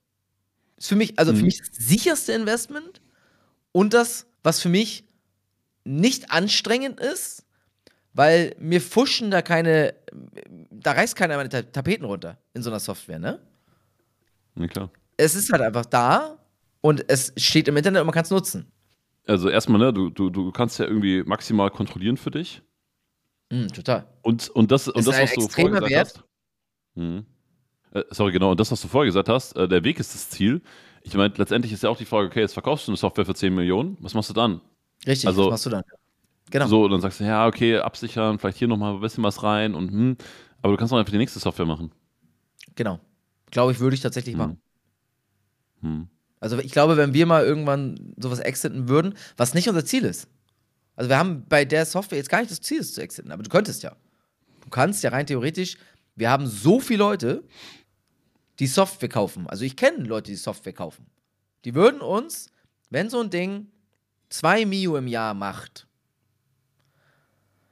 Ist für mich, also für mhm. mich das sicherste Investment und das, was für mich nicht anstrengend ist, weil mir fuschen da keine, da reißt keiner meine Tapeten runter in so einer Software, ne? Ja, klar. Es ist halt einfach da und es steht im Internet und man kann es nutzen. Also erstmal, ne, du, du, du kannst ja irgendwie maximal kontrollieren für dich. Mm, total. Und, und das, und das was du vorher gesagt Wert. hast. Hm. Äh, sorry, genau, und das, was du vorher gesagt hast, äh, der Weg ist das Ziel. Ich meine, letztendlich ist ja auch die Frage, okay, jetzt verkaufst du eine Software für 10 Millionen, was machst du dann? Richtig, also, was machst du dann? Genau. So, und dann sagst du, ja, okay, absichern, vielleicht hier nochmal ein bisschen was rein und hm, aber du kannst auch einfach die nächste Software machen. Genau. Glaube ich, würde ich tatsächlich hm. machen. Hm. Also ich glaube, wenn wir mal irgendwann sowas exiten würden, was nicht unser Ziel ist. Also wir haben bei der Software jetzt gar nicht das Ziel, es zu exiten, aber du könntest ja. Du kannst ja rein theoretisch, wir haben so viele Leute, die Software kaufen. Also ich kenne Leute, die Software kaufen. Die würden uns, wenn so ein Ding 2 Mio im Jahr macht,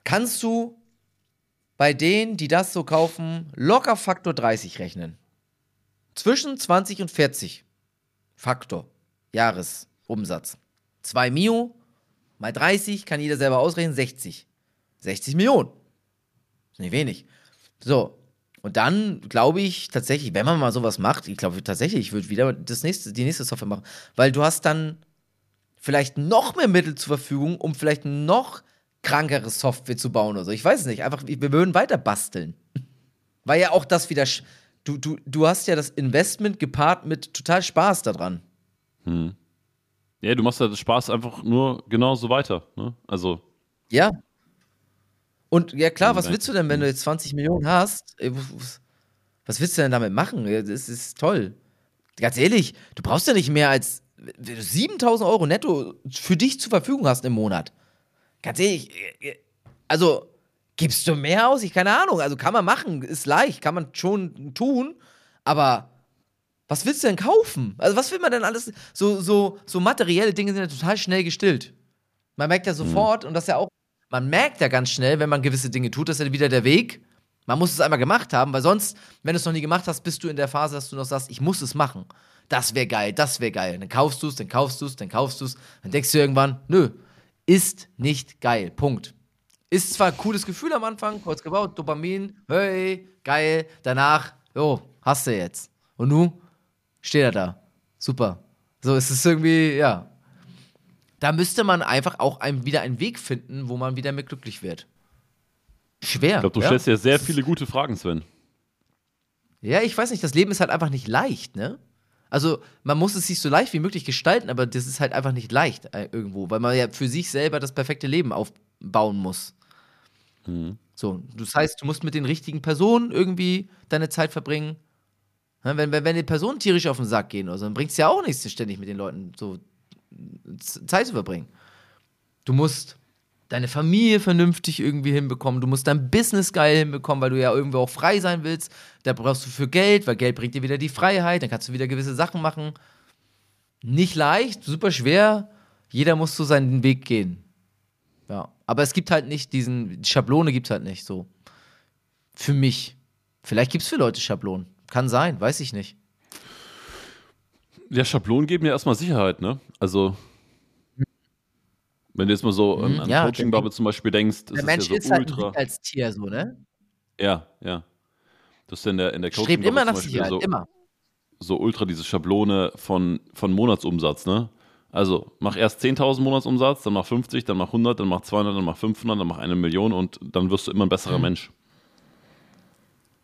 kannst du bei denen, die das so kaufen, locker Faktor 30 rechnen. Zwischen 20 und 40 Faktor Jahresumsatz. 2 Mio mal 30 kann jeder selber ausrechnen, 60. 60 Millionen. Ist nicht wenig. So. Und dann glaube ich tatsächlich, wenn man mal sowas macht, ich glaube tatsächlich, ich würde wieder das nächste, die nächste Software machen. Weil du hast dann vielleicht noch mehr Mittel zur Verfügung, um vielleicht noch krankere Software zu bauen oder so. Ich weiß es nicht. Einfach, wir würden weiter basteln. Weil ja auch das wieder. Du, du, du hast ja das Investment gepaart mit total Spaß daran. Hm. Ja, du machst ja das Spaß einfach nur genauso weiter. Ne? Also. Ja. Und ja, klar, was willst du denn, wenn du jetzt 20 Millionen hast? Was willst du denn damit machen? Das ist toll. Ganz ehrlich, du brauchst ja nicht mehr als 7000 Euro netto für dich zur Verfügung hast im Monat. Ganz ehrlich, also gibst du mehr aus? Ich keine Ahnung. Also kann man machen, ist leicht, kann man schon tun, aber was willst du denn kaufen? Also was will man denn alles? So, so, so materielle Dinge sind ja total schnell gestillt. Man merkt ja sofort, mhm. und das ist ja auch, man merkt ja ganz schnell, wenn man gewisse Dinge tut, das ist ja wieder der Weg. Man muss es einmal gemacht haben, weil sonst, wenn du es noch nie gemacht hast, bist du in der Phase, dass du noch sagst, ich muss es machen. Das wäre geil, das wäre geil. Dann kaufst du es, dann kaufst du es, dann kaufst du es. Dann denkst du irgendwann, nö, ist nicht geil. Punkt. Ist zwar ein cooles Gefühl am Anfang, kurz gebaut, Dopamin, hey, geil. Danach, jo, hast du jetzt. Und nu steht er da. Super. So ist es irgendwie, ja. Da müsste man einfach auch ein, wieder einen Weg finden, wo man wieder mehr glücklich wird. Schwer. Ich glaube, du ja? stellst ja sehr viele gute Fragen, Sven. Ja, ich weiß nicht, das Leben ist halt einfach nicht leicht, ne? Also man muss es sich so leicht wie möglich gestalten, aber das ist halt einfach nicht leicht äh, irgendwo, weil man ja für sich selber das perfekte Leben aufbauen muss. Mhm. So, das heißt, du musst mit den richtigen Personen irgendwie deine Zeit verbringen. Wenn, wenn, wenn die Personen tierisch auf den Sack gehen, also, dann bringt es ja auch nichts, ständig mit den Leuten so Zeit zu verbringen. Du musst deine Familie vernünftig irgendwie hinbekommen. Du musst dein Business geil hinbekommen, weil du ja irgendwie auch frei sein willst. Da brauchst du für Geld, weil Geld bringt dir wieder die Freiheit. Dann kannst du wieder gewisse Sachen machen. Nicht leicht, super schwer. Jeder muss so seinen Weg gehen. Ja, aber es gibt halt nicht diesen, die Schablone gibt es halt nicht so. Für mich. Vielleicht gibt es für Leute Schablonen. Kann sein, weiß ich nicht. Ja, Schablonen geben ja erstmal Sicherheit, ne? Also, wenn du jetzt mal so an, Mhm, an ja, Coaching-Bubble zum Beispiel denkst, ist Der es Mensch ja ist so halt ultra. nicht als Tier so, ne? Ja, ja. Das ist in der, in der Strebt immer Coaching-Bubble nach Sicherheit, so, immer. so ultra diese Schablone von, von Monatsumsatz, ne? Also, mach erst 10.000 Monatsumsatz, dann mach 50, dann mach 100, dann mach 200, dann mach 500, dann mach eine Million und dann wirst du immer ein besserer Mhm. Mensch.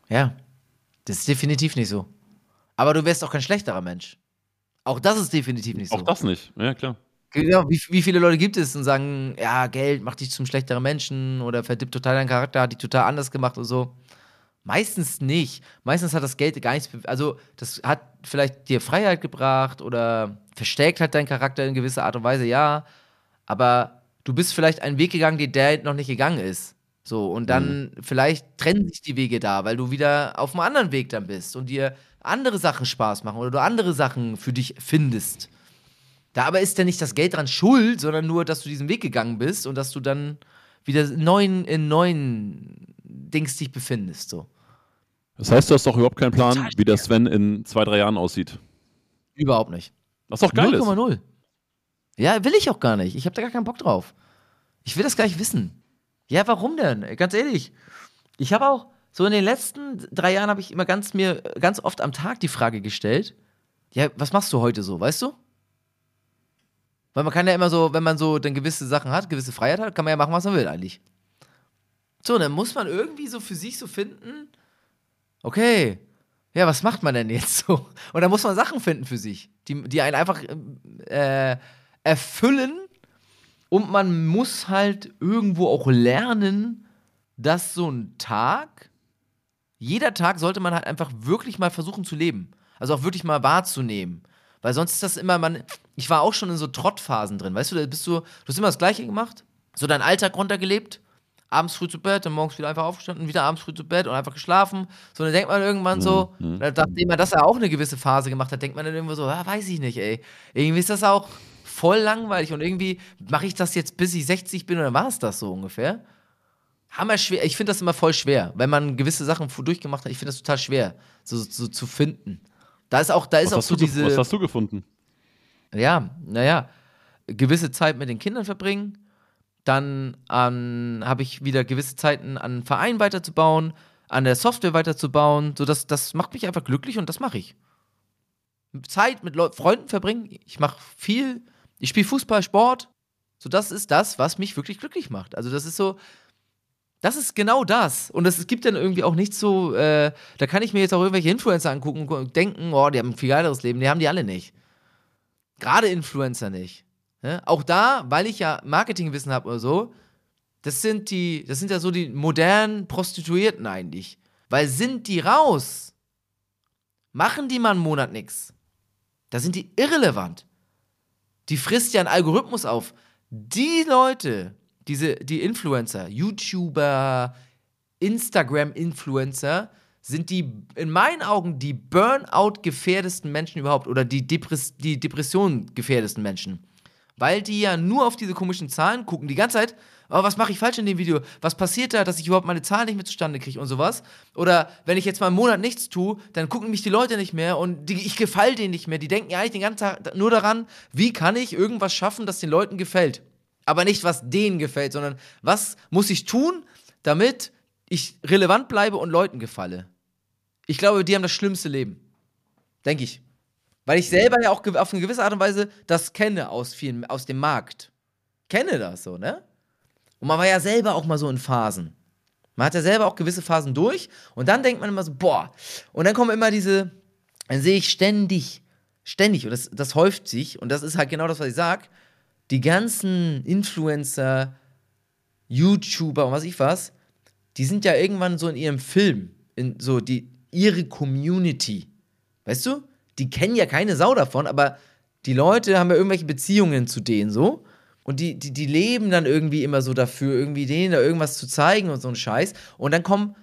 Ja. Das ist definitiv nicht so. Aber du wärst auch kein schlechterer Mensch. Auch das ist definitiv nicht so. Auch das nicht, ja klar. Genau, wie, wie viele Leute gibt es und sagen, ja, Geld macht dich zum schlechteren Menschen oder verdippt total deinen Charakter, hat dich total anders gemacht und so. Meistens nicht. Meistens hat das Geld gar nichts, also das hat vielleicht dir Freiheit gebracht oder verstärkt halt deinen Charakter in gewisser Art und Weise, ja. Aber du bist vielleicht einen Weg gegangen, den der noch nicht gegangen ist. So, und dann vielleicht trennen sich die Wege da, weil du wieder auf einem anderen Weg dann bist und dir andere Sachen Spaß machen oder du andere Sachen für dich findest. Da aber ist ja nicht das Geld dran schuld, sondern nur, dass du diesen Weg gegangen bist und dass du dann wieder in neuen, in neuen Dings dich befindest. So. Das heißt, du hast doch überhaupt keinen Plan, wie der Sven in zwei, drei Jahren aussieht. Überhaupt nicht. Was doch geil ist. 0,0. Ja, will ich auch gar nicht. Ich habe da gar keinen Bock drauf. Ich will das gar nicht wissen. Ja, warum denn? Ganz ehrlich. Ich habe auch, so in den letzten drei Jahren habe ich immer ganz mir ganz oft am Tag die Frage gestellt, ja, was machst du heute so, weißt du? Weil man kann ja immer so, wenn man so dann gewisse Sachen hat, gewisse Freiheit hat, kann man ja machen, was man will eigentlich. So, dann muss man irgendwie so für sich so finden, okay, ja, was macht man denn jetzt so? Und dann muss man Sachen finden für sich, die, die einen einfach äh, erfüllen. Und man muss halt irgendwo auch lernen, dass so ein Tag, jeder Tag sollte man halt einfach wirklich mal versuchen zu leben. Also auch wirklich mal wahrzunehmen. Weil sonst ist das immer, man, ich war auch schon in so Trottphasen drin, weißt du, da bist du, du hast immer das Gleiche gemacht, so deinen Alltag runtergelebt, abends früh zu Bett, dann morgens wieder einfach aufgestanden, wieder abends früh zu Bett und einfach geschlafen. So, dann denkt man irgendwann so, nachdem man das ja auch eine gewisse Phase gemacht hat, denkt man dann irgendwo so, ja, weiß ich nicht, ey. Irgendwie ist das auch voll langweilig und irgendwie mache ich das jetzt bis ich 60 bin oder war es das so ungefähr? Hammer schwer. Ich finde das immer voll schwer, wenn man gewisse Sachen durchgemacht hat. Ich finde das total schwer, so, so zu finden. Da ist auch, da ist Was auch so diese was hast du gefunden? ja, naja, gewisse Zeit mit den Kindern verbringen. Dann ähm, habe ich wieder gewisse Zeiten an Verein weiterzubauen, an der Software weiterzubauen. So das, das macht mich einfach glücklich und das mache ich. Zeit mit Leu Freunden verbringen. Ich mache viel. Ich spiele Fußball, Sport. So, das ist das, was mich wirklich glücklich macht. Also, das ist so. Das ist genau das. Und es gibt dann irgendwie auch nicht so, äh, da kann ich mir jetzt auch irgendwelche Influencer angucken und denken, oh, die haben ein viel geileres Leben. Die haben die alle nicht. Gerade Influencer nicht. Ne? Auch da, weil ich ja Marketingwissen habe oder so, das sind die, das sind ja so die modernen Prostituierten eigentlich. Weil sind die raus, machen die mal einen Monat nix. Da sind die irrelevant. Die frisst ja einen Algorithmus auf. Die Leute, diese, die Influencer, YouTuber, Instagram-Influencer, sind die in meinen Augen die Burnout-gefährdesten Menschen überhaupt oder die, Depress die Depression-gefährdesten Menschen. Weil die ja nur auf diese komischen Zahlen gucken, die ganze Zeit, oh, was mache ich falsch in dem Video? Was passiert da, dass ich überhaupt meine Zahlen nicht mehr zustande kriege und sowas? Oder wenn ich jetzt mal einen Monat nichts tue, dann gucken mich die Leute nicht mehr und die, ich gefalle denen nicht mehr. Die denken ja eigentlich den ganzen Tag nur daran, wie kann ich irgendwas schaffen, das den Leuten gefällt. Aber nicht, was denen gefällt, sondern was muss ich tun, damit ich relevant bleibe und Leuten gefalle. Ich glaube, die haben das schlimmste Leben. Denke ich. Weil ich selber ja auch auf eine gewisse Art und Weise das kenne aus vielen, aus dem Markt. Kenne das so, ne? Und man war ja selber auch mal so in Phasen. Man hat ja selber auch gewisse Phasen durch und dann denkt man immer so, boah. Und dann kommen immer diese, dann sehe ich ständig, ständig, und das, das häuft sich, und das ist halt genau das, was ich sag, die ganzen Influencer, YouTuber und was ich was, die sind ja irgendwann so in ihrem Film, in so die, ihre Community. Weißt du? Die kennen ja keine Sau davon, aber die Leute haben ja irgendwelche Beziehungen zu denen so. Und die, die, die leben dann irgendwie immer so dafür, irgendwie denen da irgendwas zu zeigen und so ein Scheiß. Und dann kommen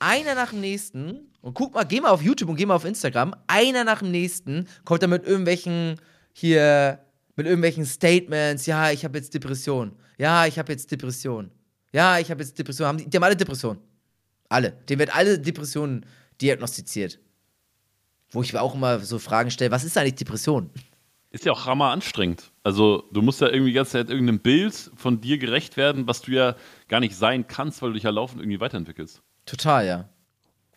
einer nach dem nächsten, und guck mal, geh mal auf YouTube und geh mal auf Instagram, einer nach dem nächsten kommt dann mit irgendwelchen hier, mit irgendwelchen Statements, ja, ich habe jetzt Depression. Ja, ich habe jetzt Depression. Ja, ich habe jetzt Depression. Haben die, die haben alle Depression. Alle. Dem wird alle Depressionen diagnostiziert. Wo ich mir auch immer so Fragen stelle, was ist eigentlich Depression? Ist ja auch hammer anstrengend. Also du musst ja irgendwie die ganze Zeit irgendeinem Bild von dir gerecht werden, was du ja gar nicht sein kannst, weil du dich ja laufend irgendwie weiterentwickelst. Total, ja.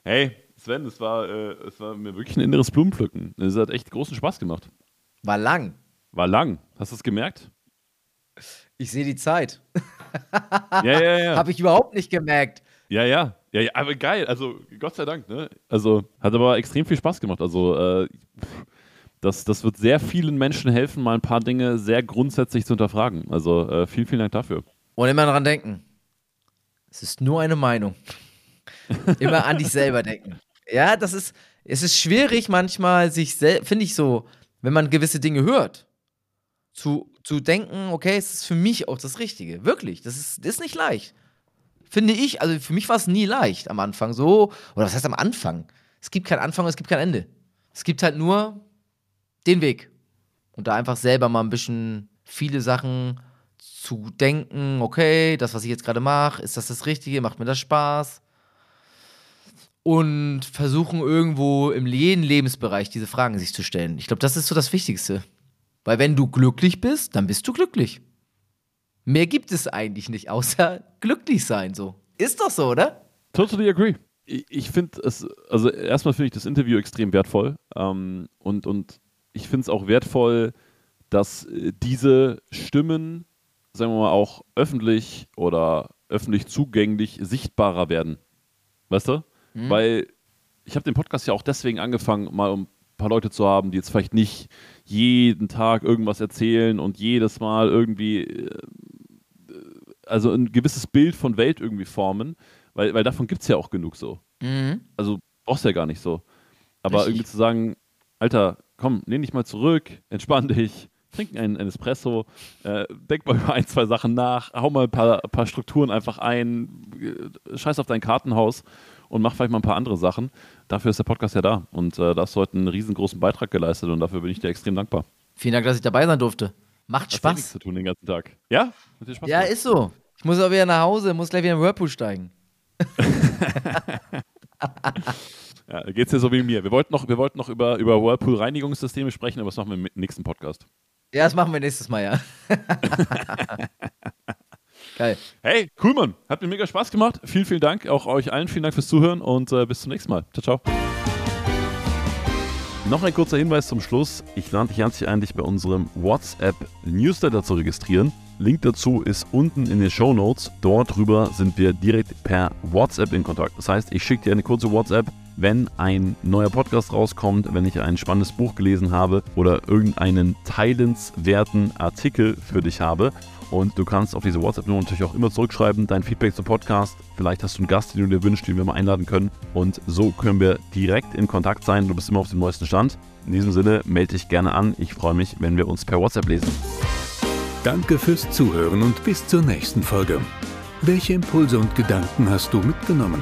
Hey, Sven, es war, äh, es war mir wirklich ein inneres Blumenpflücken. Es hat echt großen Spaß gemacht. War lang. War lang. Hast du es gemerkt? Ich sehe die Zeit. Ja, ja, ja. Habe ich überhaupt nicht gemerkt. Ja, ja. Ja, ja, aber geil. Also, Gott sei Dank, ne? Also, hat aber extrem viel Spaß gemacht. Also, äh, das, das wird sehr vielen Menschen helfen, mal ein paar Dinge sehr grundsätzlich zu hinterfragen. Also, äh, vielen, vielen Dank dafür. Und immer dran denken. Es ist nur eine Meinung. immer an dich selber denken. Ja, das ist, es ist schwierig manchmal, sich selbst, finde ich so, wenn man gewisse Dinge hört, zu, zu denken, okay, es ist für mich auch das Richtige. Wirklich, das ist, das ist nicht leicht. Finde ich, also für mich war es nie leicht am Anfang so, oder was heißt am Anfang? Es gibt keinen Anfang, es gibt kein Ende. Es gibt halt nur den Weg. Und da einfach selber mal ein bisschen viele Sachen zu denken, okay, das, was ich jetzt gerade mache, ist das das Richtige, macht mir das Spaß? Und versuchen irgendwo im jeden Lebensbereich diese Fragen sich zu stellen. Ich glaube, das ist so das Wichtigste. Weil wenn du glücklich bist, dann bist du glücklich. Mehr gibt es eigentlich nicht, außer glücklich sein so. Ist doch so, oder? Totally agree. Ich, finde es, also erstmal finde ich das Interview extrem wertvoll ähm, und, und ich finde es auch wertvoll, dass äh, diese Stimmen, sagen wir mal, auch öffentlich oder öffentlich zugänglich sichtbarer werden. Weißt du? Mhm. Weil ich habe den Podcast ja auch deswegen angefangen, mal um ein paar Leute zu haben, die jetzt vielleicht nicht jeden Tag irgendwas erzählen und jedes Mal irgendwie, äh, also ein gewisses Bild von Welt irgendwie formen, weil, weil davon gibt es ja auch genug so. Mhm. Also brauchst du ja gar nicht so. Aber Richtig. irgendwie zu sagen, Alter, komm, lehn dich mal zurück, entspann dich, trink einen, einen Espresso, äh, denk mal über ein, zwei Sachen nach, hau mal ein paar, ein paar Strukturen einfach ein, äh, scheiß auf dein Kartenhaus und mach vielleicht mal ein paar andere Sachen. Dafür ist der Podcast ja da. Und äh, da hast du heute einen riesengroßen Beitrag geleistet und dafür bin ich dir extrem dankbar. Vielen Dank, dass ich dabei sein durfte. Macht Hast ja nichts Spaß. zu tun den ganzen Tag. Ja? Hat dir Spaß Ja, gemacht? ist so. Ich muss auch wieder nach Hause, muss gleich wieder in den Whirlpool steigen. Ja, geht's dir so wie mir. Wir wollten noch, wir wollten noch über, über Whirlpool-Reinigungssysteme sprechen, aber das machen wir im nächsten Podcast. Ja, das machen wir nächstes Mal, ja. Geil. Hey, cool, Mann. Hat mir mega Spaß gemacht. Vielen, vielen Dank. Auch euch allen vielen Dank fürs Zuhören und äh, bis zum nächsten Mal. Ciao, ciao. Noch ein kurzer Hinweis zum Schluss. Ich lade dich herzlich ein, dich bei unserem WhatsApp-Newsletter zu registrieren. Link dazu ist unten in den Show Notes. Dort drüber sind wir direkt per WhatsApp in Kontakt. Das heißt, ich schicke dir eine kurze WhatsApp, wenn ein neuer Podcast rauskommt, wenn ich ein spannendes Buch gelesen habe oder irgendeinen teilenswerten Artikel für dich habe. Und du kannst auf diese WhatsApp-Nummer natürlich auch immer zurückschreiben, dein Feedback zum Podcast. Vielleicht hast du einen Gast, den du dir wünschst, den wir mal einladen können. Und so können wir direkt in Kontakt sein. Du bist immer auf dem neuesten Stand. In diesem Sinne, melde dich gerne an. Ich freue mich, wenn wir uns per WhatsApp lesen. Danke fürs Zuhören und bis zur nächsten Folge. Welche Impulse und Gedanken hast du mitgenommen?